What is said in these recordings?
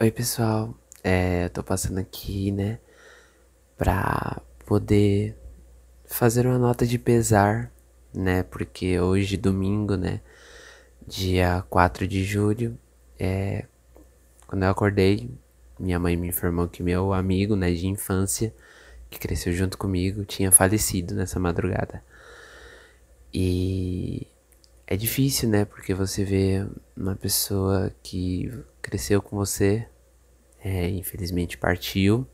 Oi, pessoal. É, tô passando aqui, né, pra poder fazer uma nota de pesar, né, porque hoje, domingo, né, dia 4 de julho, é, quando eu acordei, minha mãe me informou que meu amigo, né, de infância, que cresceu junto comigo, tinha falecido nessa madrugada. E é difícil, né, porque você vê uma pessoa que cresceu com você, é, infelizmente partiu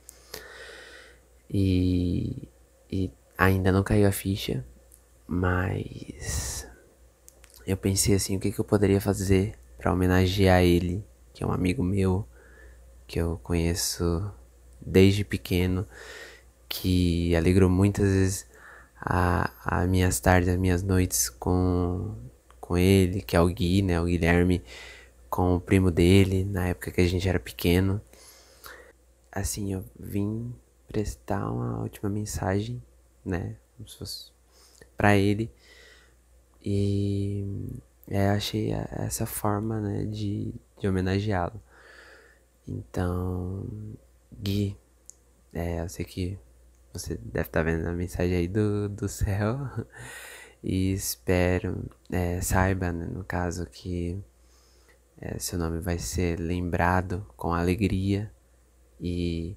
e, e ainda não caiu a ficha, mas eu pensei assim, o que, que eu poderia fazer para homenagear ele, que é um amigo meu, que eu conheço desde pequeno, que alegrou muitas vezes a, a minhas tardes, as minhas noites com, com ele, que é o Gui, né, o Guilherme, com o primo dele, na época que a gente era pequeno. Assim, eu vim prestar uma última mensagem, né, como se fosse pra ele. E é, achei essa forma, né, de, de homenageá-lo. Então, Gui, é, eu sei que você deve estar tá vendo a mensagem aí do, do céu. E espero, é, saiba, né, no caso, que é, seu nome vai ser lembrado com alegria e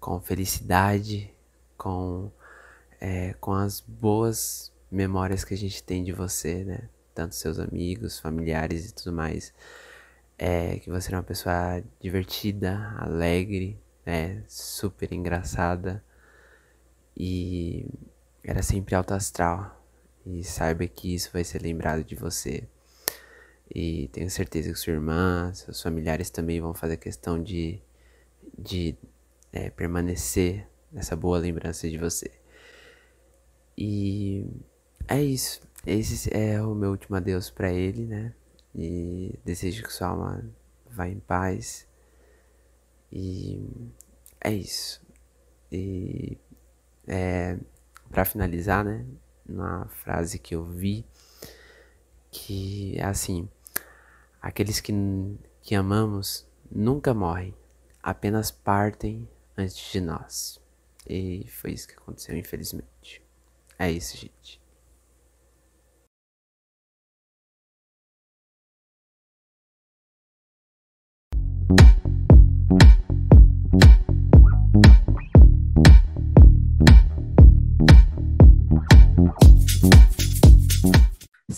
com felicidade, com, é, com as boas memórias que a gente tem de você, né? Tanto seus amigos, familiares e tudo mais. É, que você é uma pessoa divertida, alegre, né? super engraçada e era sempre alto astral. E saiba que isso vai ser lembrado de você. E tenho certeza que sua irmã, seus familiares também vão fazer questão de, de é, permanecer nessa boa lembrança de você. E é isso. Esse é o meu último adeus para ele, né? E desejo que sua alma vá em paz. E é isso. E é, para finalizar, né? Uma frase que eu vi que é assim: aqueles que, que amamos nunca morrem, apenas partem antes de nós. E foi isso que aconteceu, infelizmente. É isso, gente.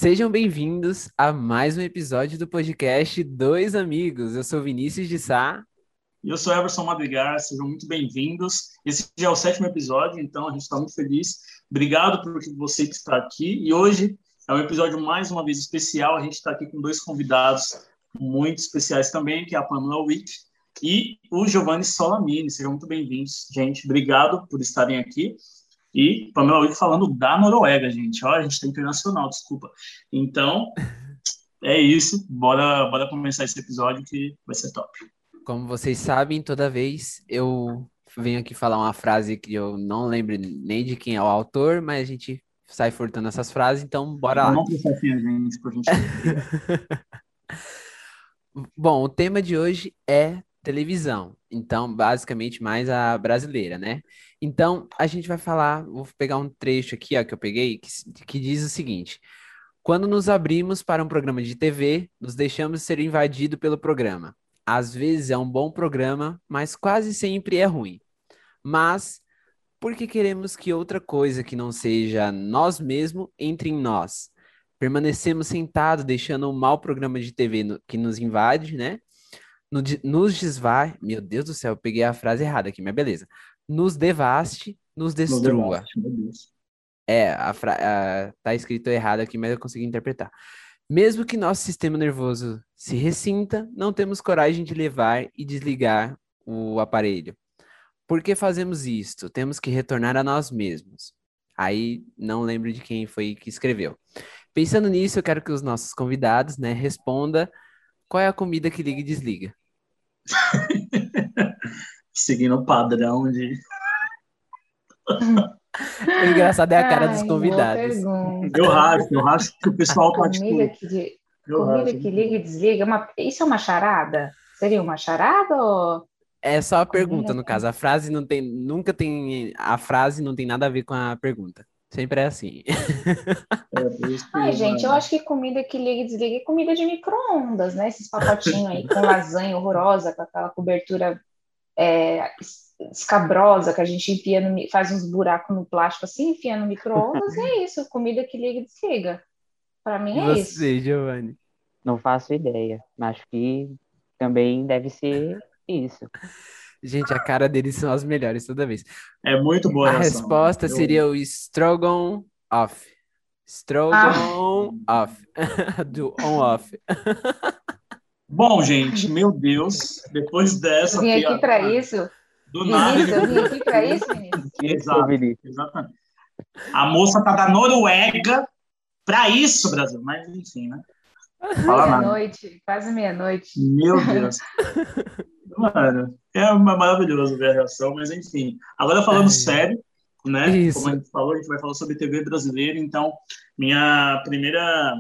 Sejam bem-vindos a mais um episódio do podcast Dois Amigos. Eu sou Vinícius de Sá. E eu sou Everson Madrigar, sejam muito bem-vindos. Esse já é o sétimo episódio, então a gente está muito feliz. Obrigado por você que está aqui. E hoje é um episódio mais uma vez especial. A gente está aqui com dois convidados muito especiais também, que é a Pamela Wick e o Giovanni Solamini. Sejam muito bem-vindos, gente. Obrigado por estarem aqui. E Pamela Wick falando da Noruega, gente. Olha, a gente está internacional, desculpa. Então, é isso. Bora, bora começar esse episódio que vai ser top. Como vocês sabem, toda vez eu venho aqui falar uma frase que eu não lembro nem de quem é o autor, mas a gente sai furtando essas frases, então bora lá. Não precisa assim, gente, por gente. Bom, o tema de hoje é televisão. Então, basicamente, mais a brasileira, né? Então, a gente vai falar, vou pegar um trecho aqui, ó, que eu peguei, que, que diz o seguinte: Quando nos abrimos para um programa de TV, nos deixamos ser invadido pelo programa. Às vezes é um bom programa, mas quase sempre é ruim. Mas porque queremos que outra coisa que não seja nós mesmos entre em nós. Permanecemos sentados, deixando um mau programa de TV no, que nos invade, né? No, nos desvai. Meu Deus do céu, eu peguei a frase errada aqui, mas beleza. Nos devaste, nos destrua. é, a, a tá escrito errado aqui, mas eu consegui interpretar. Mesmo que nosso sistema nervoso se ressinta, não temos coragem de levar e desligar o aparelho. Por que fazemos isto? Temos que retornar a nós mesmos. Aí não lembro de quem foi que escreveu. Pensando nisso, eu quero que os nossos convidados, né, responda qual é a comida que liga e desliga. Seguindo o padrão de. o engraçado é a cara Ai, dos convidados. Eu racho, eu racho que o pessoal tá tipo. Que de... Comida que liga e desliga, é uma... isso é uma charada? Seria uma charada ou... É só a pergunta, no caso. A frase não tem, nunca tem, a frase não tem nada a ver com a pergunta. Sempre é assim. É, Ai, gente, eu acho que comida que liga e desliga é comida de micro-ondas, né? Esses pacotinhos aí com lasanha horrorosa, com aquela cobertura é, escabrosa que a gente enfia no, faz uns buracos no plástico assim, enfia no micro-ondas, e é isso, comida que liga e desliga. Para mim é Você, isso. Você, Giovanni? Não faço ideia, mas acho que também deve ser isso. Gente, a cara deles são as melhores toda vez. É muito boa a, a resposta eu... seria o Strogon off. Strogon ah. off. Do on off. Bom, gente, meu Deus, depois dessa. Vim aqui para isso. Do nada. eu vim aqui para isso, Vinícius. Exato, exatamente. A moça tá da Noruega para isso, Brasil. Mas enfim, né? Meia-noite, quase meia-noite. Meu Deus. Mano, é maravilhoso ver a reação, mas enfim. Agora falando Ai, sério, né? Isso. Como a gente falou, a gente vai falar sobre TV brasileira, então minha primeira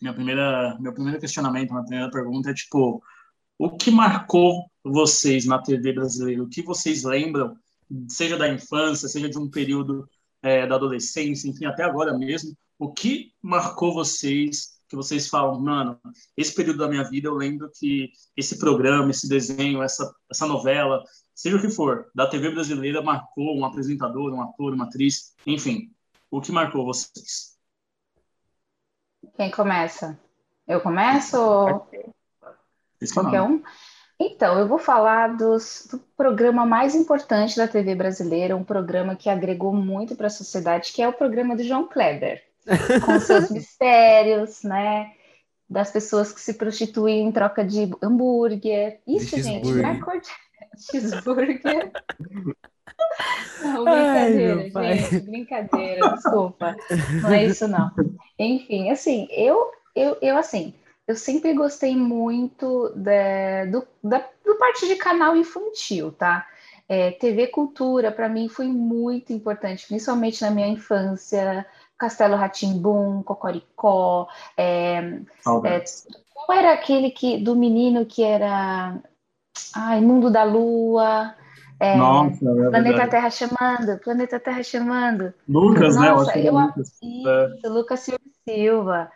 minha primeira meu primeiro questionamento, minha primeira pergunta é tipo, o que marcou vocês na TV brasileira? O que vocês lembram, seja da infância, seja de um período é, da adolescência, enfim, até agora mesmo, o que marcou vocês que vocês falam, mano, esse período da minha vida eu lembro que esse programa, esse desenho, essa, essa novela, seja o que for, da TV brasileira marcou um apresentador, um ator, uma atriz, enfim, o que marcou vocês? Quem começa? Eu começo? Qualquer um? Então, eu vou falar dos, do programa mais importante da TV brasileira, um programa que agregou muito para a sociedade, que é o programa do João Kleber com seus mistérios, né? Das pessoas que se prostituem em troca de hambúrguer. Isso, gente, marcou cheeseburger. Não, brincadeira, Ai, gente, brincadeira, desculpa. Não é isso, não. Enfim, assim, eu, eu, eu assim, eu sempre gostei muito da, do, da, do parte de canal infantil, tá? É, TV Cultura, para mim, foi muito importante, principalmente na minha infância. Castelo Ratimbum, Cocoricó. É, é, qual era aquele que do menino que era ai, Mundo da Lua? É, Nossa, é Planeta Terra chamando, Planeta Terra chamando. Lucas, né? Nossa, né? Eu, eu isso, é. Lucas Silva.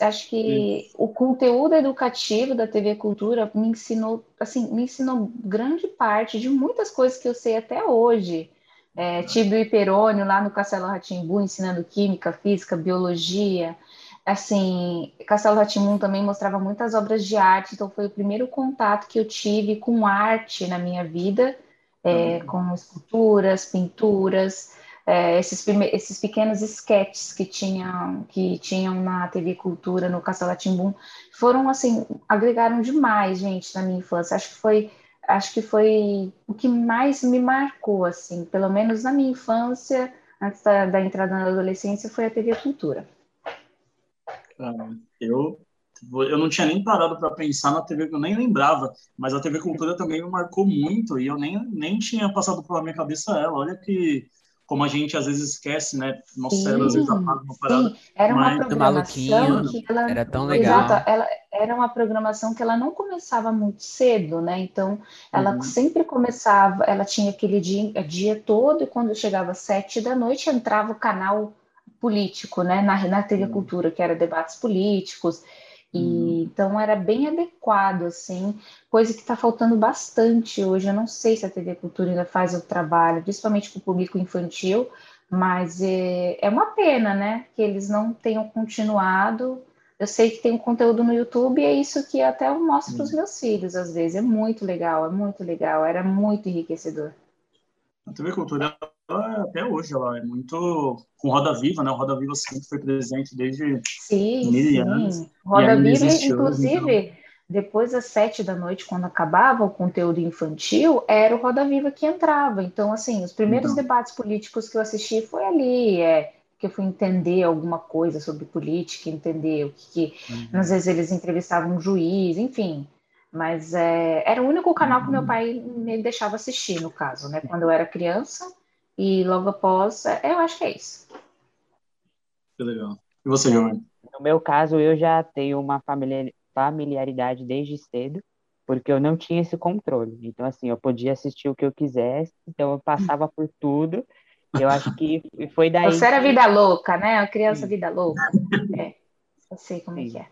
Acho que o conteúdo educativo da TV Cultura me ensinou, assim, me ensinou grande parte de muitas coisas que eu sei até hoje é, Tibio e Perônio lá no Castelo Ratimbu ensinando química, física, biologia. Assim, Castelo Ratimbu também mostrava muitas obras de arte, então foi o primeiro contato que eu tive com arte na minha vida, é, uhum. com esculturas, pinturas, é, esses, esses pequenos esquetes que tinham, que tinham na TV Cultura, no Castelo Ratimbum, foram, assim, agregaram demais, gente, na minha infância. Acho que foi acho que foi o que mais me marcou, assim, pelo menos na minha infância, antes da, da entrada na adolescência, foi a TV Cultura. Ah, eu, eu não tinha nem parado para pensar na TV, eu nem lembrava, mas a TV Cultura também me marcou muito e eu nem, nem tinha passado pela minha cabeça ela. Olha que como a gente às vezes esquece, né? Nosso cérebro às vezes apaga uma parada. Sim. Era uma mas... programação que ela... Era tão legal. Exato, ela era uma programação que ela não começava muito cedo, né? Então, ela uhum. sempre começava, ela tinha aquele dia, dia todo, e quando chegava às sete da noite, entrava o canal político, né? Na, na TV uhum. Cultura, que era debates políticos. E, hum. Então era bem adequado, assim, coisa que está faltando bastante hoje. Eu não sei se a TV Cultura ainda faz o trabalho, principalmente com o público infantil, mas é, é uma pena, né, que eles não tenham continuado. Eu sei que tem um conteúdo no YouTube e é isso que até eu mostro para os hum. meus filhos às vezes. É muito legal, é muito legal, era muito enriquecedor. A TV Cultura até hoje ela é muito com Roda Viva, né? O Roda Viva sempre foi presente desde sim, mil sim. anos. Roda Viva, inclusive, então... depois das sete da noite, quando acabava o conteúdo infantil, era o Roda Viva que entrava. Então, assim, os primeiros então... debates políticos que eu assisti foi ali, é que eu fui entender alguma coisa sobre política, entender o que, que uhum. às vezes eles entrevistavam um juiz, enfim. Mas é, era o único canal que meu uhum. pai me deixava assistir, no caso, né? Quando eu era criança e logo após, é, eu acho que é isso. Que legal. E você, Giovanni? No meu caso, eu já tenho uma familiaridade desde cedo. porque eu não tinha esse controle. Então, assim, eu podia assistir o que eu quisesse, então eu passava por tudo. Eu acho que foi daí. Você era vida louca, né? A criança vida louca. É, eu sei como é que é.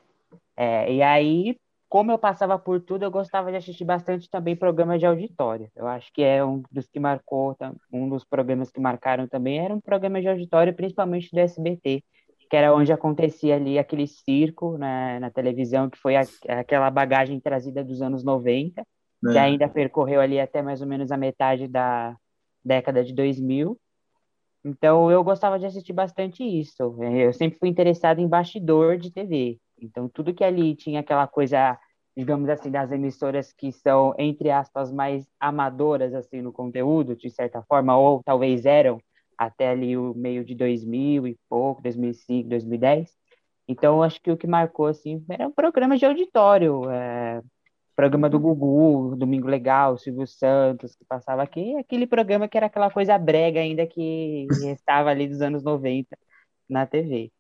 É, e aí, como eu passava por tudo, eu gostava de assistir bastante também programas de auditório. Eu acho que é um dos que marcou, um dos programas que marcaram também era um programa de auditório, principalmente do SBT, que era onde acontecia ali aquele circo né, na televisão, que foi a, aquela bagagem trazida dos anos 90, é. que ainda percorreu ali até mais ou menos a metade da década de 2000. Então, eu gostava de assistir bastante isso. Eu sempre fui interessado em bastidor de TV. Então, tudo que ali tinha aquela coisa, digamos assim, das emissoras que são, entre aspas, mais amadoras, assim, no conteúdo, de certa forma, ou talvez eram até ali o meio de 2000 e pouco, 2005, 2010. Então, acho que o que marcou, assim, era um programa de auditório, é, programa do Gugu, Domingo Legal, Silvio Santos, que passava aqui, aquele programa que era aquela coisa brega ainda que estava ali dos anos 90 na TV.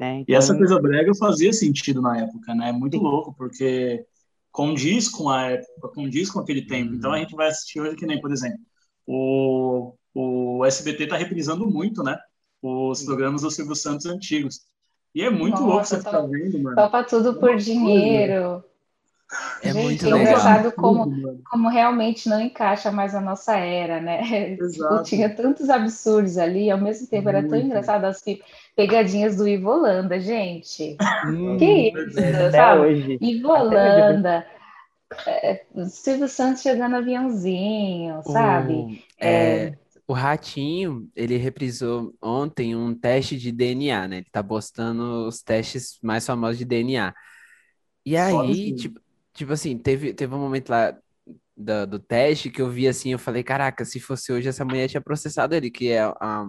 Né? Então... E essa então, coisa brega fazia sentido na época, né? É muito Sim. louco, porque condiz com a época, condiz com aquele tempo. Uhum. Então a gente vai assistir hoje que nem, por exemplo, o, o SBT está reprisando muito, né? Os programas do Silvio Santos antigos. E é muito Nossa, louco você ficar tá vendo, mano. Topa tudo por dinheiro. É Gente, muito é legal. engraçado como, como realmente não encaixa mais a nossa era, né? Exato. Tinha tantos absurdos ali, ao mesmo tempo muito. era tão engraçado assim, pegadinhas do Ivo Holanda, gente. Hum, que isso, sabe? Hoje. Ivo Holanda. É, Silvio Santos chegando aviãozinho, sabe? é, é... O Ratinho, ele reprisou ontem um teste de DNA, né? Ele tá postando os testes mais famosos de DNA. E aí, tipo, tipo assim, teve, teve um momento lá do, do teste que eu vi assim, eu falei, caraca, se fosse hoje, essa mulher tinha processado ele, que é a,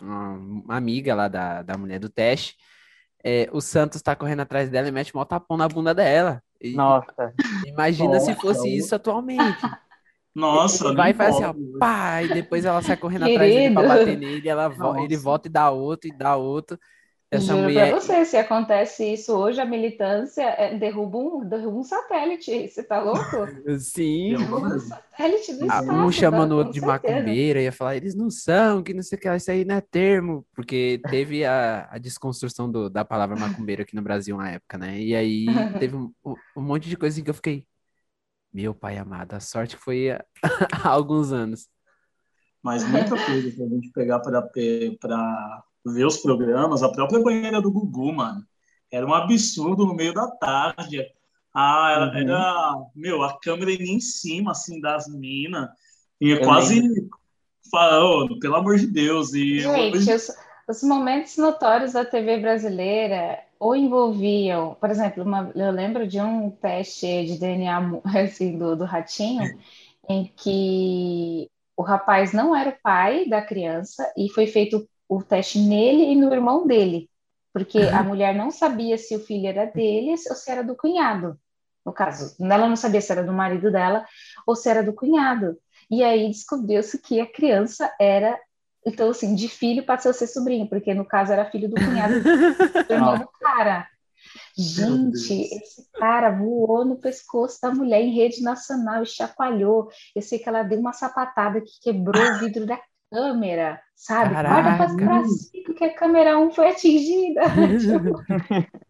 uma amiga lá da, da mulher do teste. É, o Santos tá correndo atrás dela e mete um tapão na bunda dela. E, Nossa. Imagina Nossa. se fosse isso atualmente. Nossa, ele vai e faz assim, ó, pá, e depois ela sai correndo Querido. atrás dele pra bater nele, ela ele volta e dá outro, e dá outro. Essa Juro mulher... pra você, se acontece isso hoje, a militância é, derruba, um, derruba um satélite. Você tá louco? Sim. Derruba um satélite do ah, Um chamando o outro de certeza. macumbeira, ia falar, eles não são, que não sei o que, isso aí não é termo, porque teve a, a desconstrução do, da palavra macumbeira aqui no Brasil na época, né? E aí teve um, um monte de coisa que eu fiquei, meu pai amado, a sorte foi há, há alguns anos. Mas muita coisa pra gente pegar para ver os programas, a própria banheira do Gugu, mano, era um absurdo no meio da tarde. Ah, era, uhum. era meu, a câmera ia em cima, assim, das minas, e eu quase falando, pelo amor de Deus. E Gente, eu... os, os, momentos notórios da TV brasileira ou envolviam, por exemplo, uma, eu lembro de um teste de DNA assim, do, do ratinho, em que o rapaz não era o pai da criança e foi feito o teste nele e no irmão dele, porque a mulher não sabia se o filho era dele ou se era do cunhado. No caso, ela não sabia se era do marido dela ou se era do cunhado. E aí descobriu-se que a criança era, então assim, de filho passou a ser sobrinho, porque no caso era filho do cunhado do irmão do cara. Gente, esse cara voou no pescoço da mulher em rede nacional e chacoalhou. Eu sei que ela deu uma sapatada que quebrou o vidro da câmera, sabe? Caraca. Guarda para si, porque a câmera 1 foi atingida.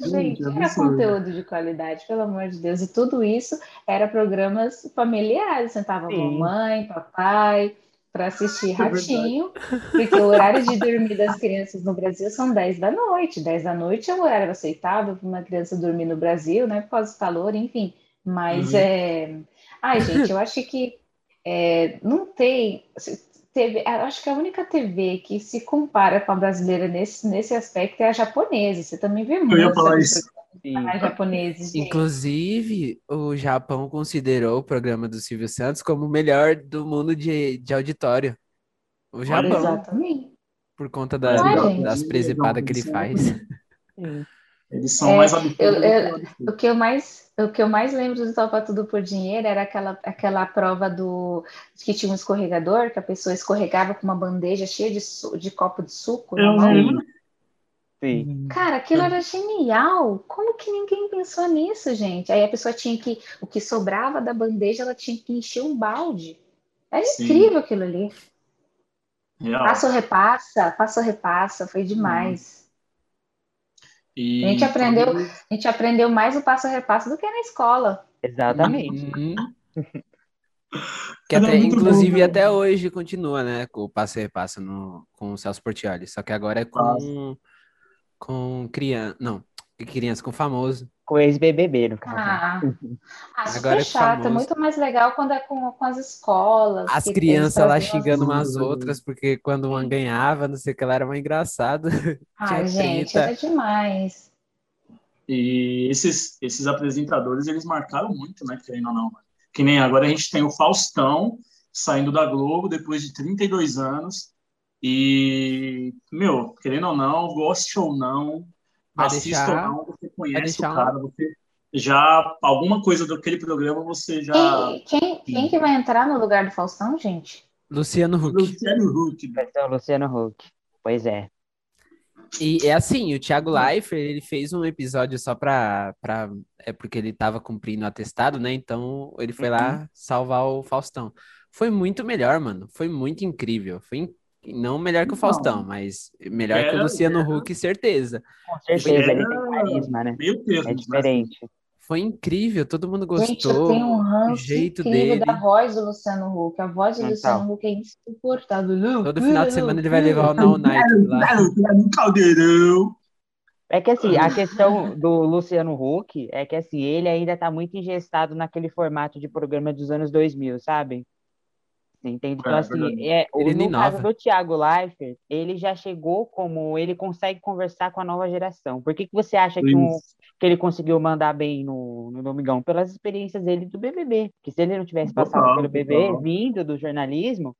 Gente, era conteúdo de qualidade, pelo amor de Deus. E tudo isso era programas familiares. Sentava com mamãe, papai, para assistir é Ratinho, porque o horário de dormir das crianças no Brasil são 10 da noite. 10 da noite é o horário aceitável para uma criança dormir no Brasil, né? Por causa do calor, enfim. Mas uhum. é. Ai, gente, eu acho que é, não tem. TV, acho que a única TV que se compara com a brasileira nesse, nesse aspecto é a japonesa. Você também vê muito. Eu ia falar isso. Japoneses, Inclusive, o Japão considerou o programa do Silvio Santos como o melhor do mundo de, de auditório. O Japão. Exatamente. Por conta da, das presepadas que ele faz. Sim. Eles são é, mais habituados. o que eu mais o que eu mais lembro do Topa Tudo por Dinheiro era aquela, aquela prova do que tinha um escorregador, que a pessoa escorregava com uma bandeja cheia de, su, de copo de suco. Eu lembro. Sim. Cara, aquilo era genial. Como que ninguém pensou nisso, gente? Aí a pessoa tinha que. O que sobrava da bandeja, ela tinha que encher um balde. É incrível aquilo ali. Real. Passa ou repassa, passa ou repassa, foi demais. E... A, gente aprendeu, a gente aprendeu mais o passo a repassa do que na escola. Exatamente. Uhum. que até, inclusive bom, até hoje continua, né? Com o passo a repassa no, com o Celso Portioli. Só que agora é com, com criança. Não, criança, com famoso com ex-BBB, no caso. Ah, ah super Agora é chato. É muito mais legal quando é com, com as escolas. As crianças lá xingando umas outras, porque quando uma ganhava, não sei o que, ela era uma engraçada. Ai, gente, é demais. E esses, esses apresentadores, eles marcaram muito, né, querendo ou não. Que nem agora a gente tem o Faustão saindo da Globo depois de 32 anos. E, meu, querendo ou não, goste ou não, vai assista deixar, ou não, você conhece o cara, um... você já alguma coisa daquele programa você já. Quem, quem, quem, que vai entrar no lugar do Faustão, gente? Luciano Huck. Luciano Huck. Vai ser o Luciano Huck. Pois é. E é assim, o Thiago Leifert, ele fez um episódio só pra, pra... É porque ele tava cumprindo o atestado, né? Então, ele foi uhum. lá salvar o Faustão. Foi muito melhor, mano. Foi muito incrível. Foi não melhor que o Faustão, não. mas melhor era, que o Luciano era. Huck, certeza. Com certeza, ele tem carisma, né? Deus, é diferente. Foi incrível, todo mundo gostou. Gente, eu tenho um ranço o jeito dele. da voz do Luciano Huck. A voz do então, Luciano Huck é insuportável. Todo final de semana ele vai levar o Now Night lá. Caldeirão. É que assim, a questão do Luciano Huck é que assim, ele ainda tá muito ingestado naquele formato de programa dos anos 2000, sabe? Entende? Então, é, assim, é, o, no caso do Thiago Leifert, ele já chegou como ele consegue conversar com a nova geração. Por que, que você acha que, um, que ele conseguiu mandar bem no, no Domingão? Pelas experiências dele do BBB. Que se ele não tivesse passado pelo BBB, vindo do jornalismo,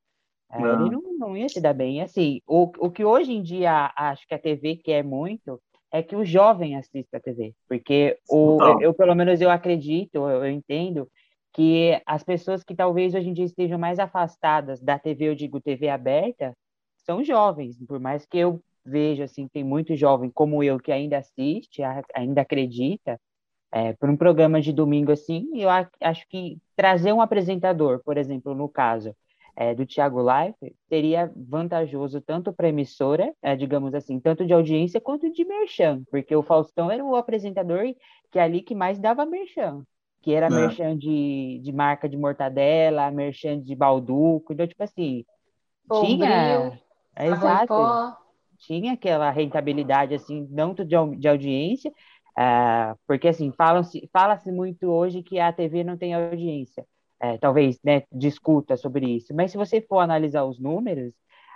é, ele não, não ia se dar bem. Assim, o, o que hoje em dia acho que a TV quer muito é que o jovem assista a TV. Porque o, eu, eu, pelo menos, eu acredito, eu, eu entendo que as pessoas que talvez hoje em dia estejam mais afastadas da TV, eu digo TV aberta, são jovens, por mais que eu veja assim, tem muito jovem como eu que ainda assiste, ainda acredita, é, por um programa de domingo assim, eu acho que trazer um apresentador, por exemplo, no caso é, do Thiago Life, seria vantajoso tanto para a emissora, é, digamos assim, tanto de audiência quanto de merchan, porque o Faustão era o apresentador que é ali que mais dava merchan que era é. merchan de, de marca de mortadela, merchan de balduco, então, tipo assim, Bom, tinha... É, exato. Tinha aquela rentabilidade, assim, não de, de audiência, uh, porque, assim, fala-se fala muito hoje que a TV não tem audiência. É, talvez, né, discuta sobre isso. Mas se você for analisar os números,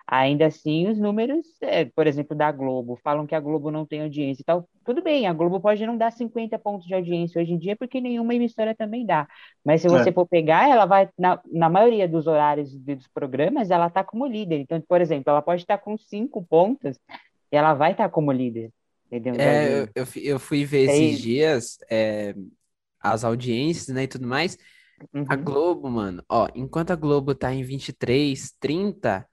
Ainda assim, os números, é, por exemplo, da Globo, falam que a Globo não tem audiência e tal. Tudo bem, a Globo pode não dar 50 pontos de audiência hoje em dia, porque nenhuma emissora também dá. Mas se você é. for pegar, ela vai, na, na maioria dos horários dos programas, ela está como líder. Então, por exemplo, ela pode estar com cinco pontos e ela vai estar como líder. Entendeu? É, eu, eu fui ver é esses dias é, as audiências né, e tudo mais. Uhum. A Globo, mano, ó, enquanto a Globo tá em 23, 30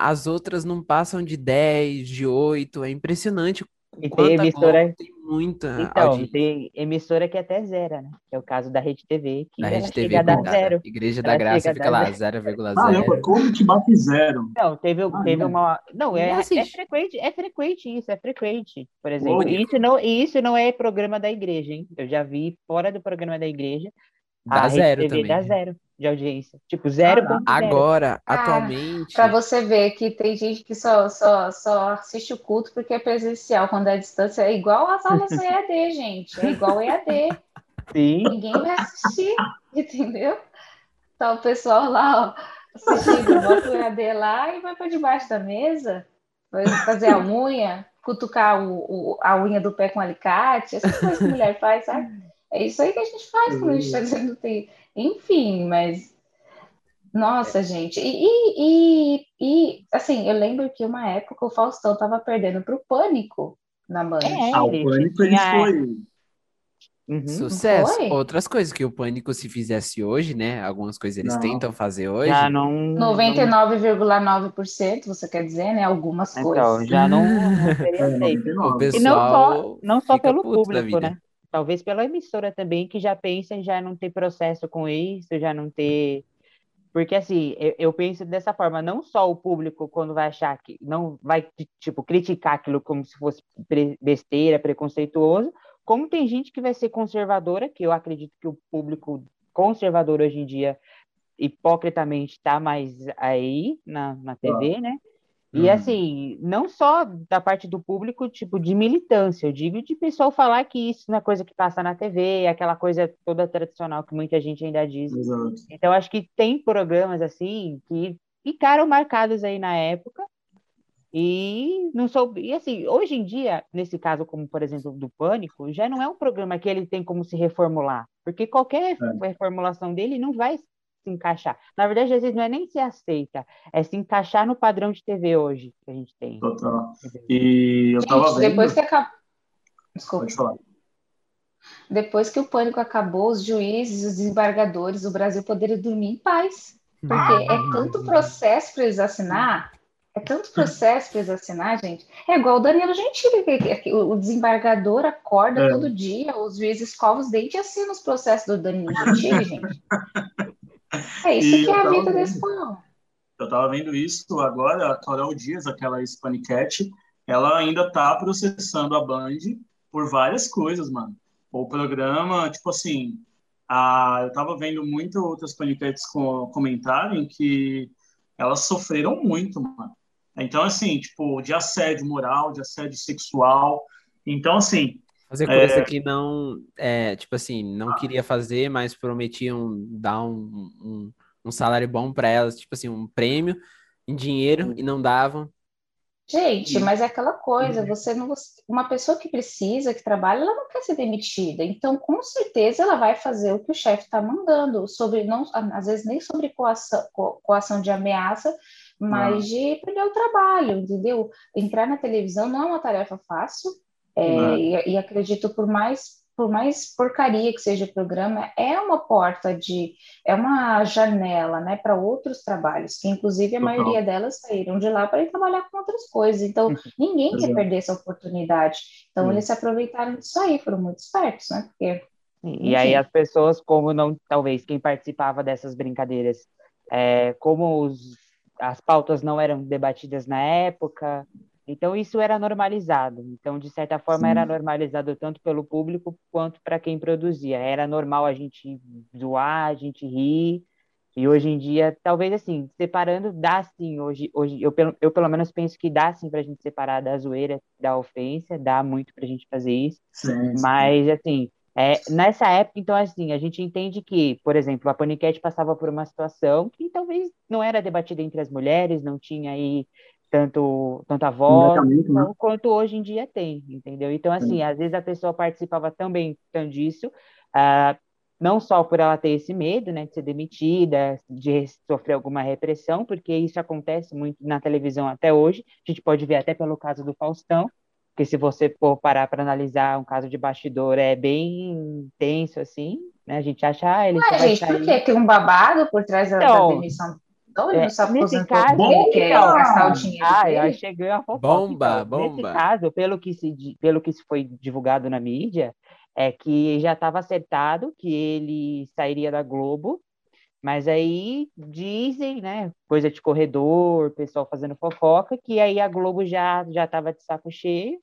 as outras não passam de 10, de 8. É impressionante. E tem emissora. Tem muita. Então, audiência. tem emissora que até zero, né? Que é o caso da Rede TV, que da Rede TV, chega a dar zero. Igreja da Graça fica lá, 0,0. Caramba, como que bate zero? Não, teve, ah, teve uma. Não, é, é, frequente, é frequente isso, é frequente. Por exemplo, e isso, não, isso não é programa da igreja, hein? Eu já vi fora do programa da igreja. Dá zero TV também. Dá zero de audiência. Tipo, 0,0. Agora, ah, atualmente. Para você ver que tem gente que só, só, só assiste o culto porque é presencial, quando é distância, é igual as aulas do EAD, gente. É igual EAD. Sim. Ninguém vai assistir, entendeu? Tá o pessoal lá, ó, assistindo, bota o EAD lá e vai para debaixo da mesa, vai fazer a unha, cutucar o, o, a unha do pé com alicate, essas coisas que a mulher faz, sabe? É isso aí que a gente faz quando a gente está dizendo tem. Enfim, mas. Nossa, gente. E, e, e, assim, eu lembro que uma época o Faustão tava perdendo para o Pânico na Band. É, ah, o Pânico ele foi. Uhum, Sucesso. Foi? Outras coisas que o Pânico, se fizesse hoje, né? Algumas coisas eles não. tentam fazer hoje. Já não. 99,9%, você quer dizer, né? Algumas então, coisas. já não, não seria aceito. e não só, não só pelo público, né? Talvez pela emissora também, que já pensa em já não ter processo com isso, já não ter. Porque, assim, eu, eu, penso dessa forma, não só o público, quando vai achar que não vai, tipo, criticar aquilo como se fosse besteira, preconceituoso, como tem gente que vai ser conservadora, que eu acredito que o público conservador hoje em dia, hipocritamente, está mais aí na, na TV, ah. né? E hum. assim, não só da parte do público, tipo, de militância, eu digo de pessoal falar que isso não é coisa que passa na TV, é aquela coisa toda tradicional que muita gente ainda diz. Exato. Então, acho que tem programas assim que ficaram marcados aí na época e não soube. E assim, hoje em dia, nesse caso, como por exemplo do Pânico, já não é um programa que ele tem como se reformular, porque qualquer é. reformulação dele não vai se encaixar. Na verdade, às vezes não é nem se aceita, é se encaixar no padrão de TV hoje que a gente tem. Total. E eu tava gente, vendo. Depois que acabou. Desculpa. Pode falar. Depois que o pânico acabou, os juízes, os desembargadores, o Brasil poderia dormir em paz. Porque ah, é tanto processo para eles assinar é tanto processo para eles assinar, gente. É igual o Danilo Gentili, que, o desembargador acorda é. todo dia, os juízes escovam os dentes e assinam os processos do Danilo Gentili, gente. É isso e que é a vida desse povo. Eu estava vendo isso agora, a Carol Dias, aquela Spanicat, ela ainda está processando a Band por várias coisas, mano. O programa, tipo assim, a, eu estava vendo muito outras paniquetes com, comentarem que elas sofreram muito, mano. Então, assim, tipo, de assédio moral, de assédio sexual. Então, assim. Fazer coisa é... que não, é, tipo assim, não ah. queria fazer, mas prometiam dar um, um, um salário bom para elas, tipo assim, um prêmio em dinheiro e não davam. Gente, mas é aquela coisa, você não, uma pessoa que precisa, que trabalha, ela não quer ser demitida. Então, com certeza, ela vai fazer o que o chefe está mandando, sobre não, às vezes nem sobre coação, coação de ameaça, mas de perder o trabalho, entendeu? Entrar na televisão não é uma tarefa fácil, é, e, e, acredito por mais por mais porcaria que seja o programa, é uma porta de, é uma janela, né, para outros trabalhos, que inclusive a maioria delas saíram de lá para ir trabalhar com outras coisas. Então, uhum. ninguém quer perder essa oportunidade. Então, uhum. eles se aproveitaram disso aí, foram muito espertos, né? Porque, e aí as pessoas, como não, talvez quem participava dessas brincadeiras, é, como os as pautas não eram debatidas na época, então isso era normalizado. Então, de certa forma, Sim. era normalizado tanto pelo público quanto para quem produzia. Era normal a gente zoar, a gente rir. E hoje em dia, talvez assim, separando, dá sim. Hoje, hoje eu, eu pelo menos penso que dá sim para a gente separar da zoeira, da ofensa, dá muito para a gente fazer isso. Sim, sim. Mas, assim, é, nessa época, então, assim, a gente entende que, por exemplo, a Paniquete passava por uma situação que talvez não era debatida entre as mulheres, não tinha aí tanto tanta voz né? quanto hoje em dia tem, entendeu? Então, assim, Sim. às vezes a pessoa participava também tanto disso, uh, não só por ela ter esse medo, né, de ser demitida, de sofrer alguma repressão, porque isso acontece muito na televisão até hoje, a gente pode ver até pelo caso do Faustão, porque se você for parar para analisar um caso de bastidor, é bem intenso, assim, né? A gente acha, ah, ele Ué, gente, por quê? Tem um babado por trás então, da demissão então, ele é, nesse caso, quer então, gastar o dinheiro dele. eu cheguei a fofoca. Bomba, então, bomba. Nesse caso, pelo que, se, pelo que foi divulgado na mídia, é que já estava acertado que ele sairia da Globo, mas aí dizem, né, coisa de corredor, pessoal fazendo fofoca, que aí a Globo já já estava de saco cheio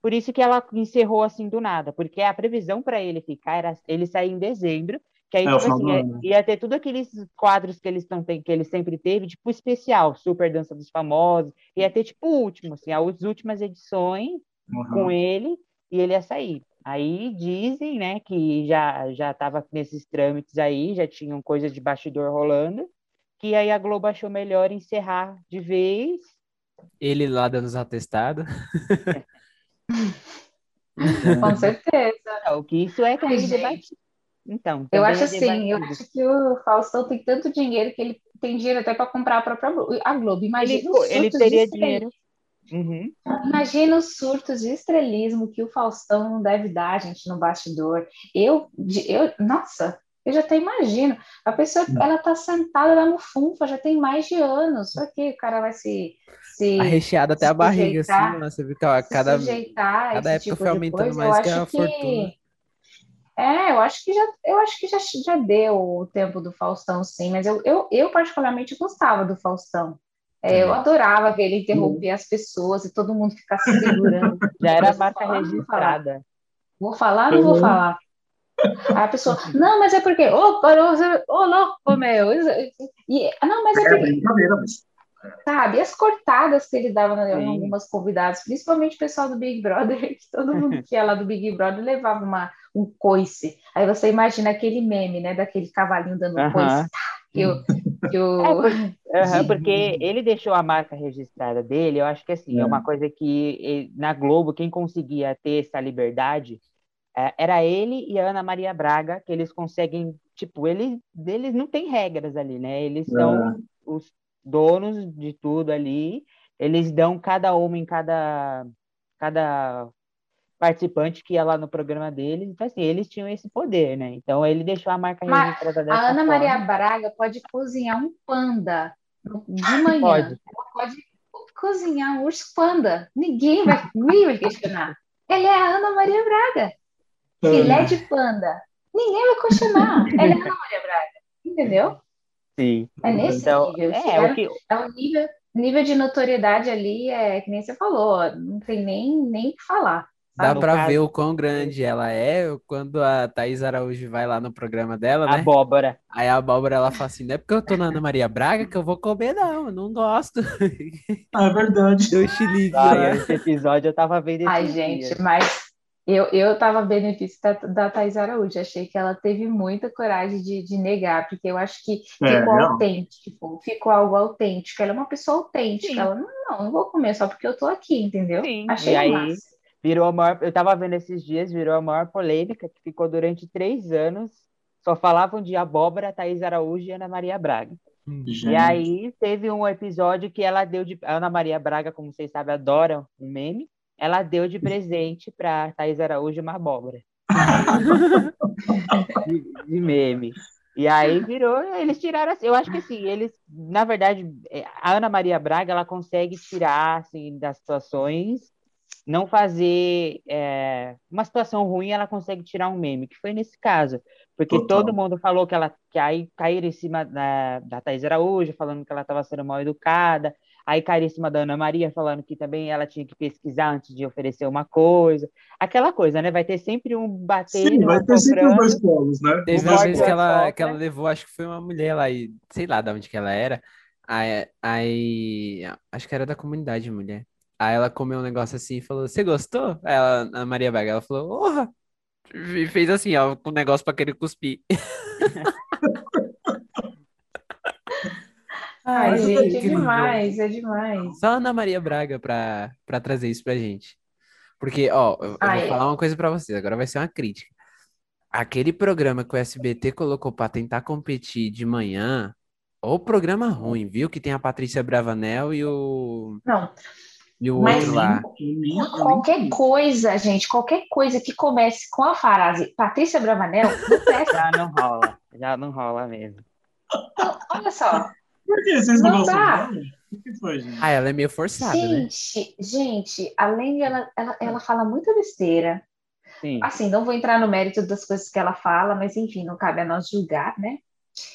por isso que ela encerrou assim do nada, porque a previsão para ele ficar era ele sair em dezembro, que aí é, tipo assim, ia, ia, ter tudo aqueles quadros que eles estão que ele sempre teve, tipo especial, Super Dança dos Famosos, ia ter tipo o último, assim, as últimas edições uhum. com ele e ele ia sair. Aí dizem, né, que já já estava nesses trâmites aí, já tinham coisas de bastidor rolando, que aí a Globo achou melhor encerrar de vez. Ele lá dando os atestados. Com certeza. O que isso é também debatido. Então, eu acho é assim, eu acho que o Faustão tem tanto dinheiro que ele tem dinheiro até para comprar a própria Globo. A Globo, imagina ele, ele teria dinheiro. Uhum. Imagina os surtos de estrelismo que o Faustão não deve dar, gente, no bastidor. Eu, eu nossa, eu já até imagino. A pessoa, hum. ela tá sentada lá no funfa, já tem mais de anos. Só que o cara vai se... se Arrecheada até a barriga, assim, né? Que ó, cada, cada época tipo foi aumentando coisa, mais que a que... fortuna. É, eu acho que já, eu acho que já, já deu o tempo do Faustão, sim, mas eu, eu, eu particularmente gostava do Faustão. É, eu adorava ver ele interromper as pessoas e todo mundo ficar se segurando. Já era marca registrada. Vou falar ou não vou falar? Aí a pessoa, não, mas é porque, ô, oh, ô, louco, meu. E, não, mas é, é porque. Sabe, e as cortadas que ele dava em algumas convidadas, principalmente o pessoal do Big Brother, que todo mundo que ia lá do Big Brother levava uma, um coice. Aí você imagina aquele meme, né, daquele cavalinho dando uh -huh. coice. Tá, que o, que o... É, porque ele deixou a marca registrada dele, eu acho que assim, é, é uma coisa que na Globo, quem conseguia ter essa liberdade é, era ele e a Ana Maria Braga, que eles conseguem, tipo, eles, eles não têm regras ali, né? Eles são é. os donos de tudo ali, eles dão cada homem, cada, cada participante que ia lá no programa deles, então assim, eles tinham esse poder, né? Então ele deixou a marca Mas registrada dessa A Ana forma. Maria Braga pode cozinhar um panda de manhã. Pode. Ela pode cozinhar um urso panda. Ninguém vai, ninguém vai questionar. Ela é a Ana Maria Braga filé de panda. Ninguém vai questionar. Ela é Ana Maria Braga. Entendeu? Sim. É nesse então, nível. É, é, o que... é um nível, nível de notoriedade ali, é que nem você falou, não tem nem nem o que falar. Dá para caso... ver o quão grande ela é quando a Thaís Araújo vai lá no programa dela, né? Abóbora. Aí a abóbora ela fala assim: não é porque eu tô na Ana Maria Braga que eu vou comer, não, eu não gosto. Ah, é verdade. Deu xilique. Ah, né? esse episódio eu tava vendo. Ai, gente, dias. mas eu, eu tava benefício da, da Thais Araújo, achei que ela teve muita coragem de, de negar, porque eu acho que é, ficou não. autêntico, ficou algo autêntico. Ela é uma pessoa autêntica, Sim. ela não, não, não vou comer só porque eu tô aqui, entendeu? Sim. Achei e aí, massa. virou a maior, eu tava vendo esses dias, virou a maior polêmica, que ficou durante três anos, só falavam de abóbora, Thaís Araújo e Ana Maria Braga. Hum. E aí teve um episódio que ela deu de. A Ana Maria Braga, como vocês sabem, adora um meme ela deu de presente para Thais Araújo uma abóbora. de, de, meme. E aí virou, eles tiraram assim, eu acho que assim, eles, na verdade, é, a Ana Maria Braga, ela consegue tirar, assim, das situações, não fazer é, uma situação ruim, ela consegue tirar um meme, que foi nesse caso, porque Total. todo mundo falou que ela, que aí caíram em cima da, da Thais Araújo, falando que ela estava sendo mal educada, Aí caríssima da Ana Maria falando que também ela tinha que pesquisar antes de oferecer uma coisa. Aquela coisa, né? Vai ter sempre um bater. Sim, vai ter sempre os dois polos, né? Teve uma vez que ela, que ela levou, acho que foi uma mulher lá, e sei lá de onde que ela era. Aí, aí acho que era da comunidade mulher. Aí ela comeu um negócio assim e falou: Você gostou? Aí ela, a Maria Braga, ela falou: Porra! E fez assim, ó, com um negócio para querer cuspir. Ai, gente, é demais, é demais. Só Ana Maria Braga pra, pra trazer isso pra gente. Porque, ó, eu, eu vou falar uma coisa pra vocês, agora vai ser uma crítica. Aquele programa que o SBT colocou pra tentar competir de manhã, o programa ruim, viu? Que tem a Patrícia Bravanel e o. Não. E o Mas outro lá. Qualquer coisa, gente, qualquer coisa que comece com a frase Patrícia Bravanel, não presta. Já não rola, já não rola mesmo. Então, olha só, por que vocês não, não gostam O que foi, gente? Ah, ela é meio forçada, né? gente, né? Gente, além de ela, ela, ela fala muita besteira. Sim. Assim, não vou entrar no mérito das coisas que ela fala, mas enfim, não cabe a nós julgar, né?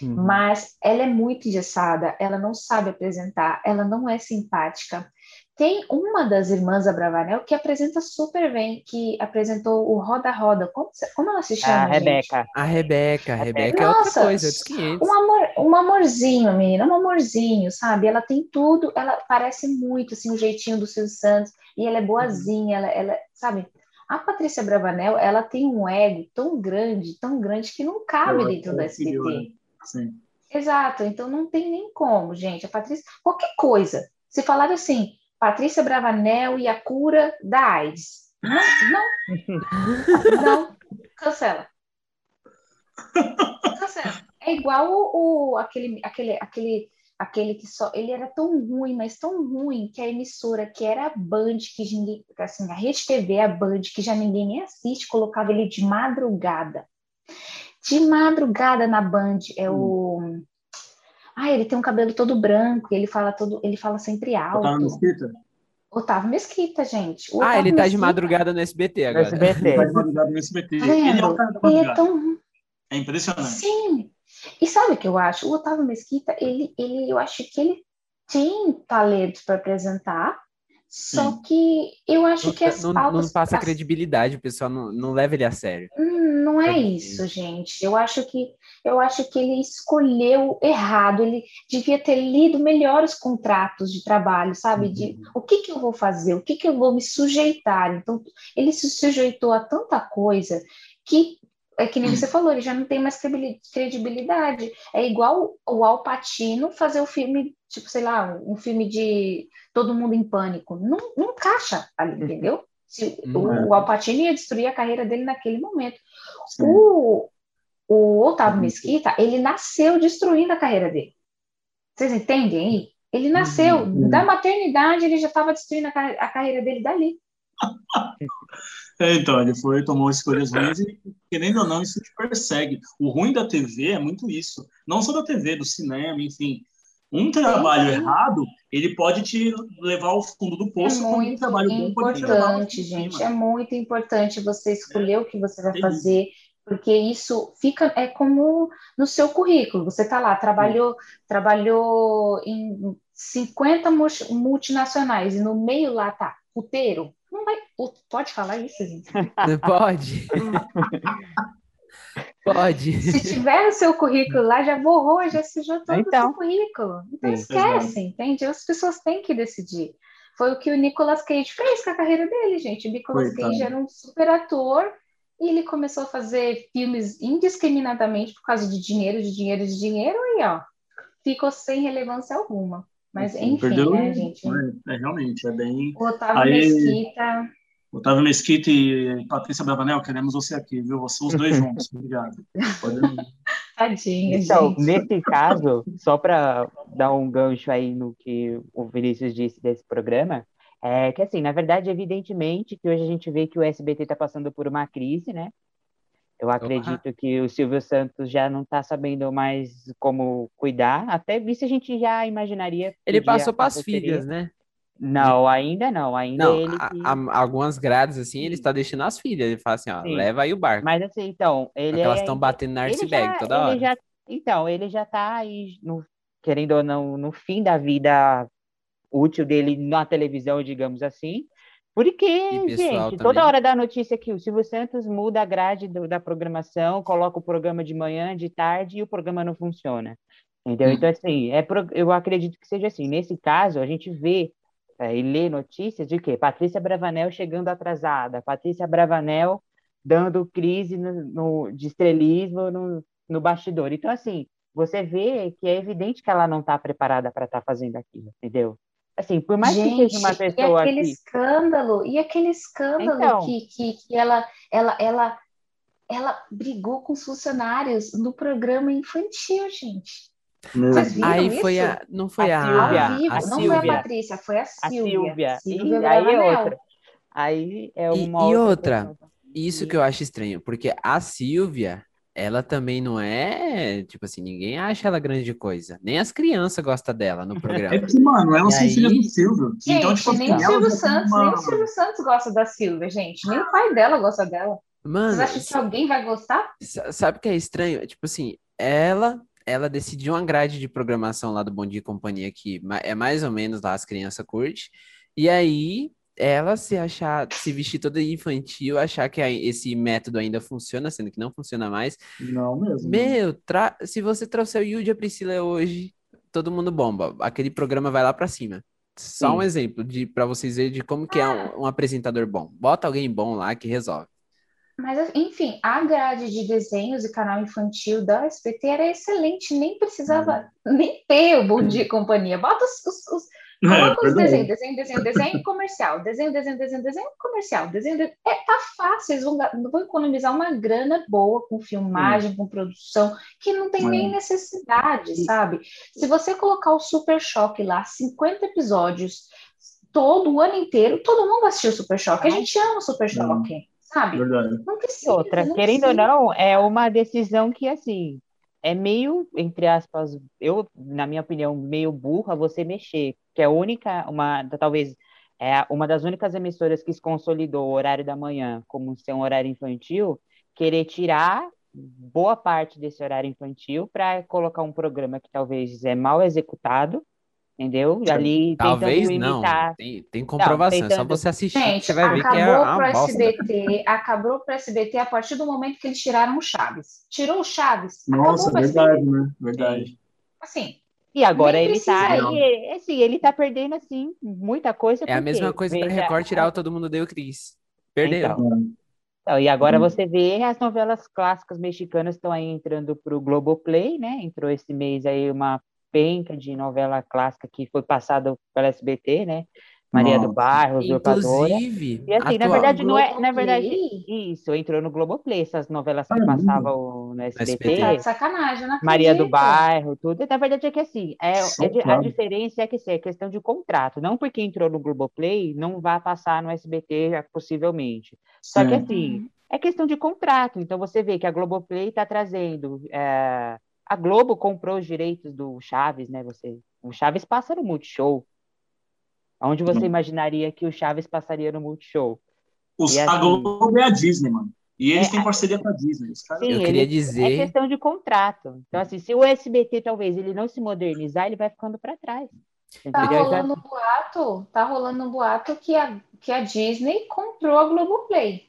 Uhum. Mas ela é muito engessada, ela não sabe apresentar, ela não é simpática. Tem uma das irmãs Abravanel que apresenta super bem, que apresentou o Roda Roda. Como, como ela se chama? A Rebeca. A Rebeca. A Rebeca é outra coisa, dos 500. Um, amor, um amorzinho, menina, um amorzinho, sabe? Ela tem tudo, ela parece muito, assim, o jeitinho do Silvio Santos, e ela é boazinha, ela, ela, sabe? A Patrícia Bravanel, ela tem um ego tão grande, tão grande, que não cabe dentro do SBT. Né? Sim. Exato, então não tem nem como, gente. A Patrícia, qualquer coisa. Se falar assim, Patrícia Bravanel e a cura da AIDS. Não, não, não, cancela. Cancela. É igual o, o, aquele, aquele, aquele aquele que só ele era tão ruim, mas tão ruim que a emissora que era a Band, que ninguém, assim, a Rede TV, a Band, que já ninguém nem assiste, colocava ele de madrugada. De madrugada na Band é o hum. Ah, ele tem um cabelo todo branco, ele fala todo, ele fala sempre alto. Otávio Mesquita? Otávio Mesquita, gente. O ah, Otávio ele tá Mesquita... de madrugada no SBT agora. No SBT. Ele tá de madrugada no SBT. Tá ele, é, ele é tão é impressionante. Sim. E sabe o que eu acho? O Otávio Mesquita, ele, ele, eu acho que ele tem talento para apresentar, só Sim. que eu acho não, que as não, pautas... Não passa as... credibilidade, o pessoal não, não leva ele a sério. Hum, não é isso, gente. Eu acho que eu acho que ele escolheu errado. Ele devia ter lido melhor os contratos de trabalho, sabe? De uhum. o que, que eu vou fazer, o que, que eu vou me sujeitar. Então, ele se sujeitou a tanta coisa que é que nem você falou, ele já não tem mais credibilidade. É igual o Al Pacino fazer o filme, tipo, sei lá, um filme de Todo Mundo em Pânico. Não, não encaixa ali, uhum. entendeu? Se, o, é. o Al Pacino ia destruir a carreira dele naquele momento. O, o Otávio uhum. Mesquita, ele nasceu destruindo a carreira dele. Vocês entendem aí? Ele nasceu, uhum. da maternidade, ele já estava destruindo a, a carreira dele dali. É, então, ele foi, tomou escolhas ruins e, querendo ou não, isso te persegue. O ruim da TV é muito isso. Não só da TV, do cinema, enfim. Um trabalho errado, ele pode te levar ao fundo do poço. É muito um trabalho importante, gente. É muito importante você escolher é. o que você vai é fazer, porque isso fica é como no seu currículo. Você está lá, trabalhou, trabalhou em 50 multinacionais e no meio lá tá puteiro não vai. Pode falar isso, gente? Pode. Pode. Se tiver o seu currículo lá, já borrou, já sujou todo então, o seu currículo. Então sim, esquece, entende? As pessoas têm que decidir. Foi o que o Nicolas Cage fez com a carreira dele, gente. O Nicolas Foi, Cage era um super ator e ele começou a fazer filmes indiscriminadamente por causa de dinheiro, de dinheiro, de dinheiro, e ó, ficou sem relevância alguma. Mas enfim, Perdeu, né, gente? É, é, realmente, é bem. O Otávio Aí, Mesquita. Otávio Mesquita e Patrícia Bravanel, queremos você aqui, viu? Você os dois juntos. Obrigado. Pode... Tadinha, então, gente. nesse caso, só para dar um gancho aí no que o Vinícius disse desse programa, é que assim, na verdade, evidentemente que hoje a gente vê que o SBT está passando por uma crise, né? Eu acredito uhum. que o Silvio Santos já não está sabendo mais como cuidar. Até isso a gente já imaginaria. Ele passou para as filhas, né? Não, ainda não. Ainda não, ele. Que... A, algumas grades, assim, ele está deixando as filhas. Ele fala assim: ó, Sim. leva aí o barco. Mas assim, então. Ele elas estão é... batendo na iceberg toda hora. Já... Então, ele já está aí, no... querendo ou não, no fim da vida útil dele na televisão, digamos assim. Porque, gente, toda hora da notícia que o Silvio Santos muda a grade do, da programação, coloca o programa de manhã, de tarde e o programa não funciona. Entendeu? Hum. Então, assim, é pro, eu acredito que seja assim. Nesse caso, a gente vê é, e lê notícias de que Patrícia Bravanel chegando atrasada, Patrícia Bravanel dando crise no, no, de estrelismo no, no bastidor. Então, assim, você vê que é evidente que ela não está preparada para estar tá fazendo aquilo, entendeu? Assim, por mais Gente, que seja uma pessoa. E aquele que... escândalo, e aquele escândalo então... que, que, que ela, ela, ela, ela brigou com os funcionários no programa infantil, gente. Aí isso? foi a. Não foi a. a, Silvia, a, não foi a Patrícia, foi a Silvia. A Silvia. Silvia. E, aí é outra. Aí é uma. E, outra, e outra isso que eu acho estranho, porque a Silvia, ela também não é, tipo assim, ninguém acha ela grande coisa. Nem as crianças gostam dela no programa. É que, mano, elas são filhas do Silvio. Gente, então, tipo, nem, assim, o Silvio Santos, uma... nem o Silvio Santos gosta da Silvia, gente. Nem o pai dela gosta dela. Mano, Vocês acham que alguém vai gostar? Sabe o que é estranho? Tipo assim, ela ela decidiu uma grade de programação lá do Bom Dia e Companhia que é mais ou menos lá as crianças curtem. E aí ela se achar, se vestir toda infantil, achar que esse método ainda funciona, sendo que não funciona mais. Não mesmo. Meu, tra... se você trouxer o Yuji e a Priscila hoje, todo mundo bomba. Aquele programa vai lá para cima. Só Sim. um exemplo de para vocês verem de como que é um, um, apresentador bom. Bota alguém bom lá que resolve. Mas, enfim, a grade de desenhos e canal infantil da SBT era excelente, nem precisava hum. nem ter o Bom Dia e Companhia. Bota os, os, os Coloca é, os desenhos, desenho, desenho, desenho, comercial, desenho, desenho, desenho, desenho, comercial, desenho, desenho. É, tá fácil, eles vão, vão economizar uma grana boa com filmagem, com produção, que não tem nem necessidade, sabe? Se você colocar o Super Choque lá, 50 episódios, todo o ano inteiro, todo mundo assistiu o Super Choque. A gente ama o Super Choque, sabe? Verdade. Não precisa. Outra, não querendo precisa. ou não, é uma decisão que, assim, é meio, entre aspas, eu, na minha opinião, meio burra você mexer, que é a única, uma, talvez, é uma das únicas emissoras que se consolidou o horário da manhã como ser um horário infantil, querer tirar boa parte desse horário infantil para colocar um programa que talvez é mal executado, entendeu? Ali Talvez tentando não. Tem, tem comprovação. É só tentando- você assistir Gente, você vai ver que é acabou uma. SBT, acabou pro SBT a partir do momento que eles tiraram o Chaves. Tirou o Chaves, Nossa, verdade, SBT. né? Verdade. Assim, E agora ele tá, precisa, e, assim, ele tá perdendo assim muita coisa É a mesma coisa veja- Record tirar o Todo Mundo Deu Cris. Perdeu. Então. Então, e agora Hum. você vê as novelas clássicas mexicanas estão aí entrando para o Globoplay, né? Entrou esse mês aí uma penca de novela clássica que foi passada pela SBT, né? Maria do Nossa. Bairro, Usurpadora. Inclusive, E assim, na atual- verdade, não é, na verdade, isso, entrou no Globoplay, essas novelas que Caramba. passavam no SBT, SBT. tá de sacanagem, não Maria do. Bairro, tudo. Na verdade é que assim, é, é a diferença é que assim, é questão de contrato. Não porque entrou no Globoplay, não vai passar no SBT possivelmente. Só que Sim. assim, é questão de contrato. Então você vê que a Globoplay está trazendo. é, a Globo comprou os direitos do Chaves, né? Você, o Chaves passa no Multishow. Onde você Hum. imaginaria que o Chaves passaria no Multishow? Os, E A assim- Globo é a Disney, mano. E eles É, têm a- parceria com a Disney. Os caras... Sim, Eu queria ele- É dizer, questão de contrato. Então, assim, se o SBT talvez ele não se modernizar, ele vai ficando para trás. Tá Entendeu? rolando um boato, tá rolando um boato que a, que a Disney comprou a Globoplay.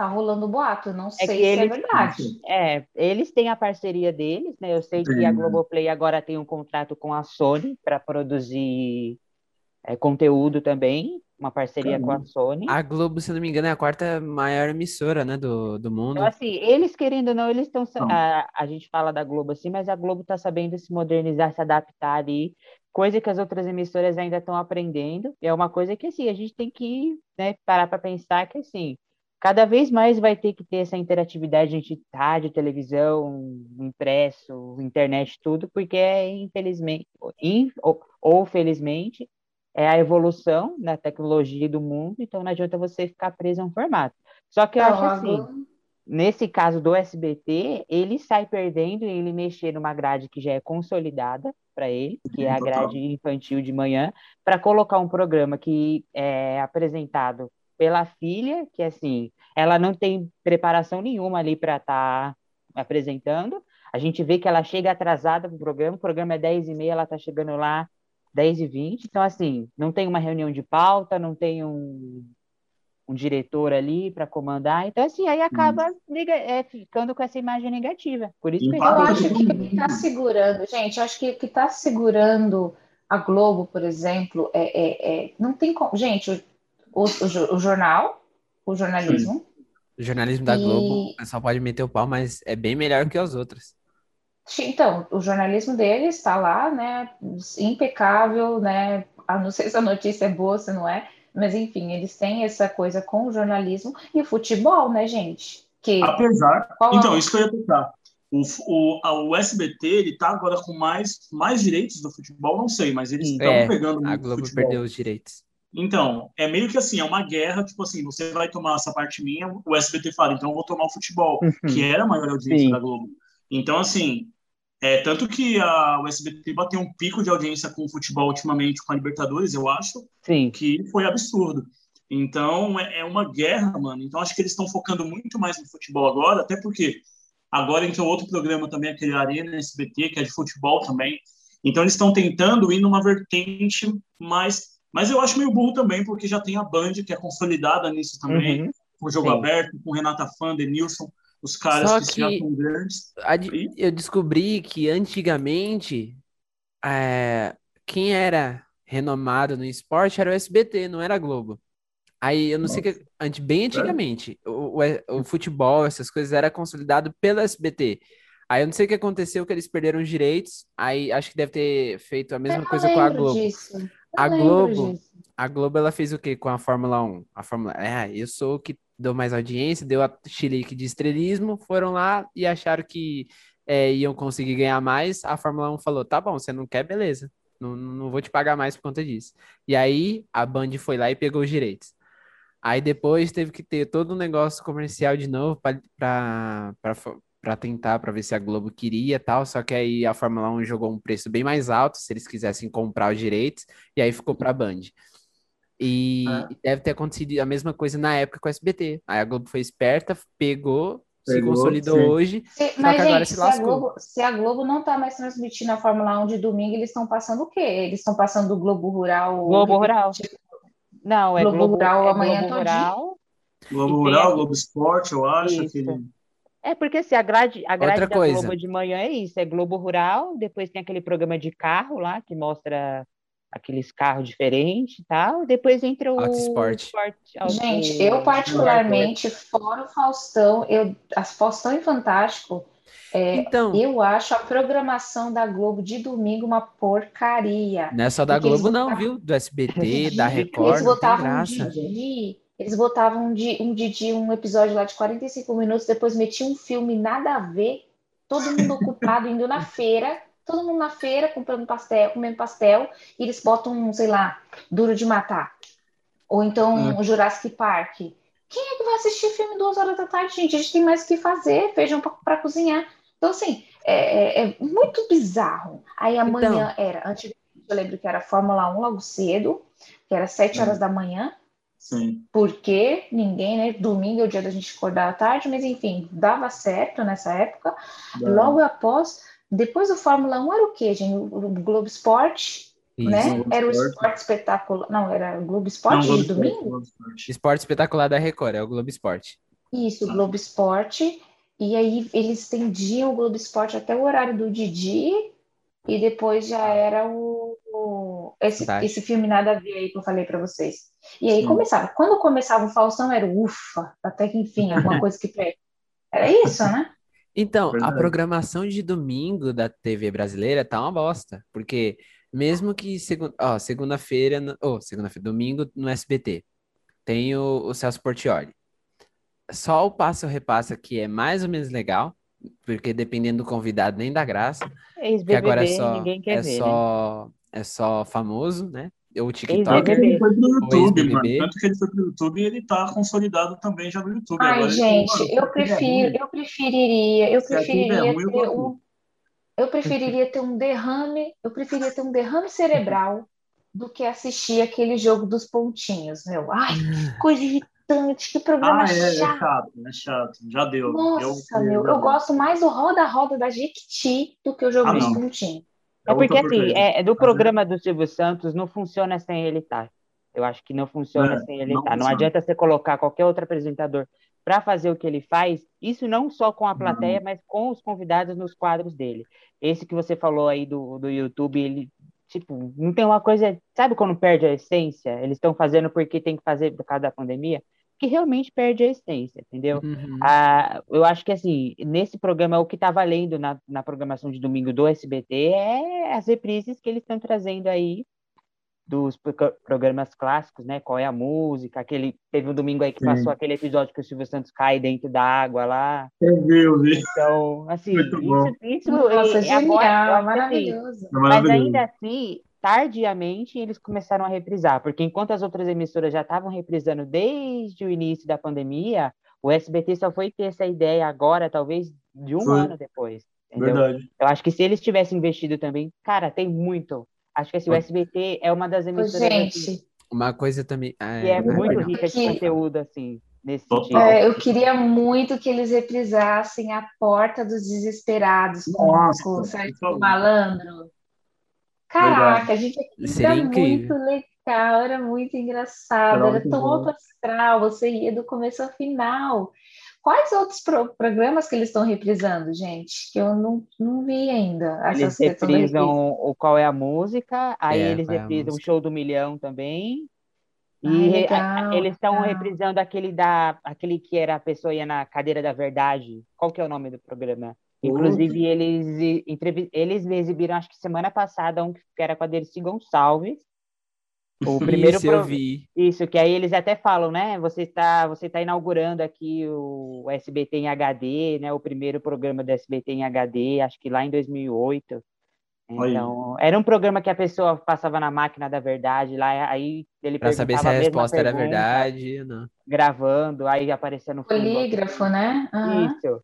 Tá rolando boato, não sei que se é eles- verdade. É, eles têm a parceria deles, né? Eu sei que Tem, a? Globoplay agora tem um contrato com a Sony para produzir é, conteúdo também, uma parceria com a. Sony. a Globo, se não me engano, é a quarta maior emissora, né, do, do mundo. Então, assim, eles querendo ou não, eles estão. A, a gente fala da Globo assim, mas a Globo está sabendo se modernizar, se adaptar ali, coisa que as outras emissoras ainda estão aprendendo. E é uma coisa que, assim, a gente tem que né, parar para pensar que, assim, cada vez mais vai ter que ter essa interatividade entre rádio, televisão, impresso, internet, tudo, porque é, infelizmente, in- ou, ou felizmente, é a evolução da tecnologia e do mundo, então não adianta você ficar preso a um formato. Só que eu Então, acho assim, nesse caso do SBT, ele sai perdendo em ele mexer numa grade que já é consolidada para ele, que é a Total. grade infantil de manhã, para colocar um programa que é apresentado pela filha, que assim, ela não tem preparação nenhuma ali para estar apresentando. A gente vê que ela chega atrasada para o programa, o programa é 10 e meia, ela está chegando lá 10 e 20. Então, assim, não tem uma reunião de pauta, não tem um, um diretor ali para comandar. Então, assim, aí acaba nega- é, ficando com essa imagem negativa. Por isso que Eu acho que o que está segurando, gente, eu acho que o que está segurando a Globo, por exemplo, é, é- é- não tem como. Gente, o, o, o jo- o jornal, o jornalismo, O jornalismo da E- Globo, o pessoal pode meter o pau, mas é bem melhor que os outros. Então, o jornalismo deles está lá, né, impecável, né, não sei se a notícia é boa, se não é, mas enfim, eles têm essa coisa com o jornalismo e o futebol, né, gente? Que Apesar. Qual é? Então, isso que eu ia tocar. O, o, a- o SBT, ele tá agora com mais, mais direitos do futebol, não sei, mas eles Sim. estão É, pegando A muito Globo futebol. perdeu os direitos. Então, é meio que assim, é uma guerra, tipo assim, você vai tomar essa parte minha, o SBT fala, então eu vou tomar o futebol, que era a maior audiência Sim. da Globo. Então, assim, é, tanto que a, o SBT bateu um pico de audiência com o futebol ultimamente, com a Libertadores, eu acho, Sim, que foi absurdo. Então, é, é uma guerra, mano. Então, acho que eles estão focando muito mais no futebol agora, até porque agora entrou outro programa também, aquele Arena SBT, que é de futebol também. Então, eles estão tentando ir numa vertente mais. Mas eu acho meio burro também, porque já tem a Band, que é consolidada nisso também, Uhum. com o jogo Sim. aberto, com Renata Fã, Denilson, os caras Só que, já que- são grandes. Ad- E- Eu descobri que antigamente é, quem era renomado no esporte era o SBT, não era a Globo. Aí eu não sei que antes, bem antigamente, o, o- o futebol, essas coisas era consolidado pelo SBT. Aí eu não sei o que aconteceu, que eles perderam os direitos. Aí acho que deve ter feito a mesma eu coisa com a Globo. disso. A Globo, a Globo ela fez o quê com a Fórmula 1? A Fórmula, é, eu sou o que deu mais audiência, deu a chilique de estrelismo, foram lá e acharam que é, iam conseguir ganhar mais. A Fórmula 1 falou: tá bom, você não quer, beleza. Não, não vou te pagar mais por conta disso. E aí a Band foi lá e pegou os direitos. Aí depois teve que ter todo um negócio comercial de novo para para tentar, para ver se a Globo queria tal, só que aí a Fórmula 1 jogou um preço bem mais alto, se eles quisessem comprar os direitos, e aí ficou para a Band. E é. deve ter acontecido a mesma coisa na época com o SBT. Aí a Globo foi esperta, pegou, pegou se consolidou sim. hoje, se, mas, gente, se, se, a Globo, se a Globo não está mais transmitindo a Fórmula 1 de domingo, eles estão passando o quê? Eles estão passando o Globo Rural... Globo Rural. Não, é Globo, Globo Rural é amanhã Globo Rural. Globo Rural, Globo Esporte, eu acho. que É porque assim, a grade, a grade da coisa. Globo de manhã é isso, é Globo Rural, depois tem aquele programa de carro lá, que mostra aqueles carros diferentes e tal, depois entra o esporte. Gente, eu particularmente, fora o Faustão, eu, as Faustão e Fantástico, é, então, eu acho a programação da Globo de domingo uma porcaria. Não é só da Globo, não, viu? Do SBT, da Record. Eles botavam um Didi, eles botavam um, um Didi, um episódio lá de 45 minutos, depois metiam um filme nada a ver, todo mundo ocupado indo na feira, todo mundo na feira comprando pastel, comendo pastel, e eles botam, sei lá, Duro de Matar. Ou então hum. o Jurassic Park. Quem é que vai assistir filme duas horas da tarde, gente? A gente tem mais o que fazer, feijão para cozinhar. Então, assim, é, é, é muito bizarro. Aí amanhã então... era, antes eu lembro que era Fórmula 1 logo cedo, que era sete horas da manhã. Sim. Porque ninguém, né? Domingo é o dia da gente acordar à tarde, mas enfim, dava certo nessa época. Logo após, depois do Fórmula 1 era o quê, gente? O, o Globo Esporte, Isso, né? Globo era o Esporte Espetacular. Não, era o Globo Esporte Não, de Globo domingo? Esporte. Esporte Espetacular da Record, é o Globo Esporte. Isso, o Globo Esporte. E aí eles estendiam o Globo Esporte até o horário do Didi, e depois já era o, esse, esse filme nada a ver aí que eu falei para vocês. E aí Sim. começava. Quando começava o Faustão era ufa, até que enfim, alguma coisa que pega. Era isso, né? Então, Verdade. a programação de domingo da TV brasileira tá uma bosta, porque mesmo que segu... oh, segunda-feira, ou oh, segunda-feira, domingo no SBT, tem o, o Celso Portioli só o passo repassa que é mais ou menos legal, porque dependendo do convidado nem dá graça. que agora é só, é, ver, só né? É só famoso, né? O TikTok. Ele foi pro YouTube, mano. Tanto que ele foi pro YouTube e ele tá consolidado também já no YouTube. Ai, Agora, gente, ele, eu prefiro, eu preferiria, eu preferiria é ruim, ter um, eu preferiria ter um derrame, eu preferiria ter um derrame cerebral do que assistir aquele jogo dos pontinhos, meu. Ai, coisa irritante, que programa ah, é, chato. É chato, é chato, já deu. Nossa, eu, meu, eu, eu gosto mais do roda-roda da Jequiti do que o jogo ah, dos pontinhos. É, porque, assim, é, do programa do Silvio Santos não funciona sem ele estar. Tá. Eu acho que não funciona é, sem ele estar. Não, tá. não adianta você colocar qualquer outro apresentador para fazer o que ele faz, isso não só com a plateia, uhum. mas com os convidados nos quadros dele. Esse que você falou aí do, do YouTube, ele, tipo, não tem uma coisa. Sabe quando perde a essência? Eles estão fazendo porque tem que fazer por causa da pandemia? Que realmente perde a essência, entendeu? Uhum. Ah, eu acho que, assim, nesse programa, o que está valendo na, na programação de domingo do SBT é as reprises que eles estão trazendo aí dos programas clássicos, né? Qual é a música? Aquele teve um domingo aí que Sim. passou aquele episódio que o Silvio Santos cai dentro da água lá. Eu vi, eu vi. Então, assim, isso, isso Nossa, é, genial, agora, maravilhoso. Assim, mas ainda assim, tardiamente eles começaram a reprisar, porque enquanto as outras emissoras já estavam reprisando desde o início da pandemia, o SBT só foi ter essa ideia agora, talvez de um foi. ano depois. Entendeu? Verdade. Eu acho que se eles tivessem investido também, cara, tem muito. Acho que assim, o SBT é uma das emissoras. Gente. Uma coisa também. É, que é muito rica de conteúdo, assim, nesse sentido. É, eu queria muito que eles reprisassem a Porta dos Desesperados Nossa, com o Sérgio Malandro. Caraca, Verdade. a gente era incrível. muito legal, era muito engraçado, era, era tão alto astral, você ia do começo ao final. Quais outros pro programas que eles estão reprisando, gente? Que eu não, não vi ainda. Eles reprisam o Qual é a Música, aí é, eles é reprisam o Show do Milhão também. E legal, eles estão reprisando aquele da aquele que era a pessoa ia na cadeira da verdade. Qual que é o nome do programa? Inclusive, eles, eles exibiram, acho que semana passada, um que era com a Dercy Gonçalves. O primeiro Isso, pro... eu vi. Isso, que aí eles até falam, né? Você está você tá inaugurando aqui o SBT em HD, né? O primeiro programa do SBT em HD, acho que lá em 2008. Então, era um programa que a pessoa passava na máquina da verdade, lá aí ele Para saber se a, a resposta pergunta, era verdade não. Gravando, aí aparecia no Polígrafo, né? Uhum. Isso.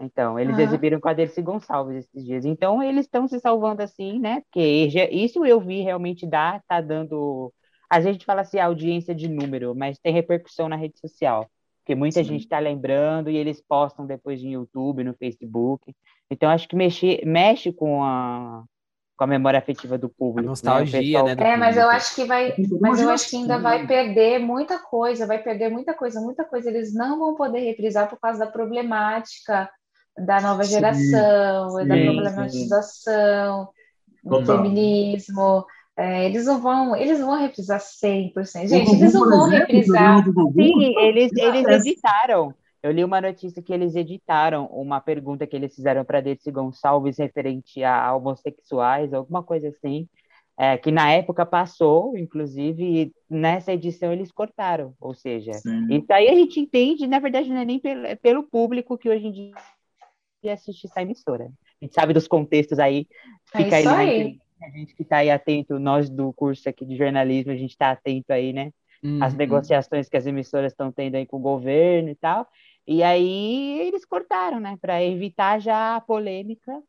Então, eles uhum. exibiram com a Dercy Gonçalves esses dias. Então, eles estão se salvando assim, né? Porque isso eu vi realmente dá, tá dando. Às vezes a gente fala assim, audiência de número, mas tem repercussão na rede social. Porque muita Sim. gente está lembrando e eles postam depois no YouTube, no Facebook. Então, acho que mexe, mexe com a, com a memória afetiva do público. A né? nostalgia, né? né é, mas eu acho que vai, mas eu acho que ainda vai perder muita coisa, vai perder muita coisa, muita coisa. Eles não vão poder reprisar por causa da problemática da nova geração, sim, da problematização, do feminismo. É, eles não vão, eles vão reprisar 100%. Gente, eles não vão reprisar. Sim, eles, eles editaram. Eu li uma notícia que eles editaram uma pergunta que eles fizeram para Dercy Gonçalves referente a homossexuais, alguma coisa assim, é, que na época passou, inclusive, e nessa edição eles cortaram. Ou seja, Sim. isso aí a gente entende, na verdade, não é nem pelo, é pelo público que hoje em dia assiste essa emissora. A gente sabe dos contextos aí, é fica é aí, aí. A gente que está aí atento, nós do curso aqui de jornalismo, a gente está atento aí, né? Uhum. As negociações que as emissoras estão tendo aí com o governo e tal. E aí eles cortaram, né? Para evitar já a polêmica,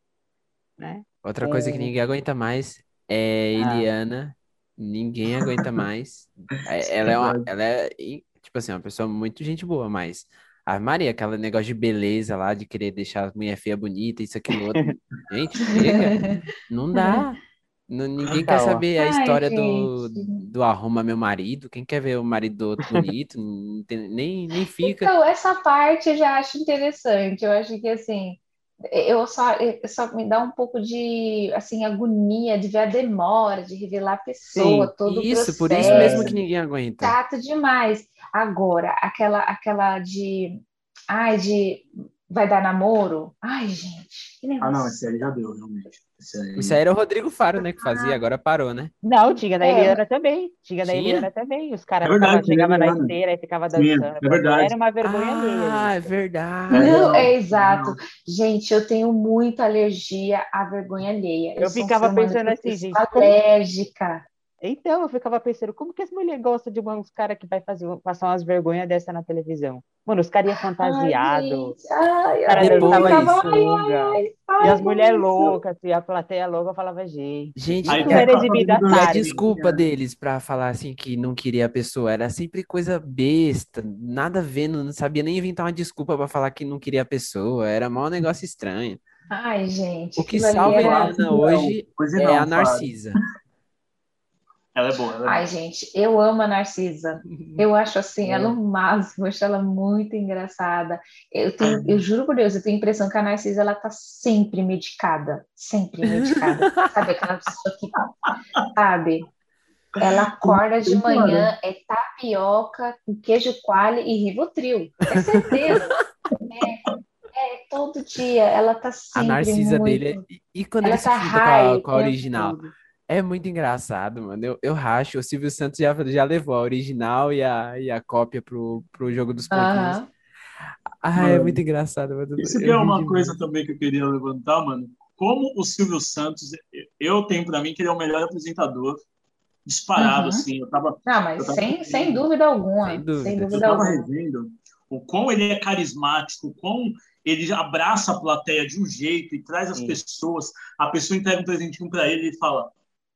né? Outra coisa é... que ninguém aguenta mais é ah. Eliana. Ah. Ninguém aguenta mais. É, ela é uma, ela é, tipo assim, uma pessoa muito gente boa, mas a Maria, aquela negócio de beleza lá, de querer deixar a mulher feia bonita, isso, aquilo, outro. Gente, chega. Não dá. Não, ninguém quer saber a história Ai, do, do arruma meu marido. Quem quer ver o marido do outro bonito? nem, nem fica. Então, essa parte eu já acho interessante. Eu acho que, assim, eu só, eu só me dá um pouco de, assim, agonia de ver a demora, de revelar a pessoa, Sim, todo isso, o processo. por isso mesmo que ninguém aguenta. Chato demais. Agora, aquela, aquela de, ai, de vai dar namoro? Ai, gente, que negócio. Ah, não, esse aí já deu, realmente. Esse aí... Isso aí era o Rodrigo Faro, né, que fazia, agora parou, né? Não, tinha da é. Eliana também. Tinha da Eliana também. Os caras é chegavam na esteira e ficavam dançando. é verdade. Era uma vergonha ah. Ah, é verdade. Não, é exato. Gente, eu tenho muita alergia à vergonha alheia. Eu, eu ficava pensando assim, gente. Alérgica. Então, eu ficava pensando, como que as mulheres gostam de uns caras que vai fazer, passar umas vergonhas dessa na televisão? Mano, os caras iam fantasiados, os caras dançavam de sunga, e as mulheres loucas, assim, a plateia louca, falava, gente, gente não era exibida a, a desculpa deles pra falar, assim, que não queria a pessoa, era sempre coisa besta, nada a ver, não sabia nem inventar uma desculpa pra falar que não queria a pessoa, era mó negócio estranho. Ai, gente. O que salva a Helena hoje é a Narcisa. Ela é boa. Ela é Ai, boa. gente, eu amo a Narcisa. Eu acho assim, ela é o máximo, eu acho ela muito engraçada. Eu tenho, eu juro por Deus, eu tenho a impressão que a Narcisa ela tá sempre medicada, sempre medicada. sabe aquela pessoa que, sabe? Ela acorda de manhã, é tapioca com queijo coalho e rivotril. É certeza. é, é, todo dia. Ela tá sempre A Narcisa muito... dele é... E quando ela tá se com a, com a original? É muito engraçado, mano. Eu, eu racho. O Silvio Santos já, já levou a original e a, e a cópia pro, pro jogo dos pontinhos. Uhum. Ah, mano, é muito engraçado. Mano. Isso que é uma coisa também que eu queria levantar, mano. Como o Silvio Santos, eu tenho para mim que ele é o melhor apresentador disparado, uhum. assim. Eu tava. Não, mas tava sem, sem dúvida alguma. Sem dúvida, sem dúvida eu tava alguma. revendo o quão ele é carismático, o quão ele abraça a plateia de um jeito e traz as Sim. pessoas. A pessoa entrega um presentinho para ele e fala: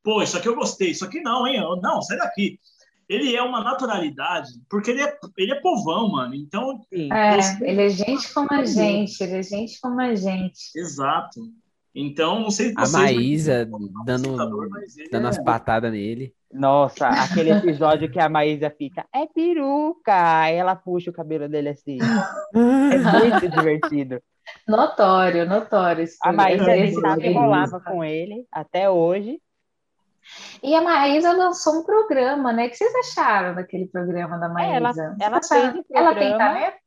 pô, isso aqui eu gostei, isso aqui não, hein? Não, sai daqui. Ele é uma naturalidade, porque ele é, ele é povão, mano. Então. É, ele é gente como a gente, ele é gente como a gente. Exato. Então, não sei se A Maísa dando, dando é... as patadas nele. Nossa, aquele episódio que a Maísa fica, é peruca, aí ela puxa o cabelo dele assim. é muito divertido. Notório, notório. A Maísa sempre rolava com ele até hoje. E a Maísa lançou um programa, né? O que vocês acharam daquele programa da Maísa? É, ela, ela, fez ela tem talento?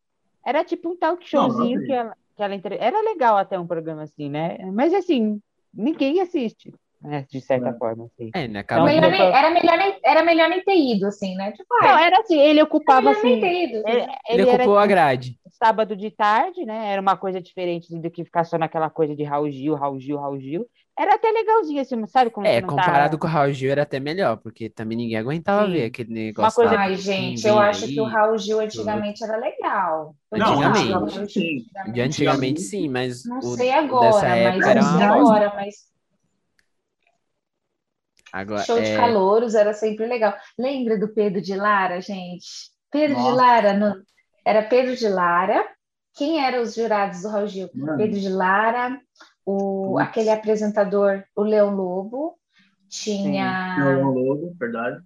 Era tipo um talk showzinho Não, que ela, que ela entre... Era legal até um programa assim, né? Mas assim, ninguém assiste. né? De certa é. forma, assim. É, né? Acaba então, melhor, era, melhor nem, era melhor nem ter ido, assim, né? Tipo, não, ah, era assim, ele ocupava assim. Ido, ele, ele, ele ocupou era, a grade. Sábado de tarde, né? Era uma coisa diferente do que ficar só naquela coisa de Raul Gil, Raul Gil, Raul Gil. Era até legalzinho, assim, sabe? Como é, comparado tá... com o Raul Gil era até melhor, porque também ninguém aguentava Sim. ver aquele negócio. Uma coisa... Ai, gente, eu acho aí, que o Raul Gil antigamente tudo. era legal. Não, antigamente, sim. De antigamente sim, mas. Não sei agora, mas era uma... agora, mas. Agora, Show é... de calouros era sempre legal. Lembra do Pedro de Lara, gente? Pedro Nossa. de Lara, no... era Pedro de Lara. Quem eram os jurados do Raul Gil? Mano. Pedro de Lara, o, aquele apresentador, o Leão Lobo, tinha. Sim, Leão Lobo, verdade.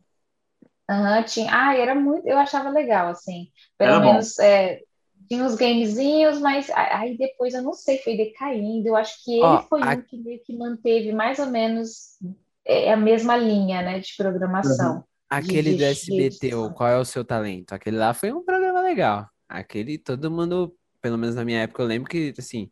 Uhum, tinha... Ah, era muito. Eu achava legal, assim. Pelo era menos é, tinha uns gamezinhos, mas aí depois eu não sei, foi decaindo. Eu acho que ele oh, foi a... um que meio que manteve mais ou menos é, a mesma linha, né, de programação. Uhum. Aquele de, do SBT, de... qual é o seu talento? Aquele lá foi um programa legal. Aquele, todo mundo, pelo menos na minha época, eu lembro que, assim,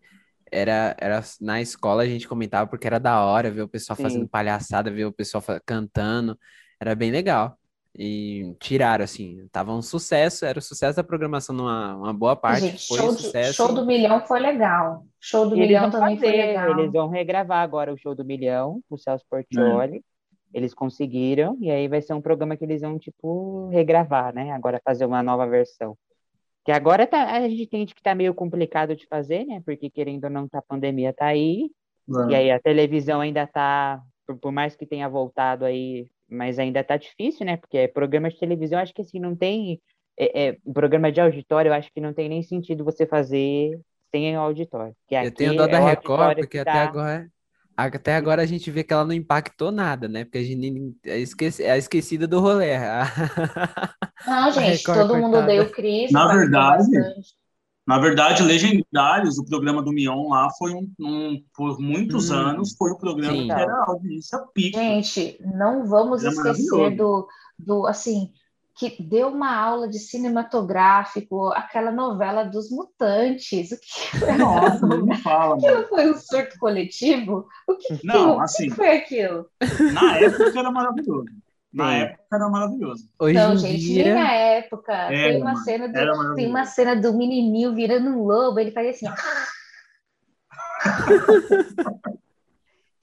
era, era na escola a gente comentava porque era da hora ver o pessoal Sim. fazendo palhaçada, ver o pessoal cantando, era bem legal. E tiraram, assim, tava um sucesso, era o sucesso da programação numa uma boa parte. Gente, foi show, sucesso. show do Milhão foi legal. Show do Milhão também fazer, foi legal. Eles vão regravar agora o Show do Milhão, o Celso Portioli. Hum. Eles conseguiram, e aí vai ser um programa que eles vão, tipo, regravar, né? Agora fazer uma nova versão. Que agora tá, a gente entende que tá meio complicado de fazer, né? Porque querendo ou não, tá, a pandemia tá aí. É. E aí a televisão ainda tá, por, por, mais que tenha voltado aí, mas ainda tá difícil, né? Porque programa de televisão, acho que assim, não tem. É, é, programa de auditório, eu acho que não tem nem sentido você fazer sem auditório. Que eu tenho dó da é Record, porque até tá... agora até agora a gente vê que ela não impactou nada, né? Porque a gente é, esqueci, é esquecida do rolê. Não, gente, todo mundo odeia o Cris. Na verdade, na verdade, Legendários, o programa do Mion lá foi um, um por muitos hum, anos foi o programa sim. que era audiência pica. Gente, não vamos esquecer do, do assim, que deu uma aula de cinematográfico, aquela novela dos mutantes. O que foi Nossa, não fala, aquilo foi um surto coletivo? O que, não, que, assim, que foi aquilo? Na época era maravilhoso. Na época era maravilhoso. Hoje não, gente, dia... nem na época. Era, tem, uma cena do, tem uma cena do menininho virando um lobo, ele fazia assim.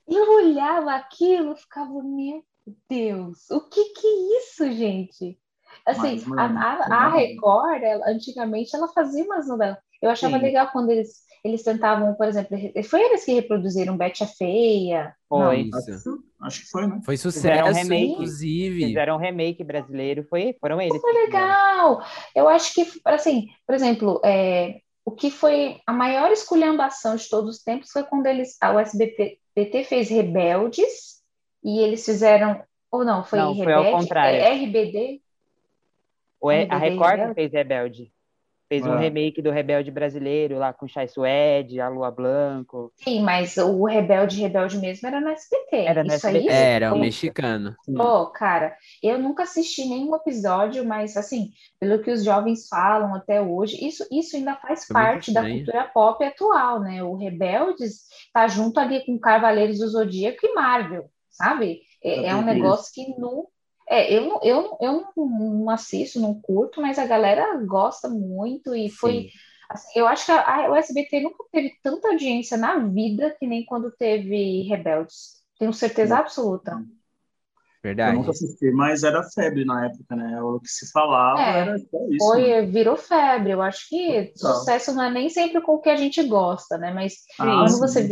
eu olhava aquilo e ficava, meu Deus, o que que é isso, gente? Assim, a, a, a, Record, ela, antigamente, ela fazia umas novelas. Eu achava Sim. legal quando eles, eles tentavam, por exemplo, foi eles que reproduziram Bete a Feia. Foi isso. Acho que foi, né? Foi sucesso, um remake, inclusive. Fizeram um remake brasileiro, foi, foram eles. Foi legal. Eu acho que, assim, por exemplo, é, o que foi a maior esculhambação de todos os tempos foi quando eles, a USBT fez Rebeldes e eles fizeram, ou não, foi não, Rebelde, foi ao contrário. É, RBD, o, a Record fez Rebelde. Fez ah. um remake do Rebelde brasileiro lá com o Chai Suede, a Lua Blanco. Sim, mas o Rebelde Rebelde mesmo era no SBT. Era no Isso SBT. Aí, era, o mexicano. Pô, oh, cara, eu nunca assisti nenhum episódio, mas assim, pelo que os jovens falam até hoje, isso, isso ainda faz Foi parte da cultura pop atual, né? O Rebeldes tá junto ali com Cavaleiros do Zodíaco e Marvel, sabe? É, é um negócio que não é, eu, eu, eu não assisto, não curto, mas a galera gosta muito e foi. Assim, eu acho que a, a, o SBT nunca teve tanta audiência na vida que nem quando teve Rebeldes. Tenho certeza absoluta. Verdade. Eu nunca assisti, mas era febre na época, né? O que se falava é, era isso. Foi, né? virou febre. Eu acho que sucesso não é nem sempre com o que a gente gosta, né? Mas ah, quando sim. você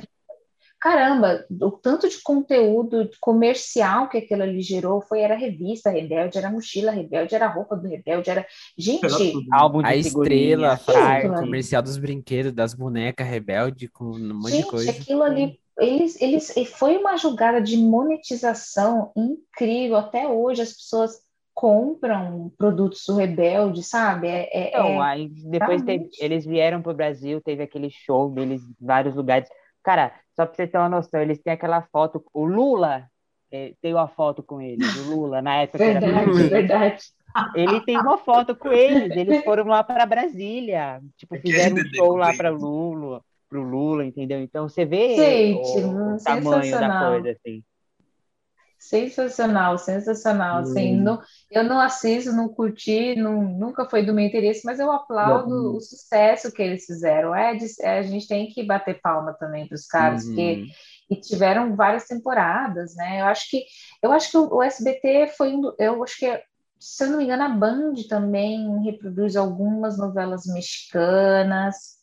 caramba, o tanto de conteúdo comercial que aquilo ali gerou foi era revista Rebelde, era mochila Rebelde, era roupa do Rebelde, era gente, álbum de a estrela, o comercial dos brinquedos, das bonecas Rebelde com um monte gente, de coisa. aquilo ali eles, eles foi uma jogada de monetização incrível até hoje as pessoas compram produtos do Rebelde, sabe? É, é, então, é, aí depois teve, eles vieram para o Brasil, teve aquele show deles em vários lugares. Cara, só para você ter uma noção, eles têm aquela foto. O Lula é, tem uma foto com eles, o Lula, na época verdade, que era. Verdade. Ele tem uma foto com eles, eles foram lá para Brasília, tipo, fizeram um show lá para Lula, pro Lula, entendeu? Então você vê Gente, o, o tamanho da coisa, assim. Sensacional, sensacional. Assim, não, eu não assisto, não curti, não, nunca foi do meu interesse, mas eu aplaudo o sucesso que eles fizeram. É, é, a gente tem que bater palma também para os caras, uhum. que e tiveram várias temporadas, né? Eu acho que eu acho que o, SBT foi eu acho que se eu não me engano a Band também reproduz algumas novelas mexicanas.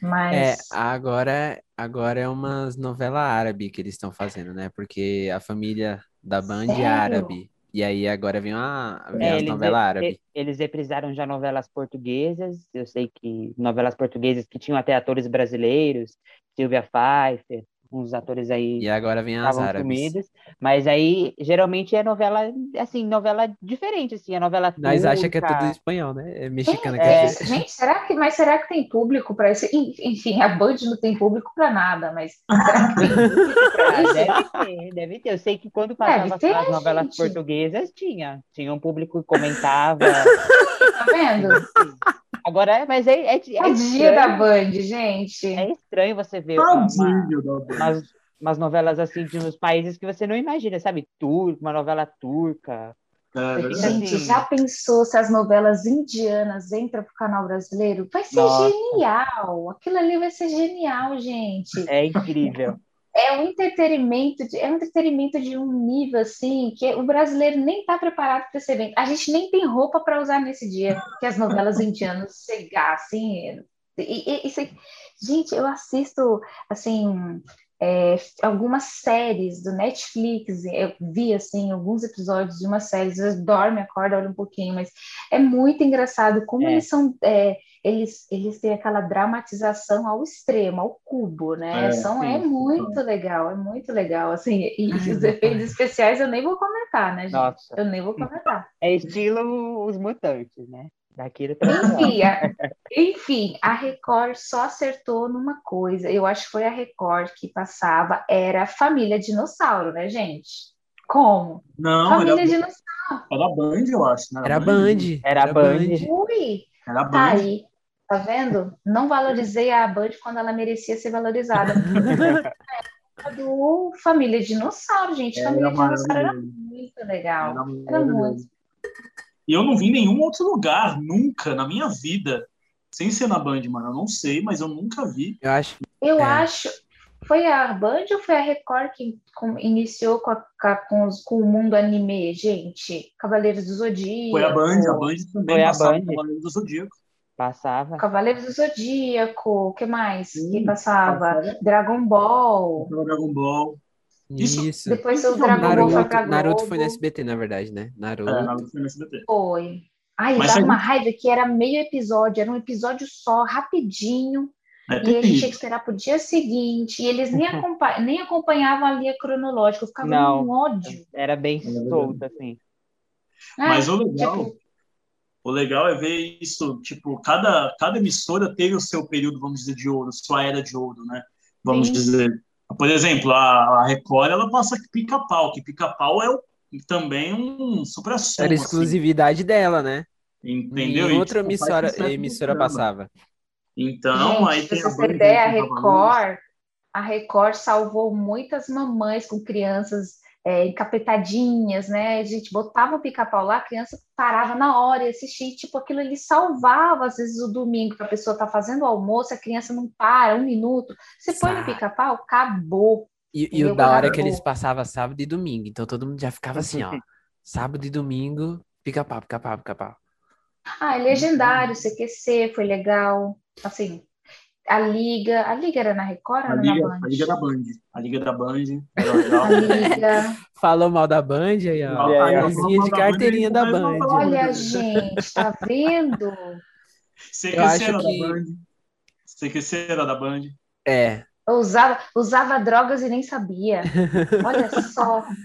Mas... É, agora, agora é umas novela árabe que eles estão fazendo, né? Porque a família da Band Sério? árabe. E aí agora vem uma vem é, novela árabe. Eles reprisaram já novelas portuguesas. Eu sei que novelas portuguesas que tinham até atores brasileiros, Silvia Pfeiffer, uns atores aí e agora vem as árabes. Sumidos, mas aí geralmente é novela assim novela diferente assim a novela nós acha que é tudo espanhol né? É mexicana é, é, gente será que mas será que tem público para isso enfim a Band não tem público para nada mas será que tem público pra isso? deve ter deve ter. Eu sei que quando passava ter, as novelas gente. portuguesas tinha. Tinha um público que comentava. Tá vendo Agora, mas é, é, é, é dia da Band, gente. É estranho você ver uma, umas, umas novelas assim de uns países que você não imagina, sabe? Turco, uma novela turca. É, gente, assim... já pensou se as novelas indianas entram para o canal brasileiro? Vai ser Nossa. genial! Aquilo ali vai ser genial, gente. É incrível é um entretenimento, de, é um entretenimento de um nível assim que o brasileiro nem está preparado para esse evento. A gente nem tem roupa para usar nesse dia que as novelas indianas chegar assim. E, e, e, gente, eu assisto assim é, algumas séries do Netflix, eu vi assim alguns episódios de uma série, às vezes dorme, acorda, olha um pouquinho, mas é muito engraçado como é. eles são é, eles, eles têm aquela dramatização ao extremo, ao cubo, né? É, São, é muito legal, é muito legal, assim, e, os efeitos especiais eu nem vou comentar, né, gente? Nossa. Eu nem vou comentar. É estilo os mutantes, né? Daquilo enfim, a, enfim, a Record só acertou numa coisa, eu acho que foi a Record que passava, era Família Dinossauro, né, gente? Como? Não, Família era, Dinossauro. Era Band, eu acho. Né? Era, era Band. Band. Era, era Band. Band. Ui, era Band. Tá aí. Tá vendo? Não valorizei a Band quando ela merecia ser valorizada. do Família Dinossauro, gente. Era Família Dinossauro era muito legal. Era, era muito. E eu não vi em nenhum outro lugar, nunca, na minha vida. Sem ser na Band, mano. Eu não sei, mas eu nunca vi. Eu acho. Eu é. acho. Foi a Band ou foi a Record que iniciou com, a, com, os, com, o mundo anime, gente? Cavaleiros do Zodíaco. Foi a Band, a Band também foi a Band. Cavaleiros do Zodíaco. Passava. Cavaleiros do Zodíaco, o que mais que passava? passava? Dragon Ball. Dragon Ball. Isso. Isso. Depois o Dragon Naruto, Ball foi pra Globo. Naruto foi no SBT, na verdade, né? Naruto. É, Naruto foi no SBT. Foi. Ai, Mas dava uma raiva que era meio episódio, era um episódio só, rapidinho. É e a gente tinha que esperar pro dia seguinte, e eles nem, acompanha, nem acompanhavam a linha cronológica, eu ficava Não, com ódio. Era bem solto, assim. É, Mas o legal, tipo, o legal é ver isso, tipo, cada, cada emissora teve o seu período, vamos dizer, de ouro, sua era de ouro, né? Vamos Sim. dizer. Por exemplo, a, a Record, ela passa pica-pau, que pica-pau é o, também um supra Era assim. exclusividade assim. dela, né? Entendeu? E outra tipo, emissora, emissora passava. Então, Gente, aí tem a, você ideia, a Record, a Record salvou muitas mamães com crianças é, encapetadinhas, né? A gente botava o pica-pau lá, a criança parava na hora e assistia, tipo, aquilo ele salvava, às vezes, o domingo, que a pessoa tá fazendo o almoço, a criança não para, um minuto. Você põe no pica-pau, acabou. E, e o da hora é que eles passavam sábado e domingo, então todo mundo já ficava assim, ó. sábado e domingo, pica-pau, pica-pau, pica-pau. Ah, é legendário, CQC, foi legal. Assim, a Liga. A Liga era na Record ou na Band? A Liga da Band. A Liga da Band. a Liga. Falou mal da Band aí, ó. É, a de carteirinha da Band. Olha, gente, tá vendo? Você que era que... da Band. Você que era da Band. É. Eu usava, usava drogas e nem sabia. Olha só.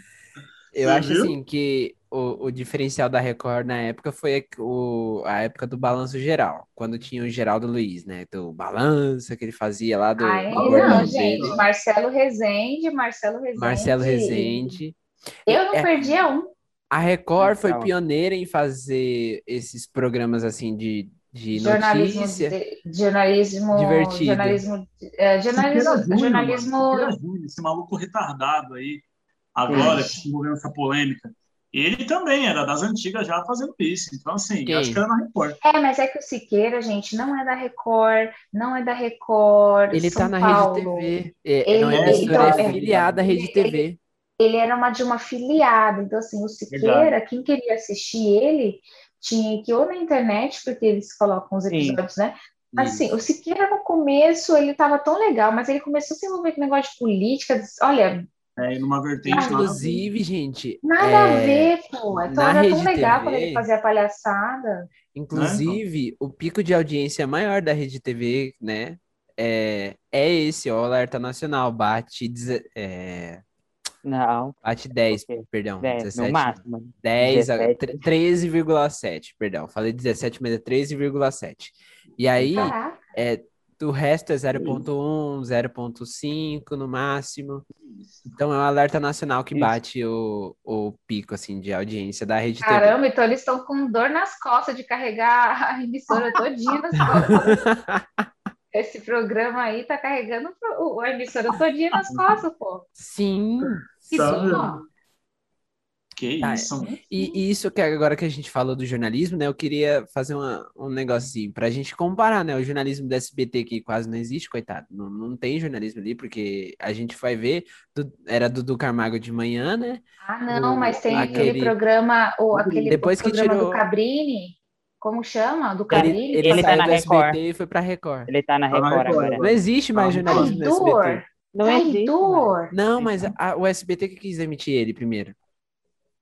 Eu Você acho viu? assim que o, o diferencial da Record na época foi o, a época do balanço geral, quando tinha o Geraldo Luiz, né? Do balanço que ele fazia lá do. Ai, do não, gente. Dele. Marcelo Rezende, Marcelo Rezende. Marcelo Rezende. Eu não é, perdia um. A Record foi pioneira em fazer esses programas assim de, de jornalismo, notícia. De, jornalismo divertido. Jornalismo, é, jornalismo, jornalismo... Esse maluco retardado aí agora, que se envolveu nessa polêmica. Ele também era das antigas já fazendo isso. Então, assim, Quem? acho que era na Record. É, mas é que o Siqueira, gente, não é da Record, não é da Record. Ele São tá na Paulo. Rede TV. É, ele, não é, ele, então, é filiada à Rede TV. Ele, ele, era uma de uma filiada. Então, assim, o Siqueira, quem queria assistir ele, tinha que ir ou na internet, porque eles colocam os episódios, Sim. né? Mas assim, o Siqueira no começo ele estava tão legal, mas ele começou a se envolver com negócio de política. Olha, é, numa vertente. Inclusive, gente. Nada é, a ver, pô. Então era tão legal TV, quando ele fazia palhaçada. Inclusive, o pico de audiência maior da Rede TV, né? É, é esse, o Alerta Nacional. Bate. É, não. Bate 10, okay. perdão. 10, 17. No máximo. 10, 13,7, perdão. Falei 17, mas é 13,7. E aí, é, o resto é 0.1, 0.5 no máximo. Então é um alerta nacional que bate o, o pico assim de audiência da rede Caramba, TV. então eles estão com dor nas costas de carregar a emissora todinha nas costas. Esse programa aí tá carregando a emissora todinha nas costas, pô. Sim. Sim, ó. Que tá, isso. E, e, isso que agora que a gente falou do jornalismo, né? Eu queria fazer uma, um negócio assim, pra gente comparar, né? O jornalismo do SBT que quase não existe, coitado. Não, não tem jornalismo ali, porque a gente vai ver, do, era do Dudu Carmago de manhã, né? Ah, não, o, mas tem aquele, aquele programa, ou aquele depois que tirou... do Cabrini. Como chama? Do Cabrini? Ele, ele, ele tá na Record. SBT e foi pra Record. Ele tá na Record, Record agora. Não existe mais ah, jornalismo no SBT. Não existe. Não, mas a, o SBT que quis emitir ele primeiro.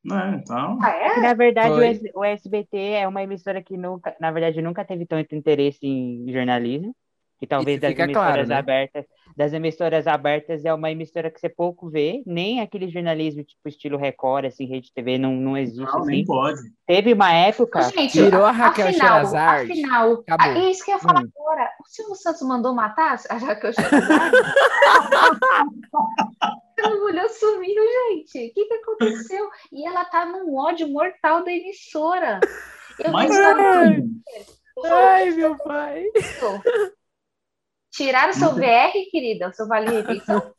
Né? Então... Ah, é? Na verdade, o, o SBT é uma emissora que nunca, na verdade, nunca teve tanto interesse em jornalismo. Que talvez das emissoras claro, né? abertas, das emissoras abertas é uma emissora que você pouco vê, nem aquele jornalismo tipo estilo Record, assim, Rede TV, não, não existe. Não, assim. nem pode. Teve uma época. Gente, tirou a Raquel afinal. Afinal, acabou. é isso que eu ia falar hum. agora. O Silvio Santos mandou matar a Raquel Sherazade? A mulher sumiu, gente. O que, que aconteceu? E ela tá num ódio mortal da emissora. Eu Mas, ai, ai, meu pai. Tiraram seu VR, querida, o seu Vale Refeição.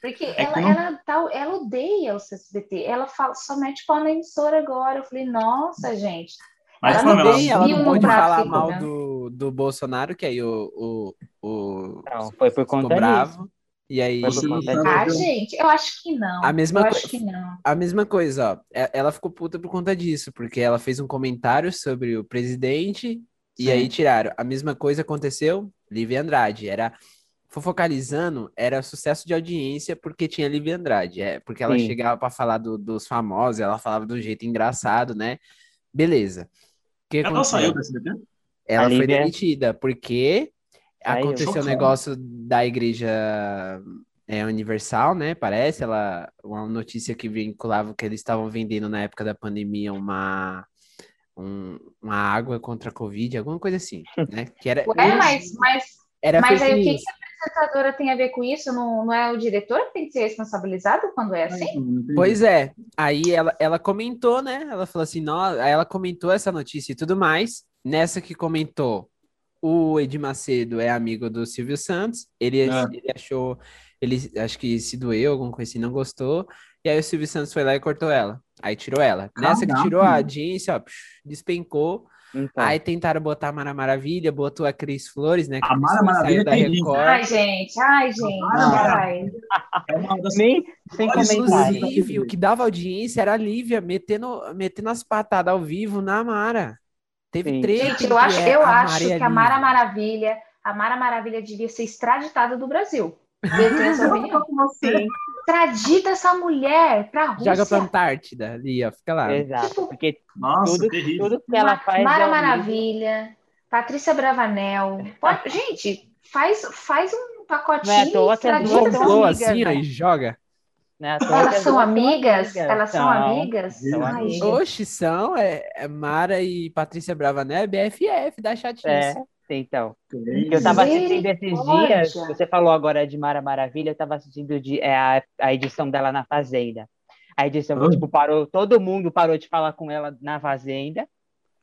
Porque é ela, ela, tá, ela odeia o CSBT. Ela fala, só mete pau na emissora agora. Eu falei, nossa, gente. Mas ela não, bem, ela não pode falar mal do, do Bolsonaro, que aí o. o, o não, foi por conta bravo. Disso. E aí. Ah, gente, eu acho que não. A mesma eu acho que não. A mesma coisa, ó. É, ela ficou puta por conta disso, porque ela fez um comentário sobre o presidente e aí tiraram. A mesma coisa aconteceu, Lívia Andrade. Era fofocalizando, era sucesso de audiência porque tinha Lívia Andrade. É, porque ela Sim. chegava para falar do, dos famosos, ela falava de um jeito engraçado, né? Beleza. Que ela aconteceu? saiu da SBT? Ela foi demitida, porque Aconteceu um negócio da igreja é, Universal, né? Parece, ela uma notícia que vinculava que eles estavam vendendo na época da pandemia uma um, uma água contra a Covid, alguma coisa assim, né? Que era Ué, mas, mas, era mas aí o que, que a apresentadora tem a ver com isso? Não, não é o diretor que tem que ser responsabilizado quando é assim? Pois é. Aí ela, ela comentou, né? Ela falou assim, não, aí ela comentou essa notícia e tudo mais. Nessa que comentou, o Ed Macedo é amigo do Silvio Santos, ele, é. ele achou, ele acho que se doeu, alguma coisa assim, não gostou, e aí o Silvio Santos foi lá e cortou ela. Aí tirou ela. Nessa que tirou a audiência, ó, despencou. Então. Aí tentaram botar a Mara Maravilha, botou a Cris Flores, né? a Mara Maravilha da Record. Ai, gente, ai, gente, ai. É Nem sem Inclusive, o que dava audiência era a Lívia metendo, metendo as patadas ao vivo na Mara. Teve três. Gente, eu acho, eu acho que a Mara Maravilha, a Mara Maravilha devia ser extraditada do Brasil. Eu tenho essa opinião. Extradita essa mulher pra Rússia. Joga pra Antártida ali, ó. Fica lá. Exato. Tipo, porque Nossa, tudo, tudo que ela faz. Mara é Maravilha, Patrícia Bravanel. Pode, gente, faz, faz um pacotinho. Não é à toa que é assim, ó, e joga. Né? Elas são amigas? Elas são, amigas? São amigas. Oxe, são. É, é Mara e Patrícia Bravané, BFF da chatice. É, então. Eu tava assistindo esses dias, você falou agora de Mara Maravilha, eu tava assistindo de, é, a, a edição dela na Fazenda. A edição, oh. tipo, parou, todo mundo parou de falar com ela na Fazenda.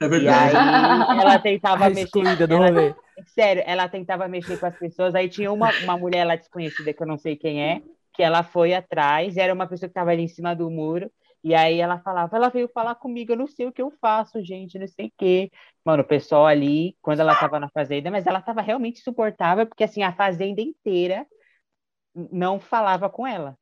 É verdade. E aí ela tentava a mexer. do rolê. Sério, ela tentava mexer com as pessoas. Aí tinha uma, uma mulher lá desconhecida que eu não sei quem é, que ela foi atrás, era uma pessoa que estava ali em cima do muro, e aí ela falava, ela veio falar comigo, eu não sei o que eu faço, gente, não sei o quê. Mano, o pessoal ali, quando ela estava na fazenda, mas ela estava realmente suportável, porque assim, a fazenda inteira não falava com ela.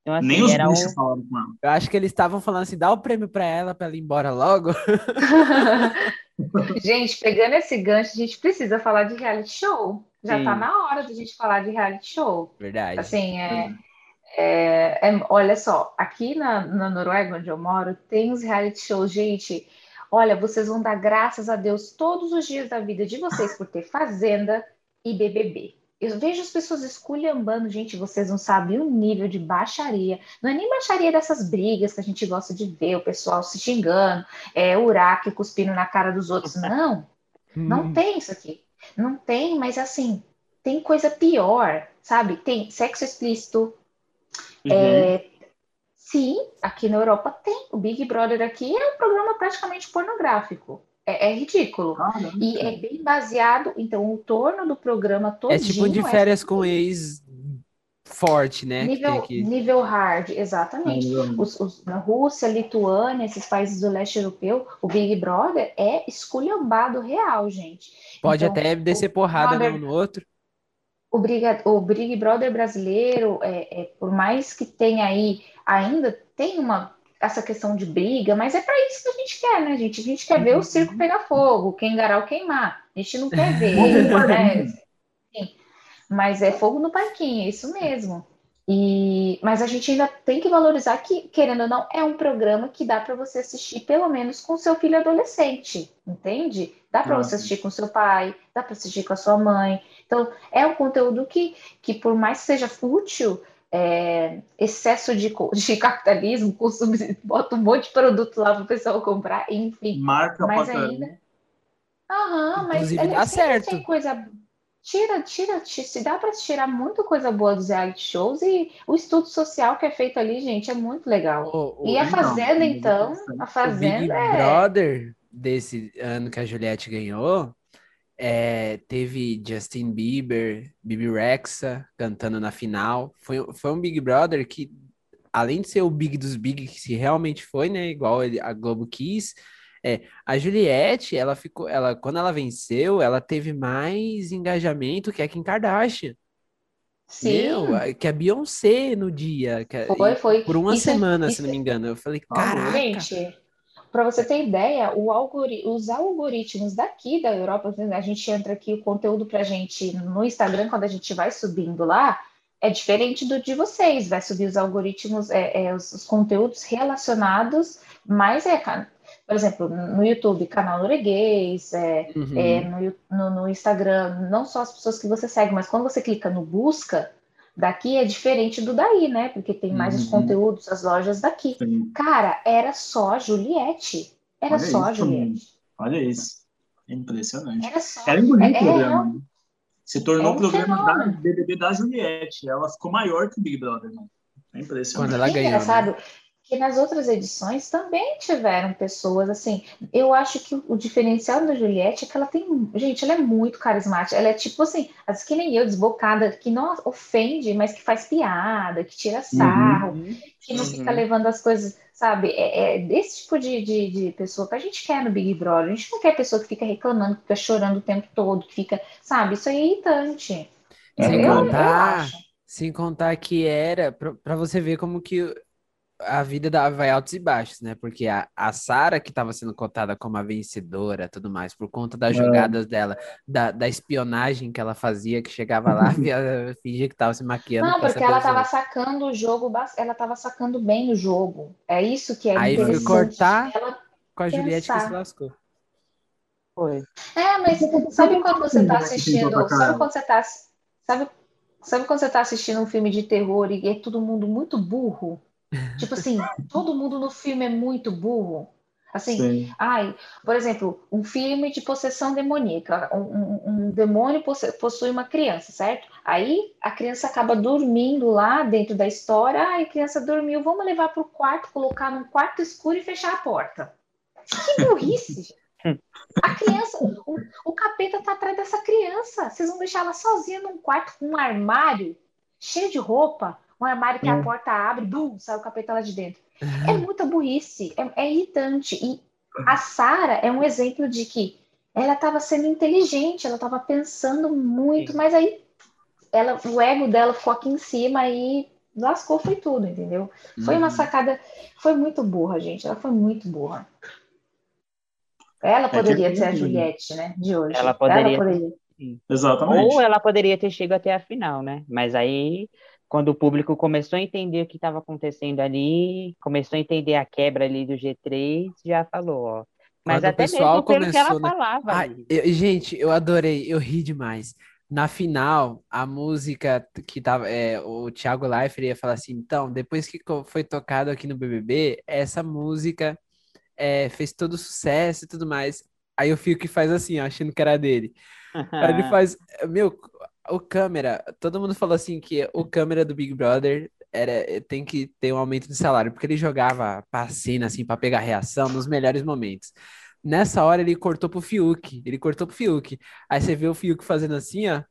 Então, assim, Nem os era um... falavam com ela. Eu acho que eles estavam falando assim, dá o prêmio para ela, para ela ir embora logo. gente, pegando esse gancho, a gente precisa falar de reality show. Já está na hora da gente falar de reality show. Verdade. Assim, é, é, é, olha só, aqui na, na Noruega, onde eu moro, tem os reality shows, gente. Olha, vocês vão dar graças a Deus todos os dias da vida de vocês por ter Fazenda e BBB. Eu vejo as pessoas esculhambando, gente, vocês não sabem o nível de baixaria. Não é nem baixaria dessas brigas que a gente gosta de ver, o pessoal se xingando, é, o Uraque cuspindo na cara dos outros. Não, não hum. tem isso aqui. Não tem, mas assim, tem coisa pior, sabe? Tem sexo explícito, Uhum. É, sim, aqui na Europa tem. O Big Brother aqui é um programa praticamente pornográfico. É, é ridículo. Ah, e é bem baseado, então, o torno do programa todo. É tipo de é férias é... com ex forte, né? Nível, nível hard, exatamente. Os, os, na Rússia, Lituânia, esses países do leste europeu, o Big Brother é esculhambado real, gente. Pode então, até descer porrada um no outro o, Briga, o Big Brother brasileiro, é, é, por mais que tenha aí, ainda tem uma essa questão de briga, mas é para isso que a gente quer, né, gente? A gente quer ver o circo pegar fogo, quem engarar ou queimar. A gente não quer ver, né? Mas é fogo no parquinho, é isso mesmo. E, mas a gente ainda tem que valorizar que, querendo ou não, é um programa que dá para você assistir pelo menos com seu filho adolescente, entende? Dá para você assistir com seu pai, dá para assistir com a sua mãe. Então, é um conteúdo que, que por mais que seja fútil, é, excesso de, de capitalismo, consumo, bota um monte de produto lá para o pessoal comprar, enfim. Marca mas ainda. Aham, mas Inclusive, dá certo. tem coisa tira, tira, tira, se dá para tirar muita coisa boa dos reality shows e o estudo social que é feito ali, gente, é muito legal. O, o, e a Fazenda, então, a Fazenda Big é... Brother desse ano que a Juliette ganhou, é, teve Justin Bieber, Bibi Rexa cantando na final. Foi, foi um Big Brother que, além de ser o Big dos Big, que se realmente foi, né? Igual a Globo quis, é, a Juliette, ela ficou, ela, quando ela venceu, ela teve mais engajamento que a Kim Kardashian. Sim. Meu, que a Beyoncé no dia. Que, foi, foi. Por uma isso, é semana, isso, se não me engano. Eu falei, caraca. Gente, para você ter ideia, algori os algoritmos daqui da Europa, a gente entra aqui o conteúdo para a gente no Instagram, quando a gente vai subindo lá, é diferente do de vocês. Vai subir os algoritmos, é, é os, os, conteúdos relacionados, mas é por exemplo, no YouTube, canal norueguês, é, uhum. é, no, no, no, Instagram, não só as pessoas que você segue, mas quando você clica no busca, daqui é diferente do daí, né? Porque tem mais uhum. os conteúdos, as lojas daqui. Sim. Cara, era só a Juliette. Era Olha só isso, a Juliette. Olha isso. Impressionante. Era só. Era um bonito é, programa. Né? Se tornou o é um programa da BBB da Juliette. Ela ficou maior que o Big Brother, né? É impressionante. Quando ela ganhou. Né? Engraçado. Né? Que nas outras edições também tiveram pessoas assim. Eu acho que o diferencial da Juliette é que ela tem. Gente, ela é muito carismática. Ela é tipo assim, as que nem eu, desbocada, que não ofende, mas que faz piada, que tira sarro, uhum. que não uhum. fica levando as coisas, sabe? É, é desse tipo de, de, de, pessoa que a gente quer no Big Brother. A gente não quer pessoa que fica reclamando, que fica chorando o tempo todo, que fica, sabe? Isso é irritante. Sem eu, contar. Eu sem contar que era, para você ver como que a vida da, vai altos e baixos, né? Porque a, a Sara, que estava sendo cotada como a vencedora tudo mais, por conta das é. jogadas dela, da, da espionagem que ela fazia, que chegava lá e fingia que estava se maquiando. Não, porque ela estava sacando o jogo, ela estava sacando bem o jogo. É isso que é Aí foi cortar com a Juliette que se lascou. Foi. É, mas sabe quando você está assistindo, sabe quando você está sabe, sabe quando você está assistindo um filme de terror e é todo mundo muito burro? Tipo assim, todo mundo no filme é muito burro. Assim, Sim. ai, por exemplo, um filme de possessão demoníaca, um, um, um, demônio possui uma criança, certo? Aí a criança acaba dormindo lá dentro da história, ai, a criança dormiu, vamos levar para o quarto, colocar num quarto escuro e fechar a porta. Que burrice! A criança, o, o capeta tá atrás dessa criança. Vocês vão deixar ela sozinha num quarto com um armário cheio de roupa, um armário que a porta abre, bum, sai o capeta lá de dentro. É muita burrice, é, é irritante. E a Sara é um exemplo de que ela estava sendo inteligente, ela estava pensando muito, Sim. mas aí ela, o ego dela ficou aqui em cima e lascou, foi tudo, entendeu? Foi uma uhum. sacada, foi muito burra, gente. Ela foi muito burra. Ela é poderia é ser a Juliette, né? De hoje. Ela poderia. Ela poderia. Exatamente. Ou ela poderia ter chegado até a final, né? Mas aí, quando o público começou a entender o que estava acontecendo ali, começou a entender a quebra ali do G3, já falou, ó. Mas quando até mesmo pelo começou, que ela né? falava. Ai, eu, gente, eu adorei, eu ri demais. Na final, a música que tava. É, o Thiago Leifert ia falar assim: então, depois que foi tocado aqui no BBB, essa música é, fez todo sucesso e tudo mais. Aí eu fico que faz assim, ó, achando que era dele. Aí ele faz. Meu, o câmera, todo mundo falou assim que o câmera do Big Brother era, tem que ter um aumento de salário, porque ele jogava cena assim para pegar reação nos melhores momentos. Nessa hora ele cortou pro Fiuk. Ele cortou pro Fiuk. Aí você vê o Fiuk fazendo assim, ó.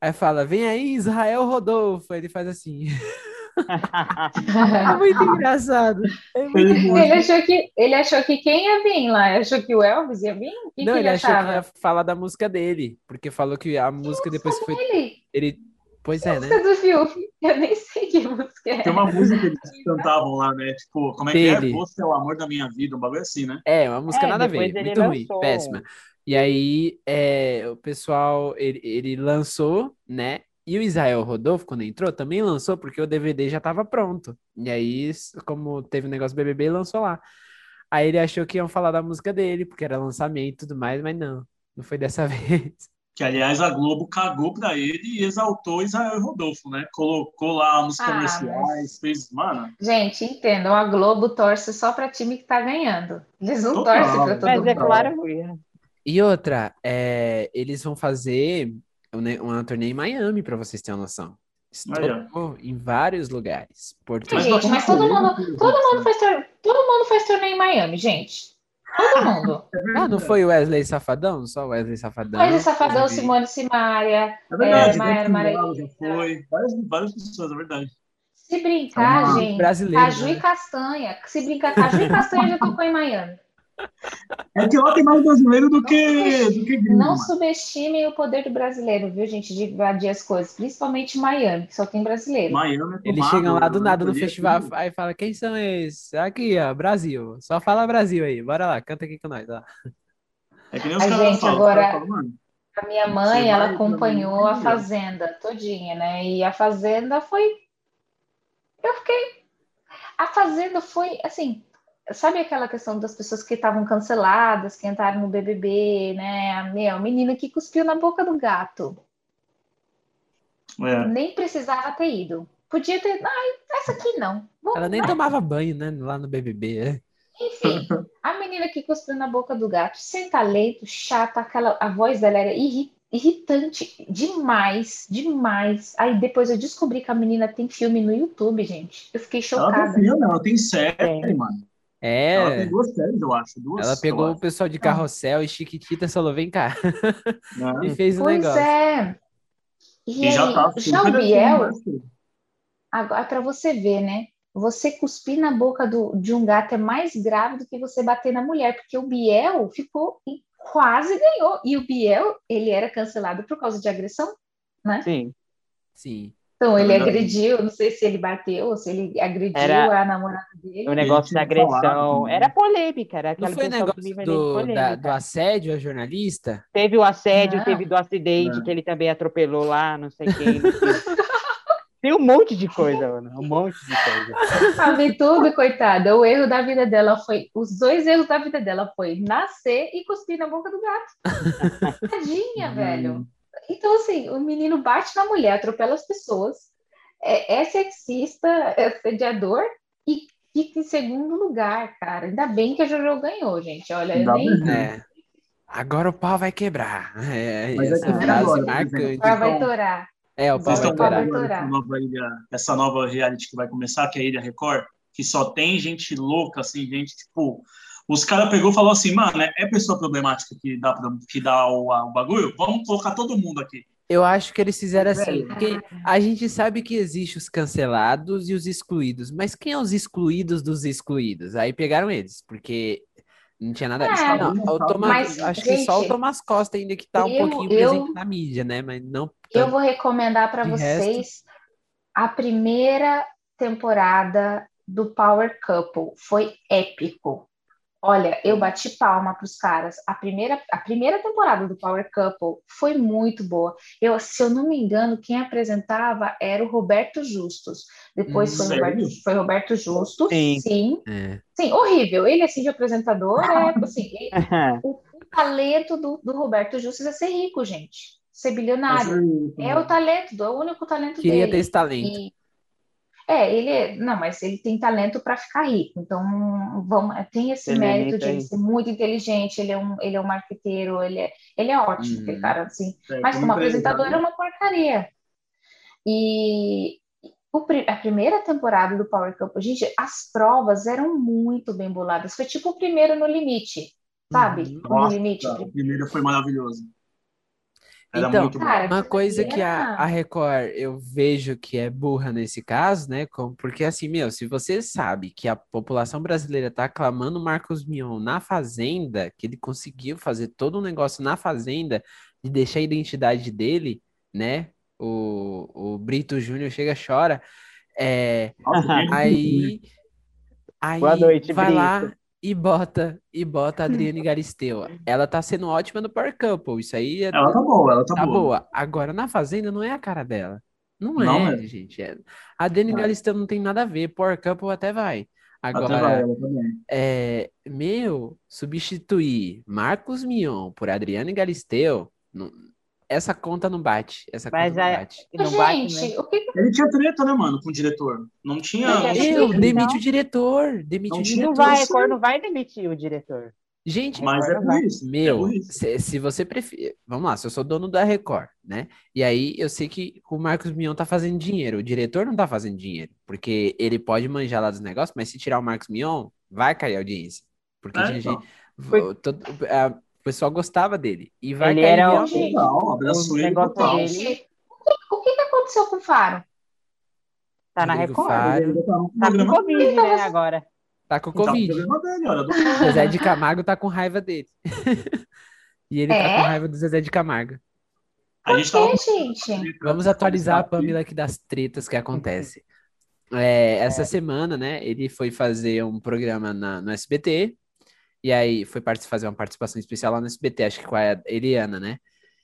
Aí fala, vem aí, Israel Rodolfo. Aí ele faz assim. é muito engraçado. É muito ele, achou que, ele achou que quem ia vir lá? Ele achou que o Elvis ia vir? Que Não, que ele, ele achou que ia falar da música dele. Porque falou que a música depois que foi. Ele? ele Pois é, música né? do Fiuk. Eu nem sei que música é. Tem uma música que eles cantavam lá, né? Tipo, como é Dele. que é? Você é o amor da minha vida, um bagulho assim, né? É, uma música é, nada a ver, muito ruim, péssima. E aí, é, o pessoal, ele, ele lançou, né? E o Israel Rodolfo, quando entrou, também lançou, porque o DVD já estava pronto. E aí, como teve o um negócio BBB, lançou lá. Aí ele achou que iam falar da música dele, porque era lançamento e tudo mais, mas não, não foi dessa vez que aliás a Globo cagou para ele e exaltou Israel Rodolfo, né? Colocou lá nos ah, comerciais, mas... fez, mano. Gente, entendam, a Globo torce só para time que tá ganhando. Eles não total, torcem para todo mas mundo. Mas é claro. E outra, é, eles vão fazer uma turnê em Miami, para vocês terem uma noção. Estou em vários lugares. Porto... Mas, gente, mas todo mundo, todo mundo faz todo mundo faz turnê em Miami, gente. Todo mundo. Ah, não foi o Wesley Safadão? Só o Wesley Safadão. Wesley Safadão, Simone Simaria. É verdade, é, Maia Já foi. Várias, várias pessoas, é verdade. Se brincar, ah, gente, brasileiro, Caju né? e Castanha. Se brincar, Caju e Castanha já tocou em Miami. É que lá tem mais brasileiro do que, do que gringo, Não subestimem o poder do brasileiro, viu, gente, de invadir as coisas. Principalmente Miami, que só tem brasileiro. Miami é Eles chegam lá do nada no festival e falam, quem são esses? Aqui, ó, Brasil. Só fala Brasil aí. Bora lá, canta aqui com nós. Ó. É que nem os a gente, falam, agora... a minha mãe, ela acompanhou a Fazenda todinha, né? E a Fazenda foi... Eu fiquei... A Fazenda foi, assim, sabe aquela questão das pessoas que estavam canceladas, que entraram no BBB, né? A meu, menina que cuspiu na boca do gato. É. Nem precisava ter ido. Podia ter. Ai, essa aqui não. Vamos, Ela nem tomava banho, né? Lá no BBB. É. Enfim, a menina que cuspiu na boca do gato, sem talento, chata, aquela, a voz dela era irritante demais, demais. Aí depois eu descobri que a menina tem filme no YouTube, gente. Eu fiquei chocada. Ela tem filme, ela tem série, é. mano. É. Ela tem duas séries, eu acho. Duas, ela pegou o pessoal de carrossel e Chiquitita falou: vem cá. e fez o um pois negócio. é. E, e aí, já, tá, já o Biel, agora para você ver, né? Você cuspir na boca do, de um gato é mais grave do que você bater na mulher, porque o Biel ficou e quase ganhou. E o Biel, ele era cancelado por causa de agressão, né? Sim. Sim. Então, ele agrediu, não sei se ele bateu ou se ele agrediu era a namorada dele. O negócio da agressão. Era polêmica, era aquela Não foi negócio do, da, do assédio a jornalista? Teve o assédio, não. teve do acidente não. que ele também atropelou lá, não sei quem. Tem um monte de coisa, Ana, um monte de coisa. Sabe tudo, coitada. O erro da vida dela foi. Os dois erros da vida dela foi nascer e cuspir na boca do gato. Tadinha, velho. Então, assim, o menino bate na mulher, atropela as pessoas, é, é sexista, é sediador e fica em segundo lugar, cara. Ainda bem que a Jojo ganhou, gente. Olha, eu nem. É. Agora o pau vai quebrar. É, Mas essa é frase agora, marcante. O pau vai torar. É, o pau vai torar. Essa nova, ilha, essa nova reality que vai começar, que é a Ilha Record, que só tem gente louca, assim, gente, tipo, os caras pegou e falou assim, mano, é pessoa problemática que dá, que dá o, o bagulho? Vamos colocar todo mundo aqui. Eu acho que eles fizeram assim, porque a gente sabe que existe os cancelados e os excluídos, mas quem é os excluídos dos excluídos? Aí pegaram eles, porque não tinha nada. É, não, o Thomas, mas, acho gente, que só o Thomas Costa ainda que tá um eu, pouquinho eu, presente na mídia, né? Mas não. Eu vou recomendar para vocês resto... a primeira temporada do Power Couple. Foi épico. Olha, eu bati palma para os caras. A primeira, a primeira temporada do Power Couple foi muito boa. Eu, se eu não me engano, quem apresentava era o Roberto Justus. Depois foi, Roberto, foi Roberto Justus. Sim. Sim. É. Sim, horrível. Ele, assim, de apresentador, é assim. Ele, o, o, talento do, do Roberto Justus é ser rico, gente. Ser bilionário. É, o talento, é o único talento Queria dele. Queria ter esse talento. E, é, ele é, não, mas ele tem talento para ficar rico. Então, vamos, tem esse ele mérito de ele ser muito inteligente. Ele é um, ele é um marqueteiro. Ele é, ele é ótimo, uhum. aquele cara assim. É, mas como apresentador é uma porcaria. E o, a primeira temporada do Power Couple, gente, as provas eram muito bem boladas. Foi tipo o primeiro no limite, sabe? Uhum. No Nossa, limite. O primeiro foi maravilhoso. Era então, cara, uma coisa que a, a Record eu vejo que é burra nesse caso, né? Como, porque assim, meu, se você sabe que a população brasileira tá aclamando Marcos Mion na Fazenda, que ele conseguiu fazer todo um negócio na Fazenda de deixar a identidade dele, né? O, o Brito Júnior chega chora. É, aí, aí Boa noite, vai Brito. lá e bota e bota a Adriane Galisteu. Ela tá sendo ótima no Power Couple. Isso aí é... Ela tá boa, ela tá, tá boa. boa. Agora na Fazenda não é a cara dela. Não, não é, é, gente. É... A Adriane é. Galisteu não tem nada a ver. Power Couple até vai. Agora, vai, é, meu, substituir Marcos Mion por Adriane Galisteu, não, essa conta não bate. Essa Mas conta não é, bate. Não bate Gente, né? o que... Ele tinha treta, né, mano, com o diretor. Não tinha. Eu, demite o diretor. Demite não o diretor. Não vai, Record não vai demitir o diretor. Gente, mas é por isso. Meu, é isso. Se, se, você preferir. Vamos lá, se eu sou dono da Record, né? E aí eu sei que o Marcos Mion tá fazendo dinheiro. O diretor não tá fazendo dinheiro. Porque ele pode manjar lá dos negócios, mas se tirar o Marcos Mion, vai cair a audiência. Porque, é, gente, então. todo, a, o pessoal gostava dele. E vai ele cair era abraçou ele total. Dele. O que, que aconteceu com o Faro? Tá na Record? Faro. Tá com Covid, né, agora. Tá com Covid. O Zezé de Camargo tá com raiva dele. e ele é? tá com raiva do Zezé de Camargo. A gente Por que, gente? Vamos atualizar a Pamela aqui das tretas que acontecem. É, essa é. semana, né, ele foi fazer um programa na, no SBT, e aí foi fazer uma participação especial lá no SBT, acho que com a Eliana, né?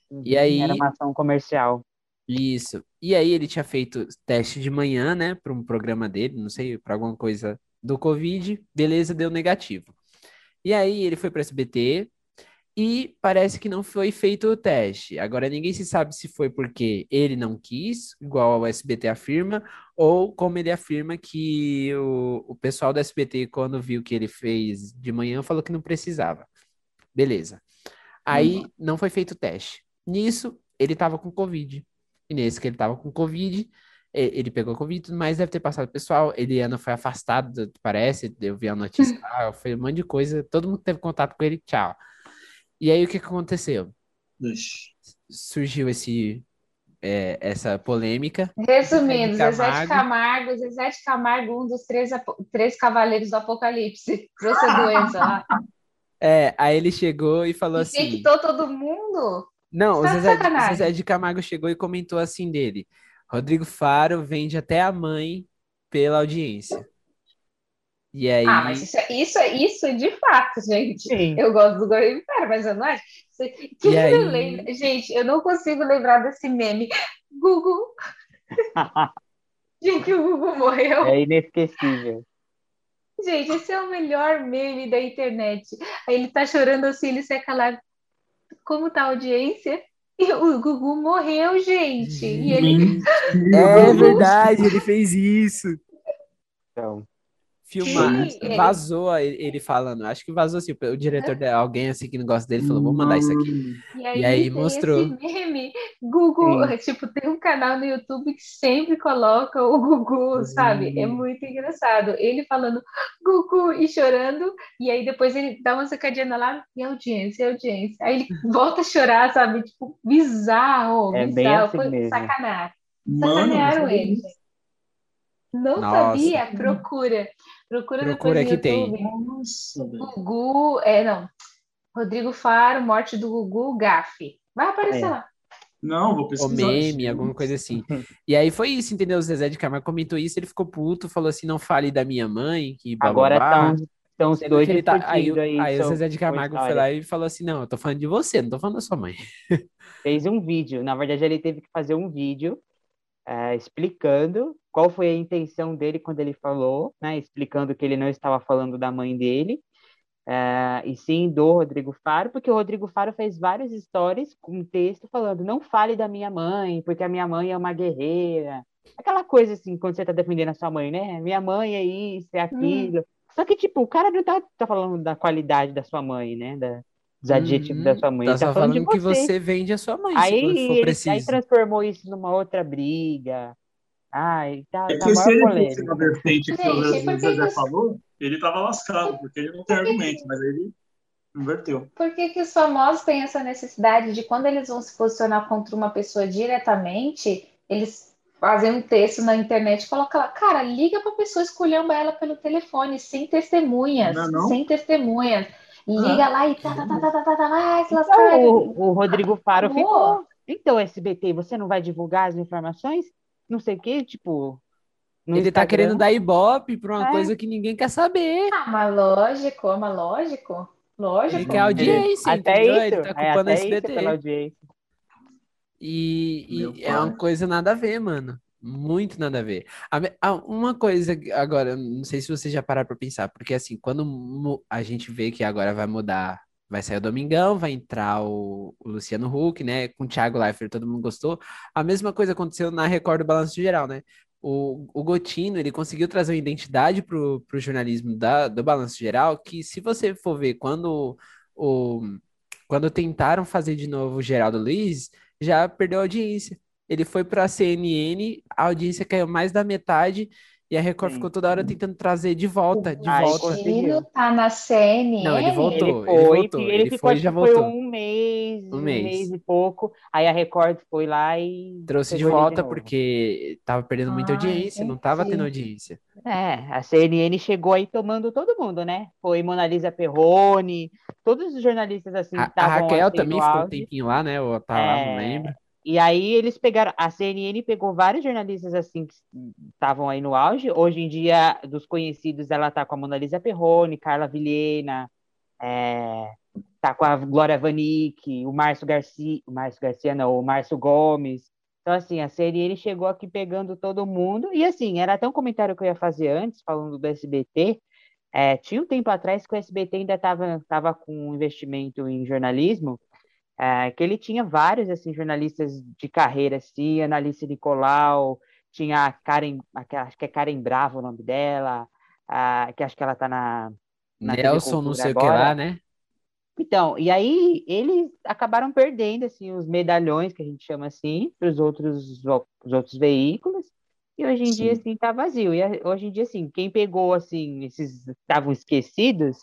Uhum, e aí. Era uma ação comercial. Isso. E aí ele tinha feito teste de manhã, né, para um programa dele, não sei, para alguma coisa do Covid, beleza, deu negativo. E aí ele foi para SBT, e parece que não foi feito o teste. Agora ninguém se sabe se foi porque ele não quis, igual o SBT afirma, ou como ele afirma que o, o pessoal do SBT, quando viu que ele fez de manhã, falou que não precisava. Beleza. Aí uhum. não foi feito o teste. Nisso, ele estava com Covid. E nesse que ele estava com Covid, ele pegou Covid, mas deve ter passado pessoal. Eliana foi afastado, parece. Eu vi a notícia, foi um monte de coisa. Todo mundo teve contato com ele, tchau. E aí o que aconteceu? Ixi. Surgiu esse, é, essa polêmica. Resumindo, Zezé de Camargo, Zezé de Camargo, um dos três, três cavaleiros do Apocalipse. Trouxe a doença lá. É, aí ele chegou e falou e assim. Infectou todo mundo? Não, o tá Zezé, Zezé de Camargo chegou e comentou assim dele: Rodrigo Faro vende até a mãe pela audiência. E aí... Ah, mas isso, é, isso, é, isso de fato, gente. Sim. Eu gosto do Gordinho Fera, mas eu não acho. Que e aí... lembra? Gente, eu não consigo lembrar desse meme. Google. gente, o Google morreu. É inesquecível. Gente, esse é o melhor meme da internet. Aí ele tá chorando assim, ele seca lá. Como tá a audiência? E o Gugu morreu, gente. E ele. É verdade, ele fez isso. Então. Filmar, Sim, vazou ele, ele, falando, acho que vazou assim, o diretor, de, alguém assim que não gosta dele, falou, vou mandar isso aqui. E aí, e aí mostrou. Esse meme, Google, Sim. tipo, tem um canal no YouTube que sempre coloca o Gugu, sabe? É muito engraçado. Ele falando Gugu e chorando, e aí depois ele dá uma sacadinha lá, e audiência, e audiência. Aí ele volta a chorar, sabe? Tipo, bizarro, é bizarro, bem assim foi mesmo. sacanagem. Sacanearam ele, Não Nossa. sabia? Procura. Procura, Procura depois que YouTube. tem. Gugu, é, não. Rodrigo Faro, Morte do Gugu, Gafe. Vai aparecer é. lá. Não, vou pesquisar. O meme, alguma coisa assim. e aí foi isso, entendeu? O Zezé de Camargo comentou isso, ele ficou puto, falou assim, não fale da minha mãe, que Agora estão os dois ele tá, aí, aí, aí o Zezé de Camargo foi lá e falou assim, não, eu tô falando de você, não tô falando da sua mãe. Fez um vídeo, na verdade ele teve que fazer um vídeo é, explicando qual foi a intenção dele quando ele falou, né, explicando que ele não estava falando da mãe dele, é, e sim do Rodrigo Faro, porque o Rodrigo Faro fez várias histórias com texto falando não fale da minha mãe, porque a minha mãe é uma guerreira. Aquela coisa assim, quando você está defendendo a sua mãe, né? Minha mãe é isso, é aquilo. Hum. Só que, tipo, o cara não tá, tá falando da qualidade da sua mãe, né? Da, dos adjetivos da uhum. sua mãe. Tá, tá falando, falando que você vende a sua mãe, aí, se for preciso. Ele, aí transformou isso numa outra briga. Ai, tá, é tá que se ele fosse na vertente que o Zé falou, ele tava lascado, porque ele não tem argumento, mas ele inverteu. Por que, que os famosos têm essa necessidade de, quando eles vão se posicionar contra uma pessoa diretamente, eles fazem um texto na internet e colocam lá, cara, liga pra pessoa, escolhendo ela pelo telefone, sem testemunhas, não, não? sem testemunhas. Liga ah. lá e tá, tá, tá, tá, tá, tá, tá, vai, então, o, o Rodrigo Faro ficou. Então, SBT, você não vai divulgar as informações? Não sei o quê, tipo. Ele tá Instagram. tá querendo dar ibope pra uma é. coisa que ninguém quer saber. Ah, mas lógico, mas lógico. Lógico. Ele quer audiência, até entendeu? Isso, ele tá ocupando é, SBT. audiência. E, e é uma coisa nada a ver, mano. Muito nada a ver. A, uma coisa agora, não sei se você já pararam para pensar, porque assim, quando a gente vê que agora vai mudar, vai sair o Domingão, vai entrar o, o Luciano Huck, né? Com o Thiago Leifert, todo mundo gostou. A mesma coisa aconteceu na Record do Balanço Geral, né? O, o Gotino, ele conseguiu trazer uma identidade pro, pro jornalismo da, do Balanço Geral, que se você for ver quando o, quando tentaram fazer de novo o Geraldo Luiz, já perdeu audiência ele foi para a CNN, a audiência caiu mais da metade e a Record Sim. ficou toda hora tentando trazer de volta, de Ai, volta. Ele tá na CNN. Não, ele voltou, ele, foi, ele voltou. Ele, ele ficou, foi, já voltou. Foi um mês, um, um mês. mês. e pouco. Aí a Record foi lá e trouxe de volta de porque tava perdendo muita ah, audiência, entendi. não tava tendo audiência. É, a CNN chegou aí tomando todo mundo, né? Foi Mona Lisa Perrone, todos os jornalistas assim. A, a Raquel também ficou um tempinho lá, né? Ou tá é... lá, não é, lembro. E aí eles pegaram, a CNN pegou vários jornalistas assim que estavam aí no auge. Hoje em dia, dos conhecidos, ela tá com a Mona Lisa Perrone, Carla Vilhena, é, tá com a Glória Vanik, o Márcio Garcia, o Márcio Garcia não, o Márcio Gomes. Então, assim, a CNN chegou aqui pegando todo mundo. E, assim, era até um comentário que eu ia fazer antes, falando do SBT. É, tinha um tempo atrás que o SBT ainda estava tava com um investimento em jornalismo é, que ele tinha vários assim jornalistas de carreira, assim, Analice Nicolau, tinha a Karen, acho que é Karen Bravo o nome dela, a, que acho que ela está na, na Nelson, não sei agora. o que lá, né? Então, e aí eles acabaram perdendo assim os medalhões que a gente chama assim para os outros os outros veículos. E hoje em Sim. dia assim tá vazio. E hoje em dia assim, quem pegou assim esses estavam esquecidos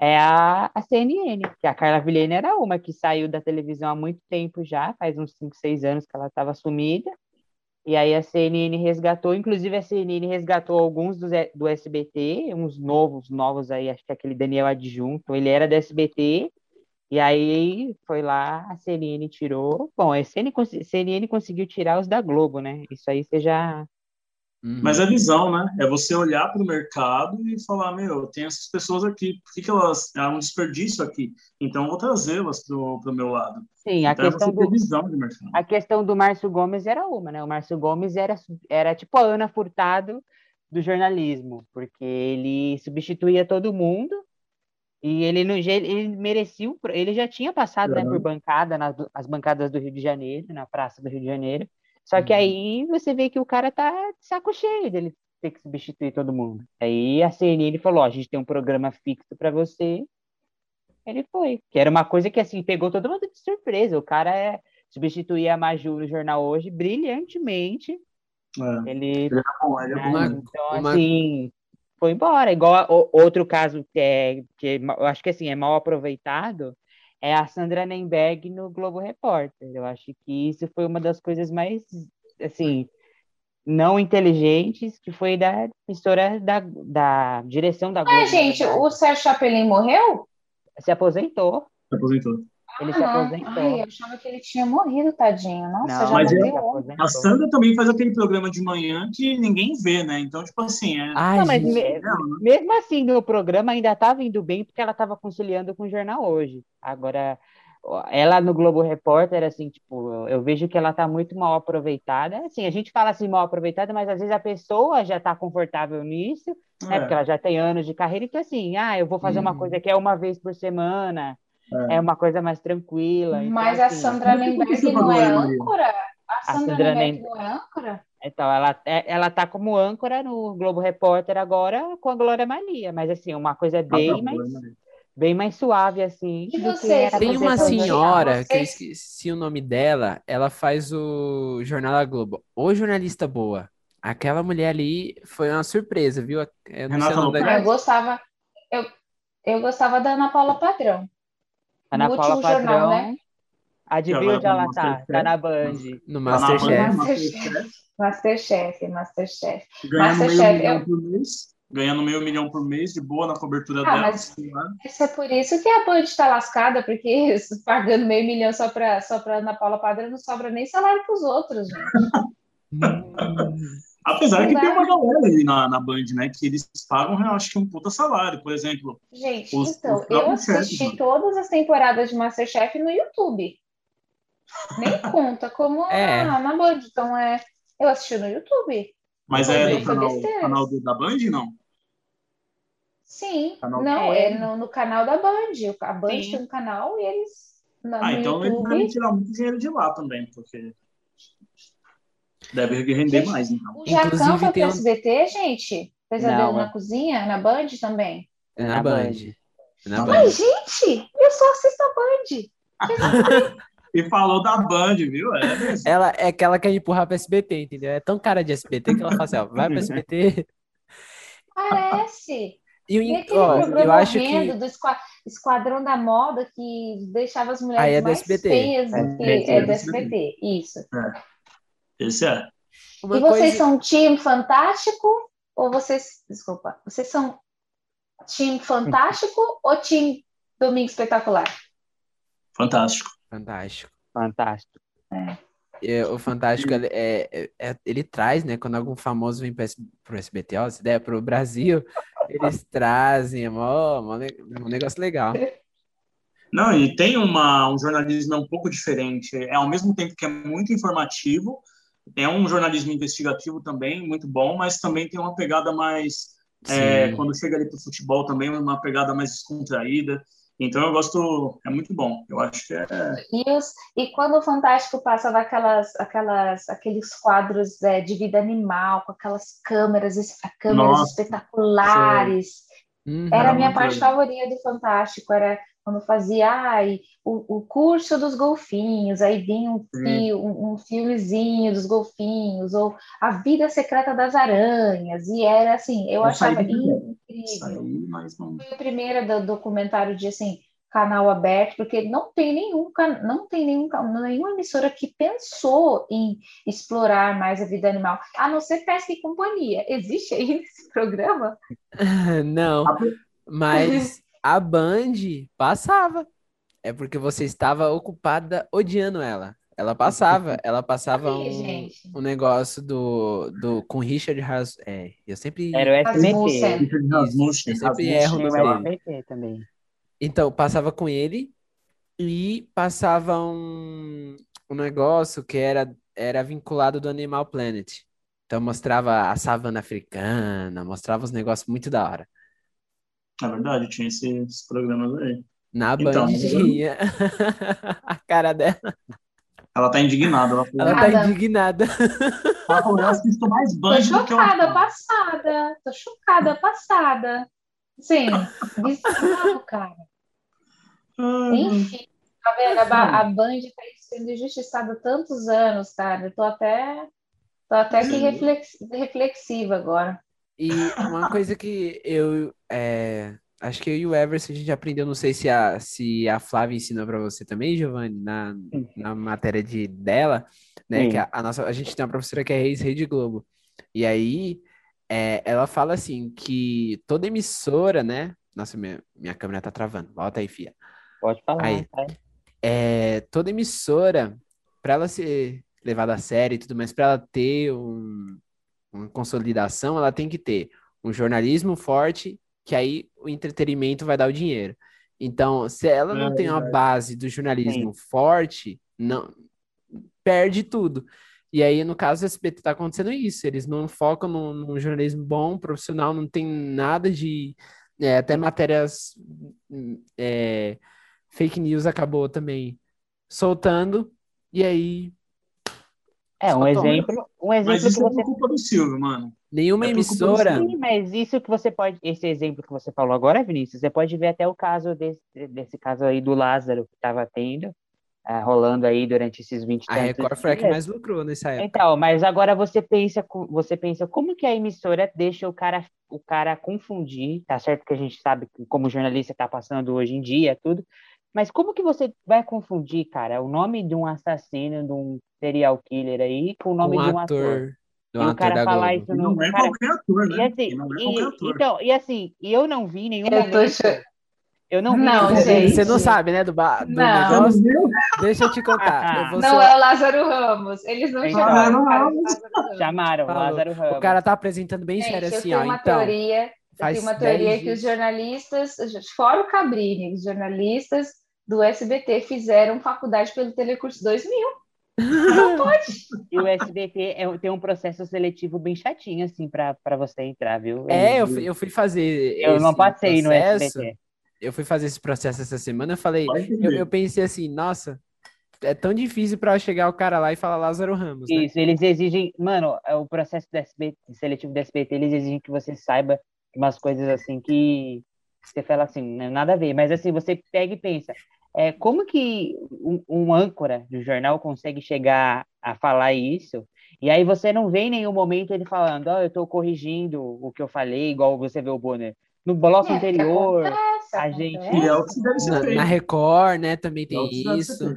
é a, a CNN, que a Carla Vilhena era uma que saiu da televisão há muito tempo já, faz uns 5, 6 anos que ela estava sumida, e aí a CNN resgatou, inclusive a CNN resgatou alguns do, do SBT, uns novos, novos aí, acho que aquele Daniel Adjunto, ele era do SBT, e aí foi lá, a CNN tirou, bom, a CNN, CNN conseguiu tirar os da Globo, né, isso aí você já Uhum. Mas é visão, né? É você olhar para o mercado e falar, meu, tem essas pessoas aqui, por que, que elas há um desperdício aqui? Então eu vou trazê-las para o meu lado. Sim, a então, é questão é do visão de mercado. A questão do Márcio Gomes era uma, né? O Márcio Gomes era, era tipo a Ana Furtado do jornalismo, porque ele substituía todo mundo e ele, não, ele merecia, ele já tinha passado uhum. né, por bancada, nas as bancadas do Rio de Janeiro, na Praça do Rio de Janeiro, só que uhum. aí você vê que o cara tá de saco cheio dele ter que substituir todo mundo. Aí a CNN falou: a gente tem um programa fixo para você. Ele foi. Que era uma coisa que assim pegou todo mundo de surpresa. O cara é substituir a Maju no jornal hoje brilhantemente. É. Ele, ele é bom, ele é bom. Né? Então, assim, foi embora. Igual a, o, outro caso que é que eu acho que assim é mal aproveitado é a Sandra Nemberg no Globo Repórter. Eu acho que isso foi uma das coisas mais assim não inteligentes que foi da emissora da, da direção da Globo. É, gente, o Sérgio Chapelin morreu? Se aposentou. Se aposentou. Ele se aposentou. Ai, eu achava que ele tinha morrido, tadinho. Nossa, não, já mas é, A Sandra também faz aquele programa de manhã que ninguém vê, né? Então, tipo assim. É... Ai, não, mas me, é, né? mesmo assim, no programa ainda estava indo bem porque ela estava conciliando com o jornal hoje. Agora, ela no Globo Repórter, assim, tipo, eu vejo que ela está muito mal aproveitada. Assim, a gente fala assim mal aproveitada, mas às vezes a pessoa já está confortável nisso, né? É. Porque ela já tem anos de carreira, então assim, ah, eu vou fazer uma uhum. coisa que é uma vez por semana é. é uma coisa mais tranquila. Então, Mas assim, a Sandra Nemberg não é âncora? A Sandra, Sandra Nemberg não é âncora? Então, ela, é, ela tá como âncora no Globo Repórter agora com a Glória Maria, mas assim, uma coisa bem ah, mais bem mais suave, assim. E você, Tem uma senhora, que eu esqueci o nome dela, ela faz o Jornal da Globo. Ô jornalista boa. Aquela mulher ali foi uma surpresa, viu? Eu, não sei o nome eu gostava, eu, eu gostava da Ana Paula Padrão. Ana Paula Padrão. Jornal, né? Adivinha onde ela tá? Tá na Band. No Masterchef. Masterchef, Masterchef. Masterchef. Ganhando Masterchef. meio milhão por mês. Ganhando meio milhão por mês, de boa na cobertura ah, dela. Mas isso é por isso que a Band está lascada, porque pagando meio milhão só para só Ana Paula Padrão não sobra nem salário para os outros, gente. Apesar que tem uma galera aí na, na Band, né? Que eles pagam, eu acho que um puta salário, por exemplo. Gente, os, então, os eu assisti chefes, todas as temporadas de Masterchef no YouTube. Nem conta como é. na, na Band. Então, é, eu assisti no YouTube. Mas é do canal, canal do, da Band, não? Sim, canal não, é no, no, canal da Band. A Band Sim. tem um canal e eles. Na, ah, então YouTube... eles devem tirar muito dinheiro de lá também, porque. Deve render gente, mais, então. O Jacão foi pro um... SBT, gente? Pesadelo na é... cozinha? Na Band também? É na, na Band. Band. Na Mas, gente, eu só assisto a Band. e falou da Band, viu? É ela é aquela que empurrar para SBT, entendeu? É tão cara de SBT que ela fala assim, ó, vai para SBT. Parece. E, o, e ó, eu acho que do Esquadrão da Moda que deixava as mulheres Aí é mais SBT. feias é, que... é, é do SBT, isso. É. Esse é. Uma e vocês coisa... são time fantástico ou vocês, desculpa, vocês são time fantástico ou time domingo espetacular? Fantástico. Fantástico. Fantástico. É. o Fantástico, ele, é, é, ele traz, né, quando algum famoso vem para o SBT, ó, se der para o Brasil, eles trazem, é um negócio legal. Não, e tem uma, um jornalismo um pouco diferente. É ao mesmo tempo que é muito informativo, é um jornalismo investigativo também, muito bom, mas também tem uma pegada mais. É, quando chega ali para o futebol também, uma pegada mais descontraída. Então eu gosto, é muito bom. Eu acho que é. E, os, e quando o Fantástico passa daquelas, aquelas, aqueles quadros é, de vida animal, com aquelas câmeras, câmeras Nossa, espetaculares. Uhum, era a minha parte favorita do Fantástico, era quando fazia ai, o, o curso dos golfinhos, aí vinha um, um, um, filmezinho dos golfinhos, ou a vida secreta das aranhas, e era assim, eu, eu achava incrível. Saí, não... Foi a primeira do documentário de assim, canal aberto, porque não tem nenhum não tem nenhum, nenhuma emissora que pensou em explorar mais a vida animal, a não ser Pesca e Companhia. Existe aí nesse programa? não, mas a Band passava. É porque você estava ocupada odiando ela. Ela passava, ela passava um, um negócio do, do com Richard Has, é, eu sempre Era o SBT. eu sempre erro no SBT também. Então, passava com ele e passava um, um negócio que era era vinculado do Animal Planet. Então mostrava a savana africana, mostrava os negócios muito da hora. É verdade, tinha esses programas aí. Na então, bandinha. a cara dela. Ela tá indignada. Ela, ela tá indignada. Ela falou, eu assisto mais Band Tô chocada, passada. Tô chocada, passada. Sim, bizarro, cara. Enfim, tá vendo? A, a Band tá sendo injustiçada há tantos anos, cara. Eu tô até, tô até que reflex, reflexiva agora. E uma coisa que eu é, acho que eu e o Everson a gente aprendeu, não sei se a, se a Flávia ensinou para você também, Giovanni, na, na matéria de dela, né? Sim. Que a, a, nossa, a gente tem uma professora que é ex-Rede Globo. E aí é, ela fala assim que toda emissora, né? Nossa, minha, minha câmera tá travando. Volta aí, fia. Pode falar. Aí, é, toda emissora, para ela ser levada a sério e tudo mais, para ela ter um, uma consolidação, ela tem que ter um jornalismo forte, que aí o entretenimento vai dar o dinheiro. Então, se ela não é, tem uma base do jornalismo Sim. forte, não perde tudo. E aí, no caso do SBT, está acontecendo isso. Eles não focam num, num, jornalismo bom, profissional, não tem nada de. É, até matérias. É, fake news acabou também soltando. E aí. É, um exemplo. Um exemplo mas isso que você... é culpa do Silvio, mano. Nenhuma é emissora. Sim, mas isso que você pode. Esse exemplo que você falou agora, Vinícius, você pode ver até o caso desse, desse caso aí do Lázaro que estava tendo é, rolando aí durante esses 20 A Record foi a que mais lucrou nessa época. Então, mas agora você pensa, você pensa como que a emissora deixa o cara, o cara confundir, tá certo que a gente sabe que como jornalista tá passando hoje em dia, tudo, mas como que você vai confundir, cara, o nome de um assassino, de um serial killer aí, com o nome um de um ator? ator. E o cara falar isso no. Não é cara... qualquer ator, né? E assim, não é qualquer ator. Então, e assim, eu não vi nenhum eu momento. Eu não vi. Não, gente. Você não sabe, né, do, ba... do não. negócio? Deixa eu te contar. Eu não só... é o Lázaro Ramos. Eles não então, chamaram o Ramos. Chamaram o Lázaro Ramos. O cara tá apresentando bem gente, sério assim, ó. Uma então, teoria, eu tenho uma teoria que os jornalistas, fora o Cabrini, os jornalistas do SBT fizeram faculdade pelo Telecurso 2000. Não pode. E o SBT é, tem um processo seletivo bem chatinho, assim, para você entrar, viu? É, eu fui, eu fui fazer. Eu não passei processo. no SBT eu fui fazer esse processo essa semana, eu falei, eu, eu, pensei assim, nossa, é tão difícil para chegar o cara lá e falar Lázaro Ramos. Né? Isso, eles exigem, mano, é o processo do SBT, seletivo do SBT, eles exigem que você saiba umas coisas assim que você fala assim, né, nada a ver, mas assim, você pega e pensa, é, como que um, um âncora do jornal consegue chegar a falar isso? E aí você não vê em nenhum momento ele falando, ó, oh, eu estou corrigindo o que eu falei, igual você vê o Bonner. No bloco é, anterior, a gente. é o que deve ser na, na Record, né? Também tem é isso.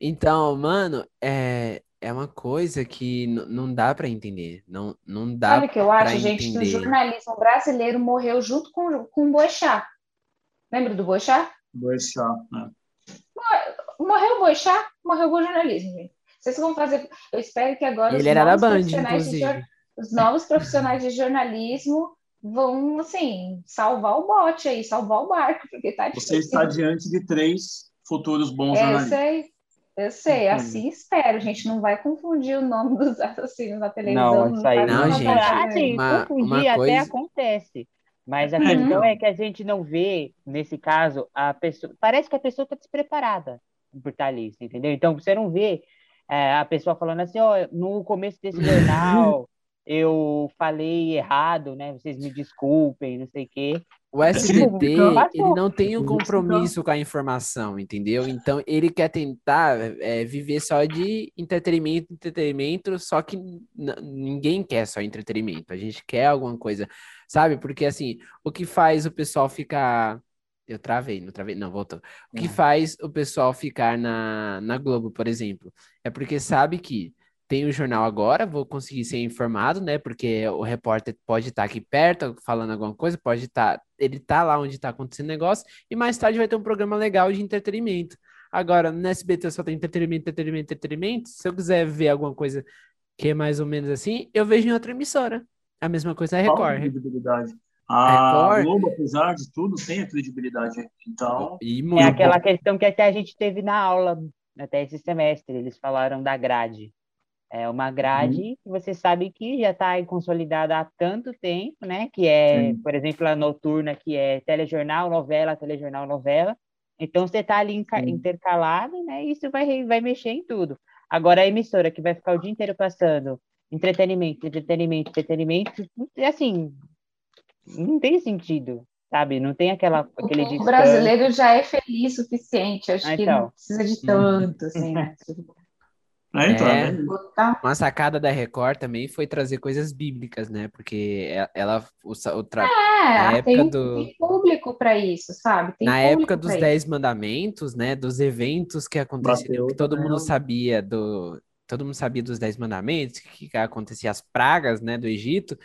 Então, mano, é, é uma coisa que não dá para entender. Não, não dá Sabe o que eu acho, gente? Que o jornalismo brasileiro morreu junto com, com o Boechat. Lembra do Boechat? Boechat, né? Morreu o Boechat, morreu o jornalismo, gente. Vocês vão fazer... Eu espero que agora Ele era da Band, inclusive. Os novos profissionais de jornalismo vão, assim, salvar o bote aí, salvar o barco, porque tá difícil. Você está diante de três futuros bons é, jornalistas. Eu sei, eu sei, uhum. assim espero. A gente não vai confundir o nome dos assassinos na televisão. Não, isso aí não, não gente. Assim, uma, confundir uma até coisa... acontece. Mas a uhum. questão é que a gente não vê, nesse caso, a pessoa. Parece que a pessoa está despreparada por estar ali, entendeu? Então, você não vê é, a pessoa falando assim, ó, oh, no começo desse jornal eu falei errado, né? Vocês me desculpem, não sei o quê. O SBT, ele não tem um compromisso com a informação, entendeu? Então, ele quer tentar é, viver só de entretenimento, entretenimento, só que ninguém quer só entretenimento. A gente quer alguma coisa, sabe? Porque, assim, o que faz o pessoal ficar... Eu travei, não travei, não, voltou. O que é. faz o pessoal ficar na, na Globo, por exemplo, é porque sabe que tem o jornal agora, vou conseguir ser informado, né? Porque o repórter pode estar aqui perto falando alguma coisa, pode estar, ele tá lá onde está acontecendo o negócio, e mais tarde vai ter um programa legal de entretenimento. Agora, no SBT só tem entretenimento, entretenimento, entretenimento. Se eu quiser ver alguma coisa que é mais ou menos assim, eu vejo em outra emissora. A mesma coisa é Record. credibilidade. A Record... Globo, apesar de tudo, tem a credibilidade. Então. é aquela questão que até a gente teve na aula, até esse semestre. Eles falaram da grade. É uma grade uhum. que você sabe que já está consolidada há tanto tempo, né? Que é, por exemplo, a noturna, que é telejornal, novela, telejornal, novela. Então você está ali intercalado, né? E isso vai, vai mexer em tudo. Agora a emissora que vai ficar o dia inteiro passando entretenimento, entretenimento, entretenimento, assim, não tem sentido, sabe? Não tem aquela aquele O brasileiro já é feliz o suficiente, acho ah, então. que não precisa de tanto, assim, né? É, então, é, né? uma sacada da Record também foi trazer coisas bíblicas, né? Porque ela, o, o tra... é, na época tem, do... tem público para isso, sabe? Tem na época dos Dez Mandamentos, né? Dos eventos que aconteciam, que todo mundo sabia do todo mundo sabia dos Dez Mandamentos, que, que acontecia as pragas, né? Do Egito.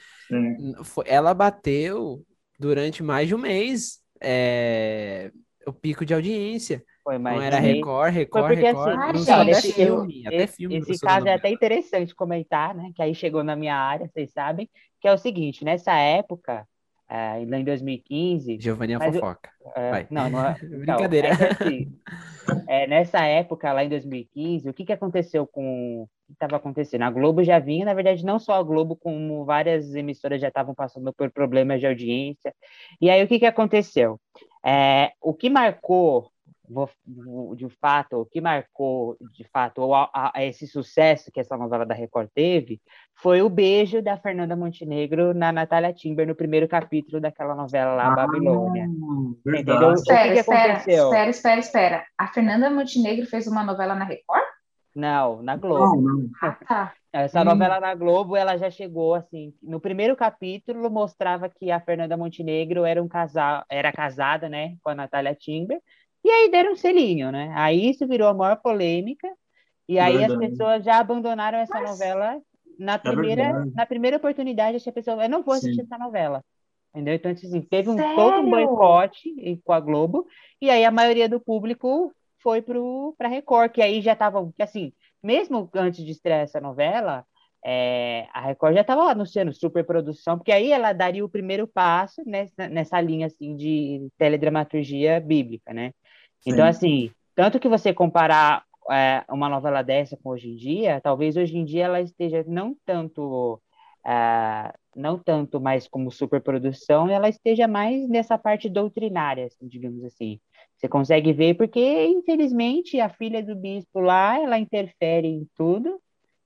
Ela bateu durante mais de um mês é, o pico de audiência. Foi mais. Não era Record, Record, porque, Record. Assim, ah, até filme, até filme. Esse caso é até interessante comentar, né? Que aí chegou na minha área, vocês sabem, que é o seguinte, nessa época, é, em 2015. Giovanni é fofoca. É, não, não é. Brincadeira. Então, é assim, é, nessa época, lá em 2015, o que, que aconteceu com. O que estava acontecendo? A Globo já vinha, na verdade, não só a Globo, como várias emissoras já estavam passando por problemas de audiência. E aí, o que, que aconteceu? É, o que marcou de fato, o que marcou de fato a, a, esse sucesso que essa novela da Record teve foi o beijo da Fernanda Montenegro na Natália Timber no primeiro capítulo daquela novela lá, ah, Babilônia. Entendeu? Espera, o que, que espera, aconteceu? Espera, espera, espera. A Fernanda Montenegro fez uma novela na Record? Não, na Globo. Não, não. Ah, tá. Essa hum. novela na Globo, ela já chegou assim. No primeiro capítulo mostrava que a Fernanda Montenegro era um casal, era casada, né, com a Natália Timber e aí deram um selinho, né? Aí isso virou a maior polêmica, e aí Verdade. as pessoas já abandonaram essa Mas... novela na é primeira, é na primeira oportunidade, a pessoa, eu não vou assistir Sim. essa novela. Entendeu? Então, assim, teve um, todo um boicote com a Globo, e aí a maioria do público foi para Record, que aí já estava, assim, mesmo antes de estrear essa novela, é, a Record já estava anunciando superprodução, porque aí ela daria o primeiro passo nessa, nessa linha, assim, de teledramaturgia bíblica, né? Então, assim, tanto que você comparar é, uma novela dessa com hoje em dia, talvez hoje em dia ela esteja não tanto é, não tanto mais como superprodução, ela esteja mais nessa parte doutrinária, assim, digamos assim. Você consegue ver porque, infelizmente, a filha do bispo lá, ela interfere em tudo,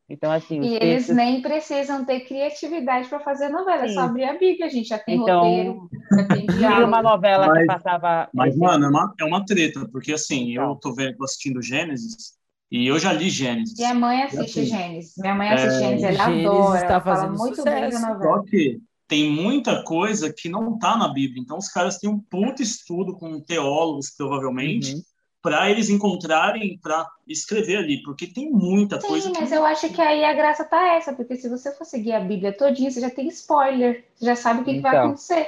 então, assim. E eles textos... nem precisam ter criatividade para fazer novela, Sim. é só abrir a Bíblia, a gente já tem então, roteiro, já tem diálogo. uma novela mas, que passava. Mas, mano, é uma, é uma treta, porque assim, então. eu tô vendo, assistindo Gênesis. E eu já li Gênesis. Minha mãe assiste Gênesis. Minha mãe assiste é... Gênesis, ela Gênesis adora. Está fazendo muito sucesso. bem da novela. Só que tem muita coisa que não tá na Bíblia. Então, os caras têm um puto estudo com teólogos, provavelmente, uhum para eles encontrarem, para escrever ali, porque tem muita Sim, coisa. Sim, mas que... eu acho que aí a graça tá essa, porque se você for seguir a Bíblia todinha, você já tem spoiler, você já sabe o que, então. que vai então. acontecer.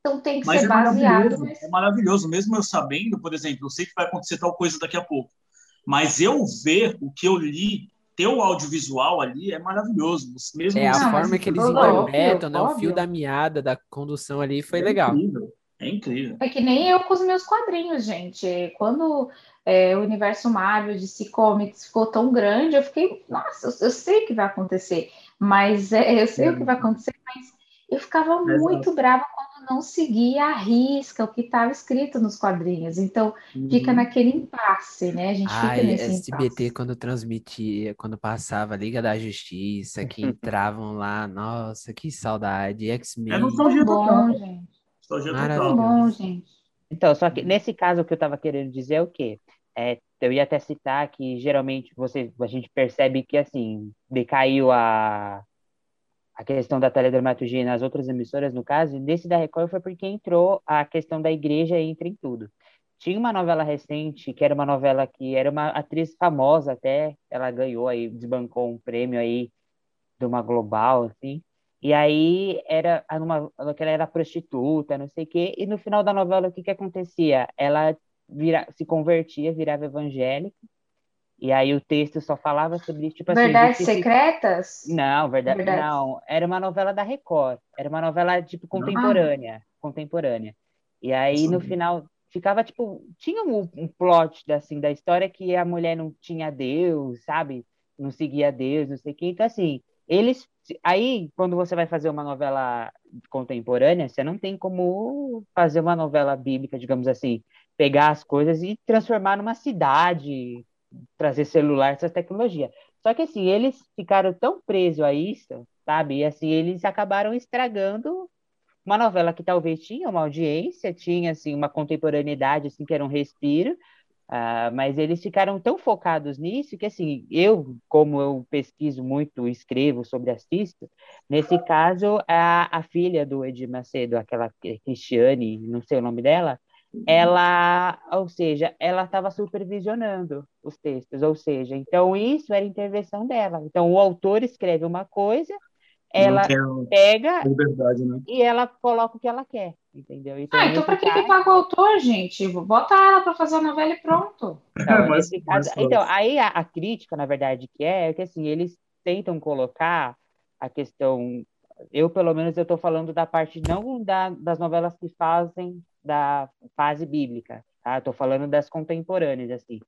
Então tem que mas ser é baseado. Mas... É maravilhoso, mesmo eu sabendo, por exemplo, eu sei que vai acontecer tal coisa daqui a pouco, mas eu ver o que eu li, ter o audiovisual ali é maravilhoso. Mesmo é, a forma que eles interpretam, né? O fio da meada da condução ali foi é legal. Incrível. É incrível. É que nem eu com os meus quadrinhos, gente. Quando é, o universo Marvel, DC Comics ficou tão grande, eu fiquei, nossa, eu, eu sei o que vai acontecer, mas é, eu sei é. o que vai acontecer, mas eu ficava muito brava quando não seguia a risca o que estava escrito nos quadrinhos. Então, uhum. fica naquele impasse, né? A gente Ai, fica nesse SBT, impasse. quando transmitia, quando passava Liga da Justiça, que entravam lá, nossa, que saudade, X-Men. É nostalgia bom, gente. Maravilhoso. bom, gente. Então, só que nesse caso o que eu estava querendo dizer é o quê? É, eu ia até citar que geralmente você, a gente percebe que assim decaiu a, a questão da teledramaturgia nas outras emissoras, no caso, nesse da Record foi porque entrou a questão da igreja entra em tudo. Tinha uma novela recente, que era uma novela que era uma atriz famosa até, ela ganhou aí, desbancou um prêmio aí de uma global, assim, e aí era numa, ela era prostituta, não sei o quê, e no final da novela o que que acontecia? Ela vira, se convertia, virava evangélica, e aí o texto só falava sobre tipo assim, Verdades secretas? Não, verdade, Verdades. não, era uma novela da Record, era uma novela tipo contemporânea, ah. contemporânea. E aí Sim. no final ficava tipo, tinha um, um plot assim da história que a mulher não tinha Deus, sabe? Não seguia Deus, não sei o quê. Então assim, eles aí quando você vai fazer uma novela contemporânea, você não tem como fazer uma novela bíblica, digamos assim, pegar as coisas e transformar numa cidade, trazer celular, essa tecnologia. Só que assim, eles ficaram tão presos a isso, sabe? E assim, eles acabaram estragando uma novela que talvez tinha uma audiência, tinha assim uma contemporaneidade assim que era um respiro, uh, mas eles ficaram tão focados nisso que assim eu como eu pesquiso muito, escrevo sobre assisto, nesse caso a, a filha do Edir Macedo, aquela Cristiane, não sei o nome dela, ela, ou seja, ela estava supervisionando os textos, ou seja, então isso era intervenção dela. Então o autor escreve uma coisa, ela pega liberdade, né? e ela coloca o que ela quer, entendeu? Então, ah, então para que, que paga o autor, gente? Bota ela para fazer a novela e pronto. Então, mas, caso... então aí a, a, crítica, na verdade, que é, é que assim, eles tentam colocar a questão eu pelo menos eu estou falando da parte não da, das novelas que fazem da fase bíblica, tá? Estou falando das contemporâneas, assim.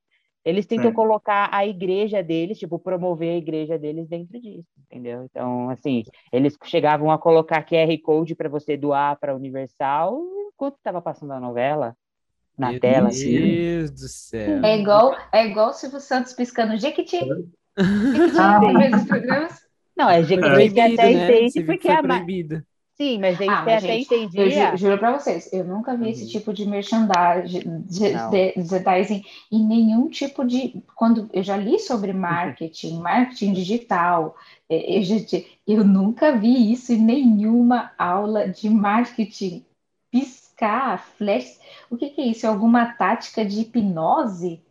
Eles tentam é. colocar a igreja deles, tipo, promover a igreja deles dentro disso, entendeu? Então, assim, eles chegavam a colocar QR Code para você doar para Universal enquanto estava passando a novela na Meu tela. Meu assim. Deus do céu. É igual, é igual o Silvio Santos piscando Jequiti. Jequiti, ah. Não, é Jequiti é até né? entende porque é proibido. Sim, mas aí ah, até gente, entendia. Eu juro, juro para vocês, eu nunca vi uhum. esse tipo de merchandising de, de, em nenhum tipo de. Quando eu já li sobre uhum. marketing, marketing digital, é, eu, eu nunca vi isso em nenhuma aula de marketing. Piscar, flash. O que, que é isso? É alguma tática de hipnose?